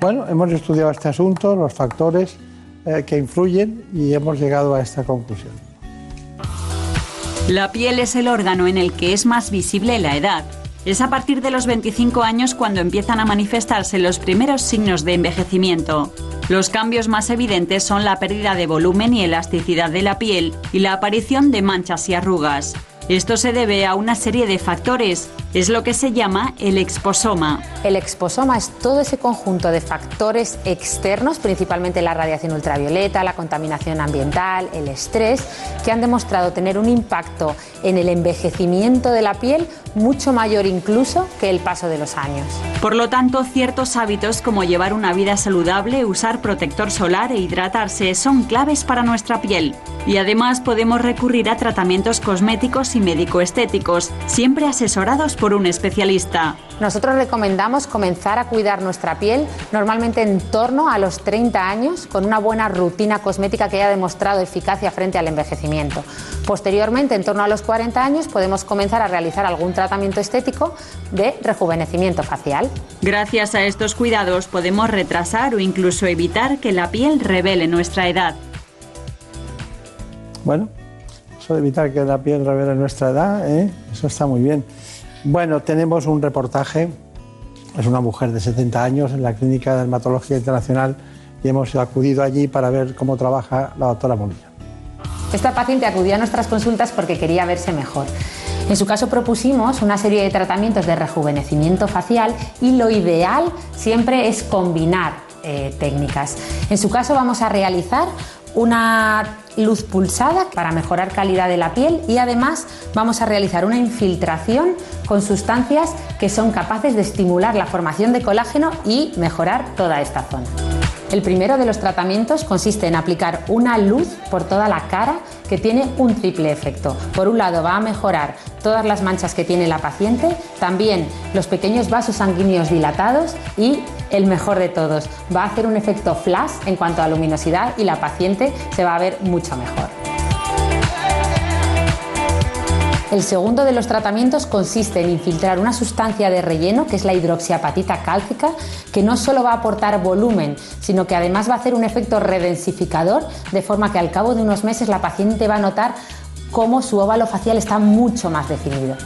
Bueno, hemos estudiado este asunto, los factores eh, que influyen y hemos llegado a esta conclusión. La piel es el órgano en el que es más visible la edad. Es a partir de los 25 años cuando empiezan a manifestarse los primeros signos de envejecimiento. Los cambios más evidentes son la pérdida de volumen y elasticidad de la piel y la aparición de manchas y arrugas. Esto se debe a una serie de factores. Es lo que se llama el exposoma. El exposoma es todo ese conjunto de factores externos, principalmente la radiación ultravioleta, la contaminación ambiental, el estrés, que han demostrado tener un impacto en el envejecimiento de la piel mucho mayor incluso que el paso de los años. Por lo tanto, ciertos hábitos como llevar una vida saludable, usar protector solar e hidratarse son claves para nuestra piel. Y además podemos recurrir a tratamientos cosméticos y médico-estéticos, siempre asesorados por un especialista. Nosotros recomendamos comenzar a cuidar nuestra piel normalmente en torno a los 30 años con una buena rutina cosmética que haya demostrado eficacia frente al envejecimiento. Posteriormente, en torno a los 40 años, podemos comenzar a realizar algún tratamiento estético de rejuvenecimiento facial. Gracias a estos cuidados podemos retrasar o incluso evitar que la piel revele nuestra edad. Bueno, eso de evitar que la piel revele nuestra edad, ¿eh? eso está muy bien. Bueno, tenemos un reportaje. Es una mujer de 70 años en la Clínica de Dermatología Internacional y hemos acudido allí para ver cómo trabaja la doctora Molina. Esta paciente acudió a nuestras consultas porque quería verse mejor. En su caso propusimos una serie de tratamientos de rejuvenecimiento facial y lo ideal siempre es combinar eh, técnicas. En su caso vamos a realizar una luz pulsada para mejorar calidad de la piel y además vamos a realizar una infiltración con sustancias que son capaces de estimular la formación de colágeno y mejorar toda esta zona. El primero de los tratamientos consiste en aplicar una luz por toda la cara que tiene un triple efecto. Por un lado va a mejorar todas las manchas que tiene la paciente, también los pequeños vasos sanguíneos dilatados y el mejor de todos, va a hacer un efecto flash en cuanto a luminosidad y la paciente se va a ver mucho mejor. El segundo de los tratamientos consiste en infiltrar una sustancia de relleno, que es la hidroxiapatita cálcica, que no solo va a aportar volumen, sino que además va a hacer un efecto redensificador, de forma que al cabo de unos meses la paciente va a notar cómo su óvalo facial está mucho más definido.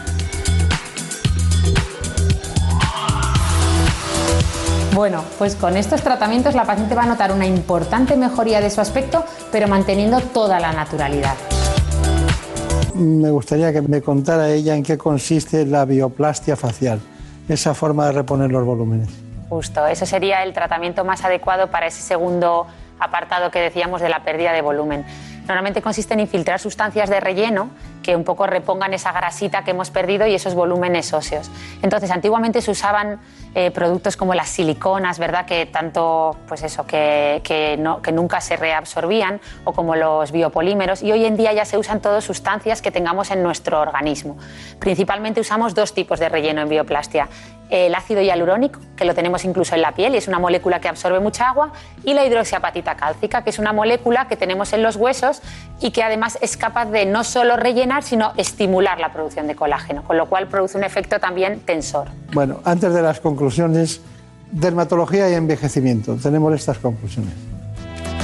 Bueno, pues con estos tratamientos la paciente va a notar una importante mejoría de su aspecto, pero manteniendo toda la naturalidad. Me gustaría que me contara ella en qué consiste la bioplastia facial, esa forma de reponer los volúmenes. Justo, eso sería el tratamiento más adecuado para ese segundo apartado que decíamos de la pérdida de volumen. Normalmente consiste en infiltrar sustancias de relleno un poco repongan esa grasita que hemos perdido y esos volúmenes óseos. Entonces, antiguamente se usaban eh, productos como las siliconas, ¿verdad? Que tanto, pues eso, que, que, que nunca se reabsorbían, o como los biopolímeros, y hoy en día ya se usan todas sustancias que tengamos en nuestro organismo. Principalmente usamos dos tipos de relleno en bioplastia. El ácido hialurónico, que lo tenemos incluso en la piel y es una molécula que absorbe mucha agua, y la hidroxiapatita cálcica, que es una molécula que tenemos en los huesos y que además es capaz de no solo rellenar, sino estimular la producción de colágeno, con lo cual produce un efecto también tensor. Bueno, antes de las conclusiones, dermatología y envejecimiento. Tenemos estas conclusiones.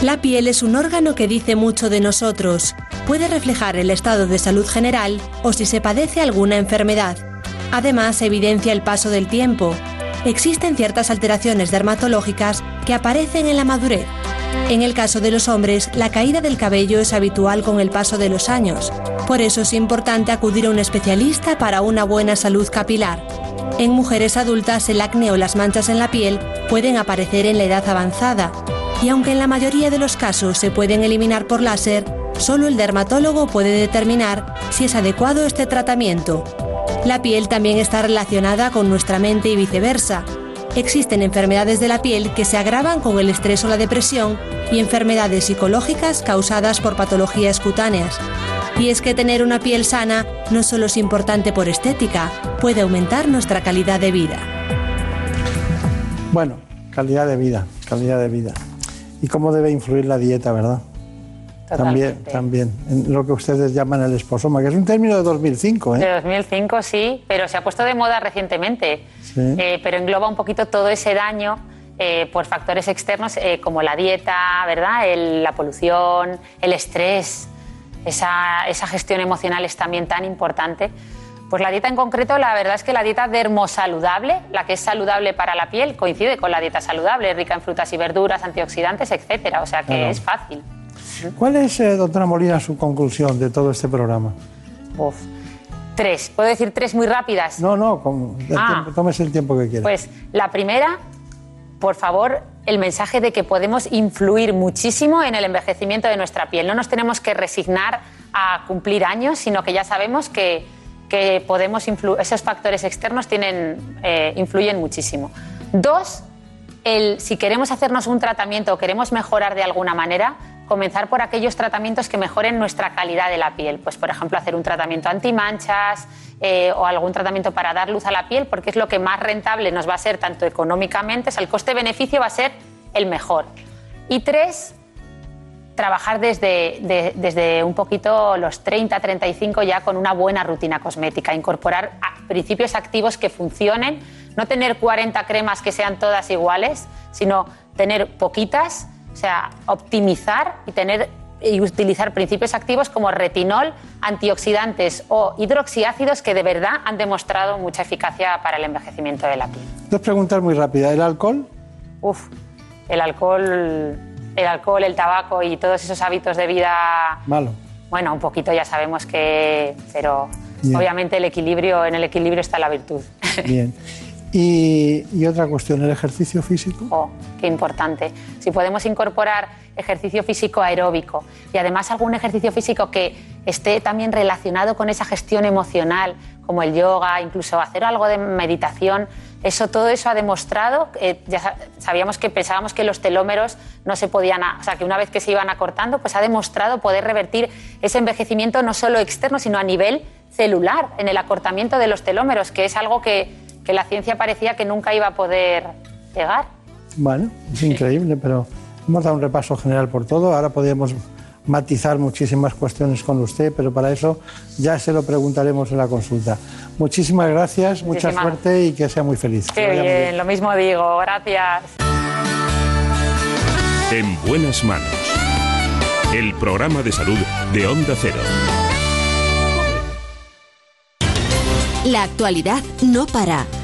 La piel es un órgano que dice mucho de nosotros. Puede reflejar el estado de salud general o si se padece alguna enfermedad. Además, evidencia el paso del tiempo. Existen ciertas alteraciones dermatológicas que aparecen en la madurez. En el caso de los hombres, la caída del cabello es habitual con el paso de los años. Por eso es importante acudir a un especialista para una buena salud capilar. En mujeres adultas, el acné o las manchas en la piel pueden aparecer en la edad avanzada. Y aunque en la mayoría de los casos se pueden eliminar por láser, solo el dermatólogo puede determinar si es adecuado este tratamiento. La piel también está relacionada con nuestra mente y viceversa. Existen enfermedades de la piel que se agravan con el estrés o la depresión y enfermedades psicológicas causadas por patologías cutáneas. Y es que tener una piel sana no solo es importante por estética, puede aumentar nuestra calidad de vida. Bueno, calidad de vida, calidad de vida. ¿Y cómo debe influir la dieta, verdad? También, también, en lo que ustedes llaman el esposoma, que es un término de 2005. ¿eh? De 2005, sí, pero se ha puesto de moda recientemente. Eh, pero engloba un poquito todo ese daño eh, por factores externos eh, como la dieta, ¿verdad? El- la polución, el estrés, esa, esa gestión emocional es también tan importante. Pues la dieta en concreto, la verdad es que la dieta dermosaludable, la que es saludable para la piel, coincide con la dieta saludable, rica en frutas y verduras, antioxidantes, etcétera. O sea que Claro. es fácil. ¿Cuál es, eh, doctora Molina, su conclusión de todo este programa? Uf. Tres. ¿Puedo decir tres muy rápidas? No, no, con- el Ah. tiempo- tómese el tiempo que quiera. Pues la primera, por favor, el mensaje de que podemos influir muchísimo en el envejecimiento de nuestra piel. No nos tenemos que resignar a cumplir años, sino que ya sabemos que, que podemos esos factores externos tienen, eh, influyen muchísimo. Dos, el, si queremos hacernos un tratamiento o queremos mejorar de alguna manera, comenzar por aquellos tratamientos que mejoren nuestra calidad de la piel. Pues, por ejemplo, hacer un tratamiento antimanchas eh, o algún tratamiento para dar luz a la piel, porque es lo que más rentable nos va a ser tanto económicamente, o sea, el coste-beneficio va a ser el mejor. Y tres, trabajar desde, de- desde un poquito los 30, 35 ya con una buena rutina cosmética, incorporar principios activos que funcionen, no tener 40 cremas que sean todas iguales, sino tener poquitas, o sea, optimizar y tener y utilizar principios activos como retinol, antioxidantes o hidroxiácidos que de verdad han demostrado mucha eficacia para el envejecimiento de la piel. Dos preguntas muy rápidas. ¿El alcohol? Uf, el alcohol, el alcohol, el tabaco y todos esos hábitos de vida, Malo. bueno, un poquito ya sabemos que, pero Bien. obviamente el equilibrio, en el equilibrio está la virtud. Bien. Y, otra cuestión, ¿el ejercicio físico? Oh, qué importante. Si podemos incorporar ejercicio físico aeróbico y además algún ejercicio físico que esté también relacionado con esa gestión emocional, como el yoga, incluso hacer algo de meditación, eso, todo eso ha demostrado, eh, ya sa- sabíamos que pensábamos que los telómeros no se podían, o sea, que una vez que se iban acortando, pues ha demostrado poder revertir ese envejecimiento no solo externo, sino a nivel celular, en el acortamiento de los telómeros, que es algo que, que la ciencia parecía que nunca iba a poder llegar. Bueno, es increíble, pero hemos dado un repaso general por todo. Ahora podríamos matizar muchísimas cuestiones con usted, pero para eso ya se lo preguntaremos en la consulta. Muchísimas gracias, mucha suerte y que sea muy feliz. Qué bien, lo mismo digo, gracias. En buenas manos. El programa de salud de Onda Cero. La actualidad no para.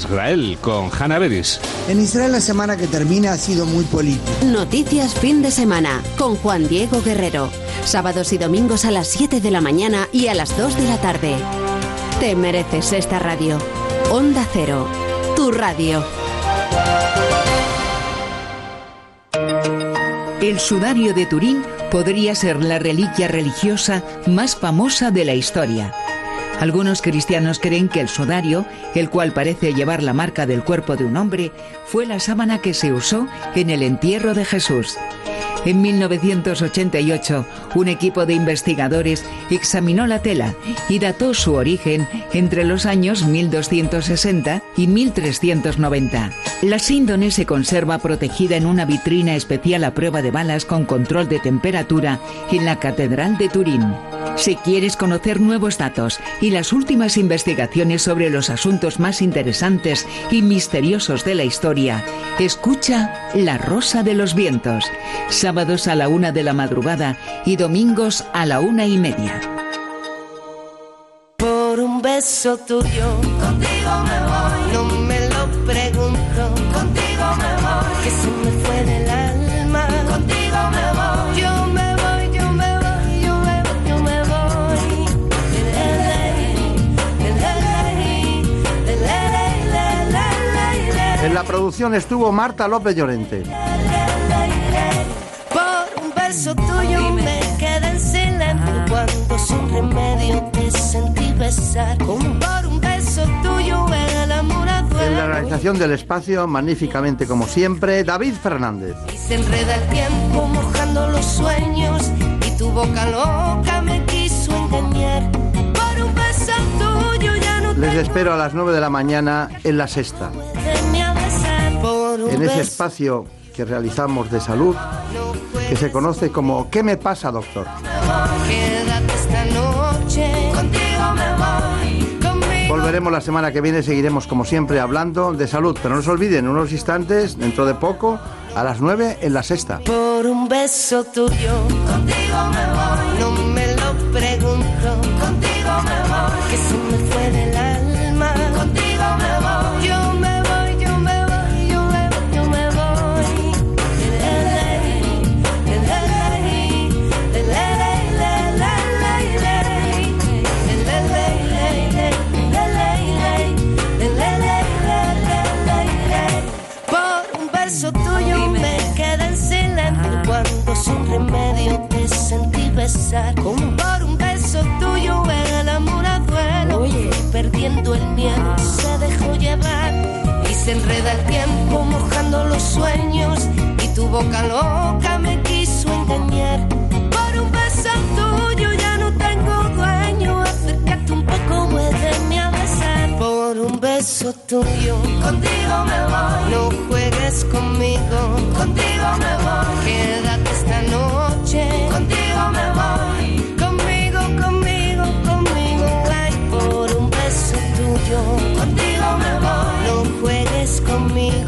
Israel con Hanna Beris. En Israel la semana que termina ha sido muy política. Noticias fin de semana con Juan Diego Guerrero. Sábados y domingos a las 7 de la mañana y a las 2 de la tarde. Te mereces esta radio. Onda Cero, tu radio. El sudario de Turín podría ser la reliquia religiosa más famosa de la historia. Algunos cristianos creen que el sudario, el cual parece llevar la marca del cuerpo de un hombre, fue la sábana que se usó en el entierro de Jesús. En 1988, un equipo de investigadores examinó la tela y dató su origen entre los años 1260 y 1390. La síndone se conserva protegida en una vitrina especial a prueba de balas con control de temperatura en la Catedral de Turín. Si quieres conocer nuevos datos y las últimas investigaciones sobre los asuntos más interesantes y misteriosos de la historia, escucha La Rosa de los Vientos, sábados a la una de la madrugada y domingos a la una y media. Por un beso tuyo, contigo me voy. No me lo pregunto, contigo me voy. Que se me fue del alma, contigo me voy. Yo me voy, yo me voy, yo me voy, yo me voy. En la producción estuvo Marta López Llorente. Beso tuyo me quedé en silencio cuando sin remedio te sentí besar. Por un beso tuyo el amor a En la realización del espacio, magníficamente como siempre, David Fernández. Y se enreda el tiempo mojando los sueños y tu boca loca me quiso engañar. Por un beso tuyo ya no Les espero a las 9 de la mañana en la sexta, en ese espacio que realizamos de salud, que se conoce como ¿Qué me pasa, doctor? quédate esta noche. Contigo me voy. Volveremos la semana que viene, seguiremos como siempre hablando de salud, pero no se olviden, en unos instantes, dentro de poco, a las 9 en la sexta. Por un beso tuyo, contigo me voy. No me lo pregunto, contigo me voy. Que se me Como por un beso tuyo el amor a duelo. Fui perdiendo el miedo se dejó llevar. Y se enreda el tiempo mojando los sueños. Y tu boca loca me quiso engañar. Por un beso tuyo por un beso tuyo. Contigo me voy. No juegues conmigo. Contigo me voy. Quédate esta noche. Contigo me voy. Conmigo, conmigo, conmigo. Ay, por un beso tuyo. Contigo me voy. No juegues conmigo.